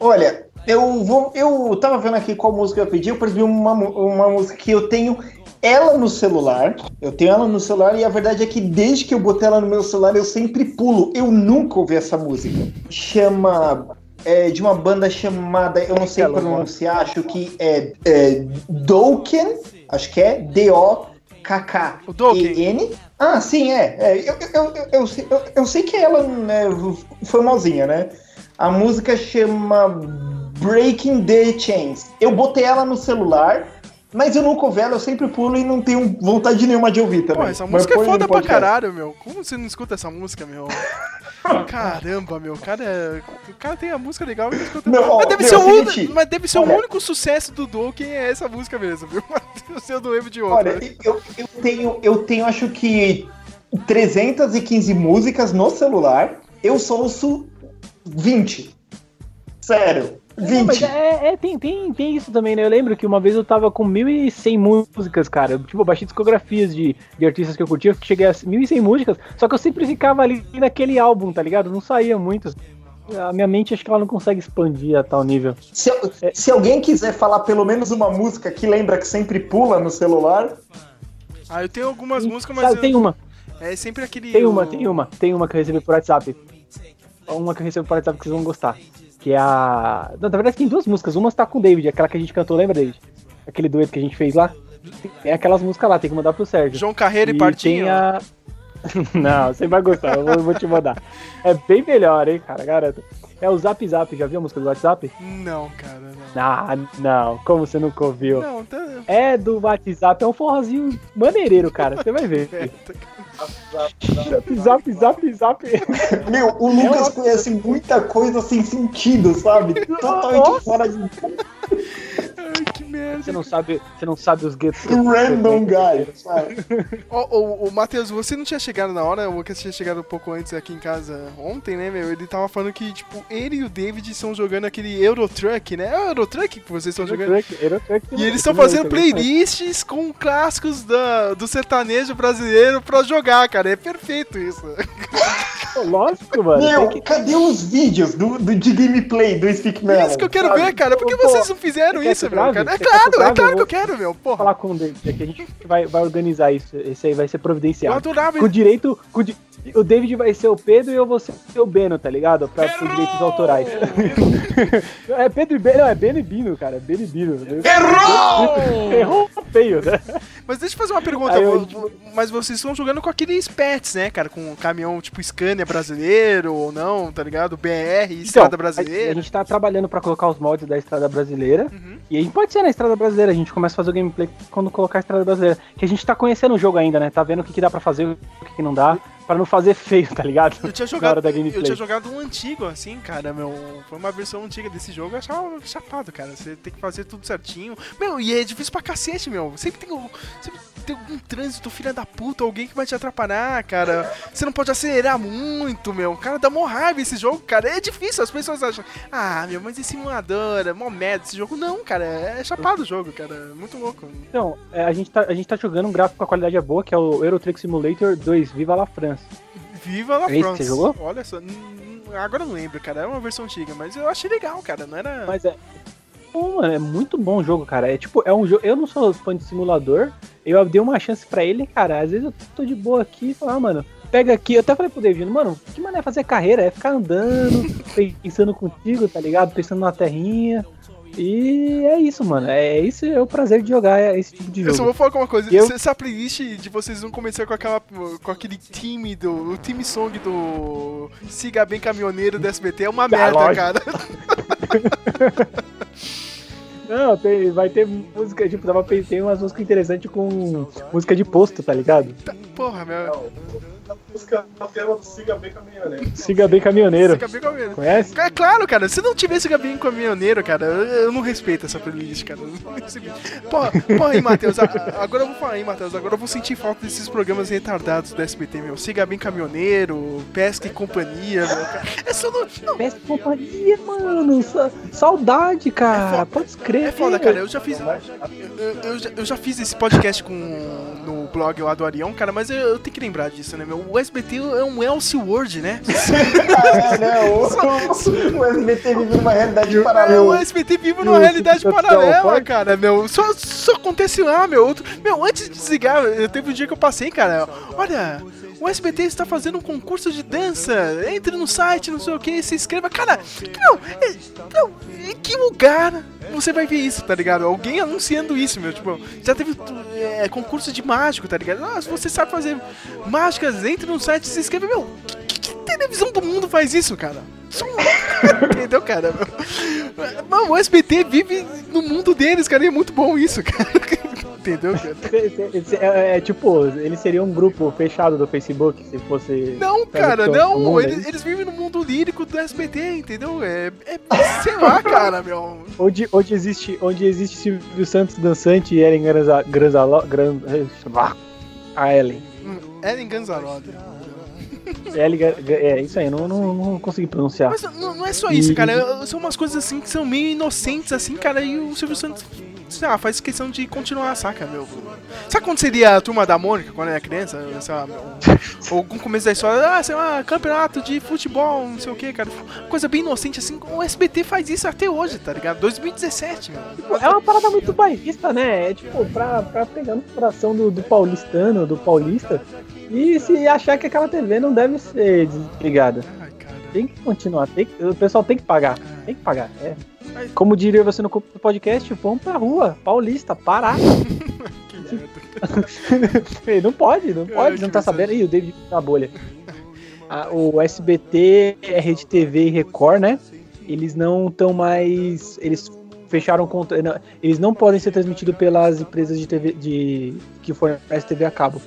Olha, eu vou. Eu tava vendo aqui qual música eu pedi, eu percebi uma, uma música que eu tenho ela no celular. Eu tenho ela no celular e a verdade é que desde que eu botei ela no meu celular eu sempre pulo. Eu nunca ouvi essa música. Chama. É de uma banda chamada, eu não sei pronunciar, acho que é, é Dokken, acho que é D-O-K-K-E-N. Ah, sim, é. é eu, eu, eu, eu, sei- eu, eu sei que ela né, famosinha, né? A música chama Breaking the Chains. Eu botei ela no celular, mas eu nunca ouvi ela, eu sempre pulo e não tenho vontade nenhuma de ouvir também. Pô, essa Mas música é foda pra caralho, meu. Como você não escuta essa música, meu? Caramba, meu. O cara, é- o cara tem a música legal e não mas, deve meu, ser o, seguinte, único- mas deve ser olha- o único sucesso do Dokken é essa música mesmo, viu? Mas eu não lembro de outra. Olha, eu, eu tenho, eu tenho acho que 315 músicas no celular. Eu só ouço 20. Sério, Não, mas 20. é, é, tem, tem, tem isso também, né? Eu lembro que uma vez eu tava com 1.100 músicas, cara. Eu, Tipo, eu baixei discografias de, de artistas que eu curtia, eu cheguei a 1.100 músicas, só que eu sempre ficava ali naquele álbum, tá ligado? Não saía muito. A minha mente acho que ela não consegue expandir a tal nível. Se, se alguém quiser falar pelo menos uma música que lembra que sempre pula no celular, Ah, eu tenho algumas músicas, mas. Sabe, eu- tem uma, É sempre aquele. tem uma, o- tem uma, tem uma que eu recebi por WhatsApp. Uma que eu recebi por WhatsApp que vocês vão gostar. Que é a. Não, na verdade tem duas músicas. Uma tá com o David, aquela que a gente cantou, lembra, David? Aquele dueto que a gente fez lá. Tem aquelas músicas lá, tem que mandar pro Sérgio. João Carreiro e, E Partinho. tem a- Não, você vai gostar, eu vou, vou te mandar. É bem melhor, hein, cara, garanto. É o Zap Zap, já viu a música do WhatsApp? Não, cara, não. Ah, não, como você nunca ouviu? Não, tá. É do WhatsApp, é um forrozinho maneireiro, cara, você vai ver. Zap, zap, zap. meu, o Lucas conhece muita coisa sem sentido, sabe? Totalmente fora de que merda. Você não sabe, você não sabe os guetos. random guy, sabe? Ô, Matheus, você não tinha chegado na hora, o Lucas tinha chegado um pouco antes aqui em casa ontem, né, meu? Ele tava falando que, tipo, ele e o David estão jogando aquele Eurotruck, né? É o Eurotruck que vocês estão jogando? Eurotruck, E eles estão fazendo Eurotruck. playlists com clássicos da, do sertanejo brasileiro pra jogar, cara. É perfeito isso. Pô, Lógico, mano. Meu, que- cadê os vídeos do, do, de gameplay do Speak Melon? É isso que eu quero sabe? ver, cara. Por que Pô, vocês não fizeram isso, meu, cara? É claro, é claro que eu quero, meu. Porra. falar com o David, aqui a gente vai, vai organizar isso. Esse aí vai ser providenciado. Eu adorava Com direito. Com di- O David vai ser o Pedro e eu vou ser o Beno, tá ligado? Pra, por direitos autorais. é Pedro e Beno, não, é Beno e Bino, cara. É Beno e Bino. Errou! Errou feio, né? Mas deixa eu fazer uma pergunta. Eu, Mas vocês estão jogando com aqueles pets, né, cara? Com um caminhão tipo Scania brasileiro ou não, tá ligado? BR, Estrada Então, A, Brasileira. a gente tá trabalhando pra colocar os mods da Estrada Brasileira. Uhum. E a gente pode ser na Estrada Brasileira. A gente começa a fazer o gameplay quando colocar a Estrada Brasileira. Que a gente tá conhecendo o jogo ainda, né? Tá vendo o que, que dá pra fazer, o que, que não dá. Pra não fazer feio, tá ligado? Eu tinha jogado, eu tinha jogado um antigo, assim, cara, meu. Foi uma versão antiga desse jogo, eu achava chapado, cara. Você tem que fazer tudo certinho. Meu, e é difícil pra cacete, meu. Sempre tem, sempre tem algum trânsito, filha da puta, alguém que vai te atrapalhar, cara. Você não pode acelerar muito, meu. Cara, dá mó raiva esse jogo, cara. É difícil, as pessoas acham, ah, meu, mas esse simulador, é mó merda esse jogo. Não, cara, é chapado o jogo, cara. É Muito louco. Então, é, a, gente tá, a gente tá jogando um gráfico com a qualidade é boa, que é o Euro Truck Simulator 2, Viva la France. Viva la É France. você jogou? Olha só, agora eu não lembro, cara. É uma versão antiga, mas eu achei legal, cara. Não era. Mas é. Pô, mano, é muito bom o jogo, cara. É tipo, é um jogo. Eu não sou fã de simulador. Eu dei uma chance pra ele, cara. Às vezes eu tô de boa aqui e falo, ah, mano, pega aqui. Eu até falei pro David, mano, que mané fazer carreira? É ficar andando, pensando contigo, tá ligado? Pensando na terrinha. E é isso, mano. É isso é o prazer de jogar esse tipo de Eu só jogo. vou falar uma coisa, eu- essa playlist de vocês vão começar com aquela com aquele time do. O time song do Siga Bem Caminhoneiro do SBT é uma merda, lógico. cara. Não, tem, vai ter música, tipo, tava pensando umas músicas interessantes com música de posto, tá ligado? Porra, meu. A música, tema do Siga Bem Caminhoneiro. Siga bem caminhoneiro. Siga bem caminhoneiro. Conhece? É claro, cara. Se não tivesse Gabinho Caminhoneiro, cara, eu, não respeito essa playlist, cara. Porra, porra aí, Matheus. Agora eu vou falar aí, Matheus. Agora eu vou sentir falta desses programas retardados do SBT, meu. Siga bem Caminhoneiro, Pesca e Companhia, meu. Cara. É só no. Não, Pesca e companhia, mano. sa- Saudade, cara. Pode escrever. É foda, cara. Eu já fiz. Eu, eu já, eu já fiz esse podcast com no blog lá do Arião, cara, mas eu, eu tenho que lembrar disso, né, meu? O SBT é um Elseworld, né? É, né? O, o SBT vive numa realidade É, o paralela. SBT vive numa realidade paralela, cara, meu. Só, só acontece lá, meu. Outro, meu, antes de desligar, eu- teve um dia que eu passei, cara. Olha, o SBT está fazendo um concurso de dança. Entre no site, não sei o que, se inscreva. Cara, não, é, não, em que lugar você vai ver isso, tá ligado? Alguém anunciando isso, meu. Tipo, já teve é, concurso de mágico, tá ligado? Ah, se você sabe fazer mágicas, entre no site se inscreva, meu. Que, que televisão do mundo faz isso, cara? Entendeu, cara? Mano, o SBT vive no mundo deles, cara, e é muito bom isso, cara. Entendeu, cara? É, é, tipo, ele seria um grupo fechado do Facebook se fosse. Não, cara, não. mundo, Eles, eles vivem no mundo lírico do SBT, entendeu? É, é sei lá, cara, meu. Onde, onde existe, onde existe Silvio Santos dançante e Ellen Granza, Granzalo, Gran, a Ellen. Hum, Ellen Ganzaroli. Ga- é isso aí, eu não, não, não consegui pronunciar. Mas não, não é só isso, E- cara. São umas coisas assim que são meio inocentes, assim, cara, e o Silvio Santos. Sei lá, faz questão de continuar, saca, meu? Sabe quando seria a turma da Mônica, quando era criança? Sei lá, ou algum começo da história, ah, sei lá, campeonato de futebol, não sei o que, cara. Coisa bem inocente, assim. O SBT faz isso até hoje, tá ligado? 2017, meu. É uma parada muito bairrista, né? É tipo, pra, pra pegar no coração do, do paulistano, do paulista, e se achar que aquela TV não deve ser desligada. Tem que continuar, tem que- o pessoal tem que pagar, tem que pagar. É. Como diria você no podcast, vamos pra rua, paulista, parar. Não pode, não pode, não tá sabendo. Ih, o David na bolha. Ah, o SBT, é Rede TV e Record, né? Eles não estão mais. Eles fecharam contra. não, Eles não podem ser transmitidos pelas empresas de TV de que fornecem TV a cabo.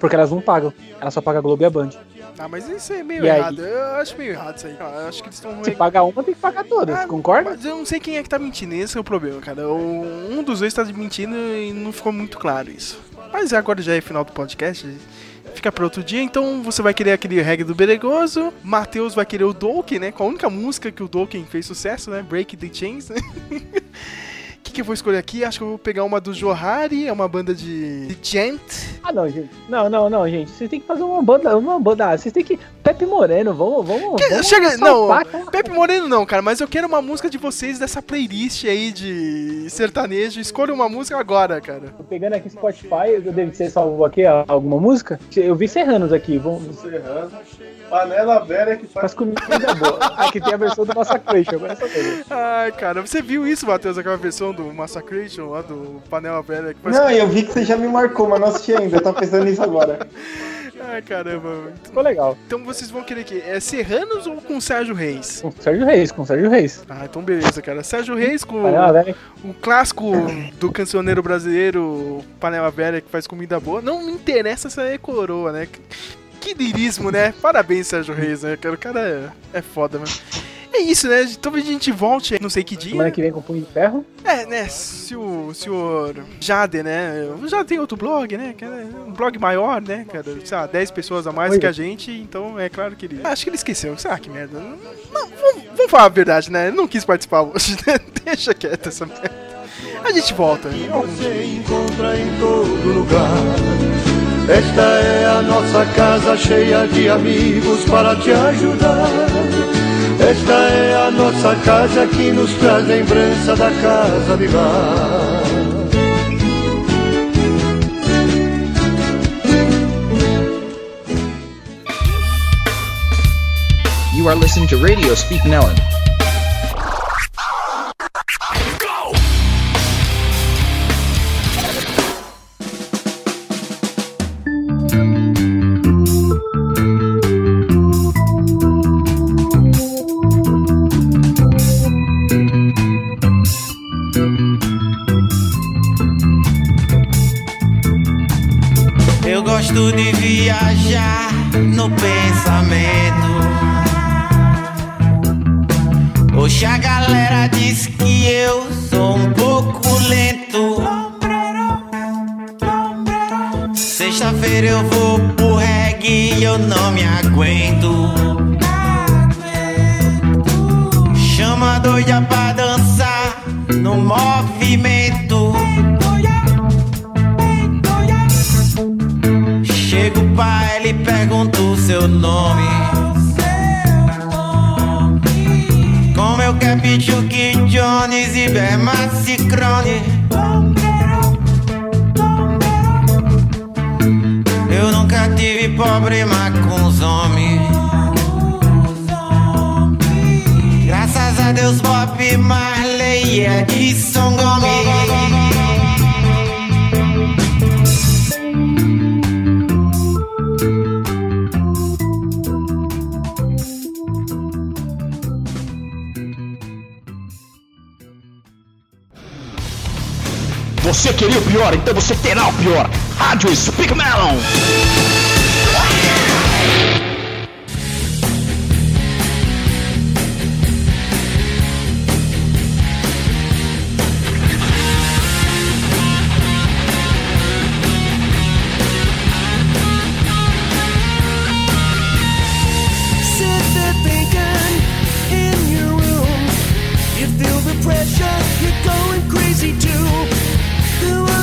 Porque elas não pagam. Elas só pagam a Globo e a Band. Ah, mas isso é meio E aí? errado. Eu acho meio errado isso aí. Eu acho que eles estão. Se pagar uma, tem que pagar todas, concorda? Mas eu não sei quem é que tá mentindo, esse é o problema, cara. Um dos dois tá mentindo e não ficou muito claro isso. Mas agora já é final do podcast, fica pra outro dia. Então você vai querer aquele reggae do Beregoso, Matheus vai querer o Dolken, né? Com a única música que o Dolken fez sucesso, né? Break the Chains, né? O que, que eu vou escolher aqui? Acho que eu vou pegar uma do Johari, é uma banda de, de Gent. Ah, não, gente. Não, não, não, gente. Vocês têm que fazer uma banda. Uma banda. ah, Vocês têm que. Pepe Moreno, vamos. vamos, Que- vamos Chega, não, salvar aquela- Pepe Moreno não, cara, mas eu quero uma música de vocês dessa playlist aí de sertanejo. Escolha uma música agora, cara. Tô pegando aqui Spotify, eu devo ser salvo aqui ah, alguma música? Eu vi Serranos aqui, vamos. Serrano. Panela velha que Faz faz comida boa. Aqui tem a versão do Massacration, agora é. Ai, cara, você viu isso, Matheus, aquela versão do Massacration lá do Panela Velha? Que faz- Não, eu vi que você já me marcou, mas não assisti ainda. Eu tava pensando nisso agora. Ai, caramba. Ficou legal. Então vocês vão querer que é Serranos ou com Sérgio Reis? Com Sérgio Reis, com Sérgio Reis. Ah, então beleza, cara. Sérgio Reis com o clássico do cancioneiro brasileiro Panela Velha que faz comida boa. Não me interessa se é coroa, né? Que lirismo, né? Parabéns, Sérgio Reis, né? O cara é, é foda, mano. É isso, né? Talvez a gente volte, aí, não sei que dia. Semana que vem com Punho de Ferro. É, né? Se o senhor Jade, né? Já tem outro blog, né? cara? Um blog maior, né, cara? Sei lá, 10 pessoas a mais Oi. que a gente, então é claro que ele. Acho que ele esqueceu. Ah, que merda. Não, vamos, vamos falar a verdade, né? Ele não quis participar hoje, né? Deixa quieto essa merda. A gente volta. dia. Você encontra em todo lugar. Esta é a nossa casa cheia de amigos para te ajudar. Esta é a nossa casa que nos traz lembrança da casa de lá. You are listening to Radio Speak Ellen. No pensamento. Hoje a galera diz que eu sou um pouco lento. Sexta-feira eu vou pro reggae e eu não me aguento. Chama a doida pra dançar no movimento. E pergunto o seu nome. Como eu quero Pichuque Jones e Bermassi Crone. Eu nunca tive problema com os homens. Graças a Deus, Bob Marley é de São Você queria o pior, então você terá o pior. Rádio Speak Melon. Pressure, you're going crazy too.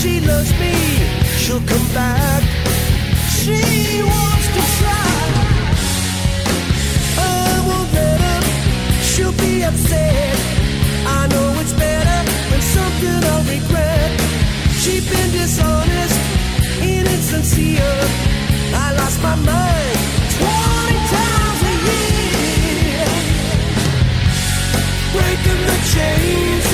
she loves me, she'll come back. She wants I lost my mind. Twenty times a year, breaking the chains.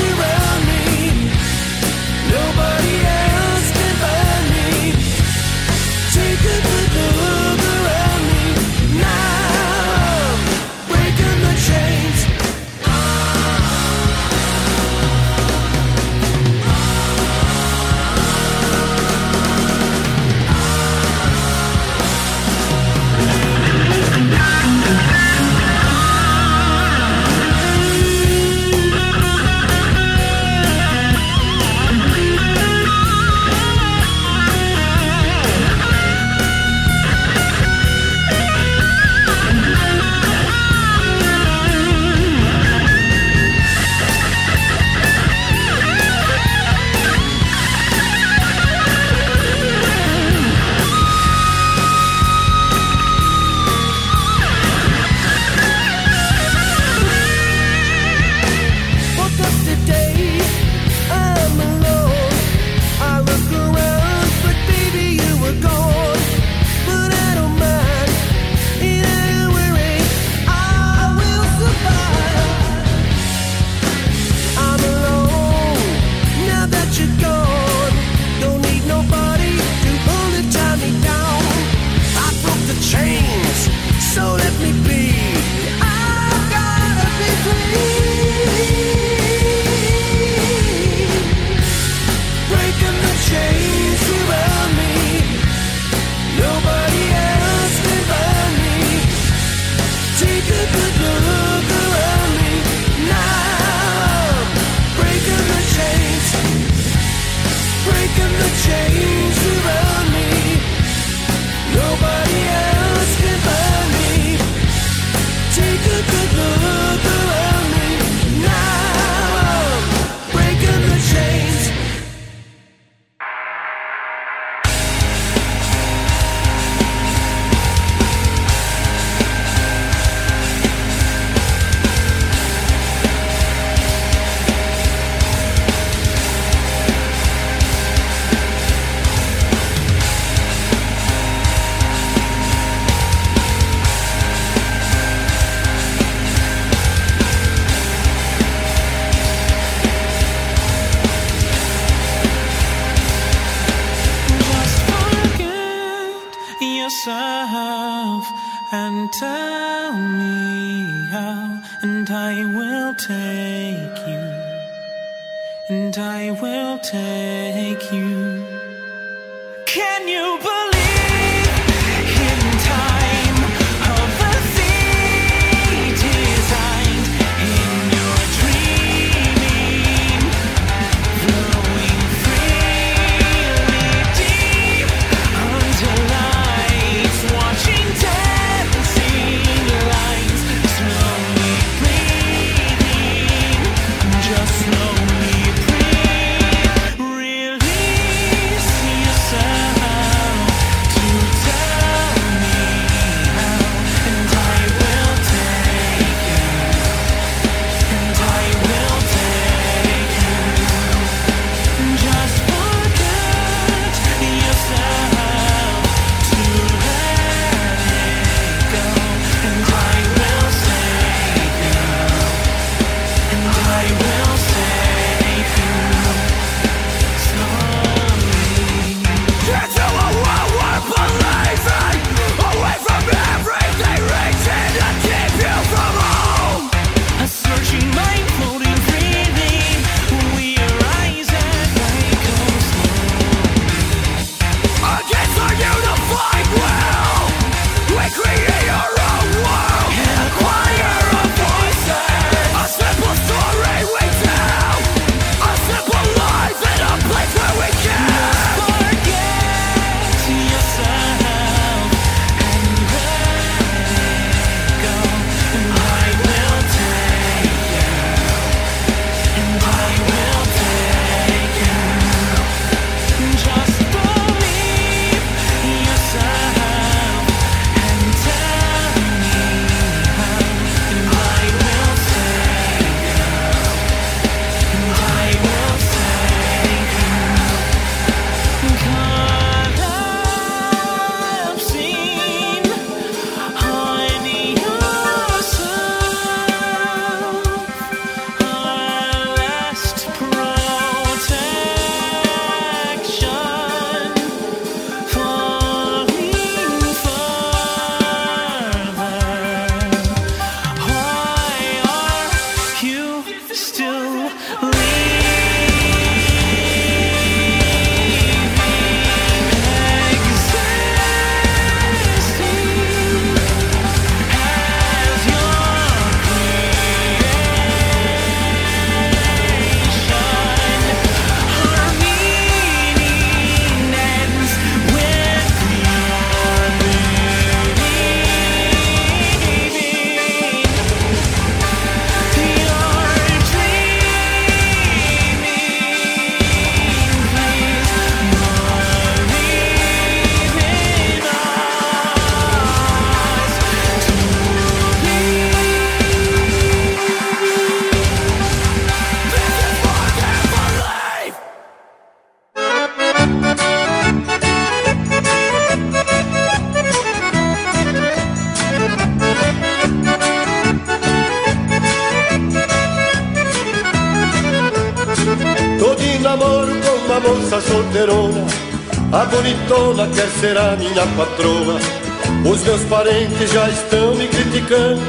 Parentes já estão me criticando.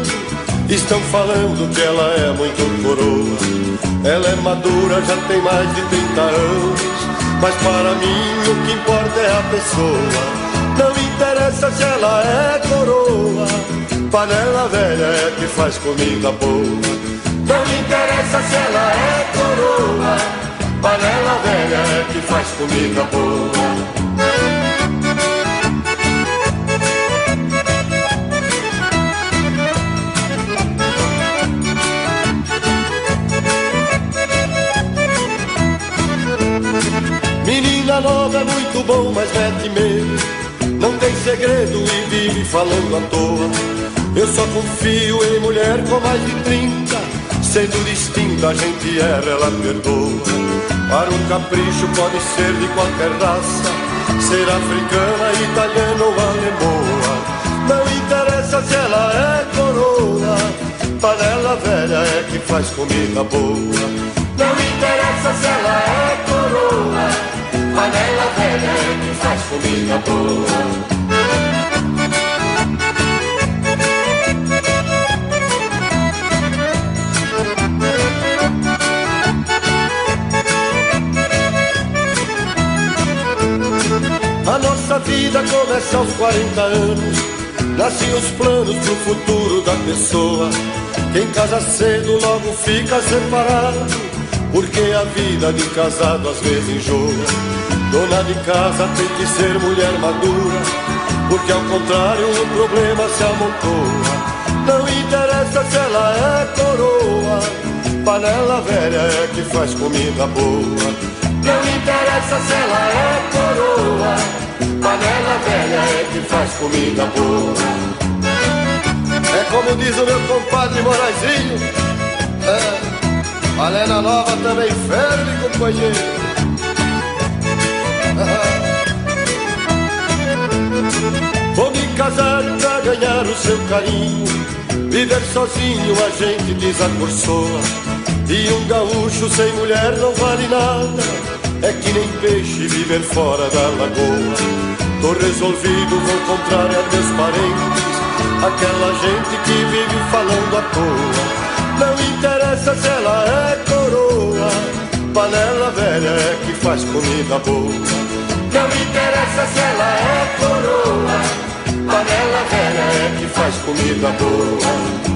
Estão falando que ela é muito coroa. Ela é madura, já tem mais de 30 anos. Mas para mim o que importa é a pessoa. Não interessa se ela é coroa. Panela velha é que faz comida boa. Não interessa se ela é coroa. Panela velha é que faz comida boa nova é muito bom, mas mete medo. Não tem segredo e vive falando à toa. Eu só confio em mulher com mais de 30 Sendo distinta, a gente erra, ela perdoa. Para um capricho pode ser de qualquer raça. Ser africana, italiana ou alemoa. Não interessa se ela é coroa. Panela velha é que faz comida boa. Não panela velha que faz comida boa. A nossa vida começa aos 40 anos. Nascem os planos pro futuro da pessoa. Quem casa cedo logo fica separado. Porque a vida de casado às vezes enjoa. Dona de casa tem que ser mulher madura. Porque ao contrário o problema se amontoa. Não interessa se ela é coroa. Panela velha é que faz comida boa. Não interessa se ela é coroa. Panela velha é que faz comida boa. É como diz o meu compadre Moraizinho. É, panela nova também ferve, companheiro. Ganhar o seu carinho. Viver sozinho a gente desacursoa. E um gaúcho sem mulher não vale nada. É que nem peixe viver fora da lagoa. Tô resolvido, vou comprar a meus parentes. Aquela gente que vive falando à toa. Não interessa se ela é coroa. Panela velha é que faz comida boa. Não interessa se ela é coroa. Panela velha é que faz comida boa.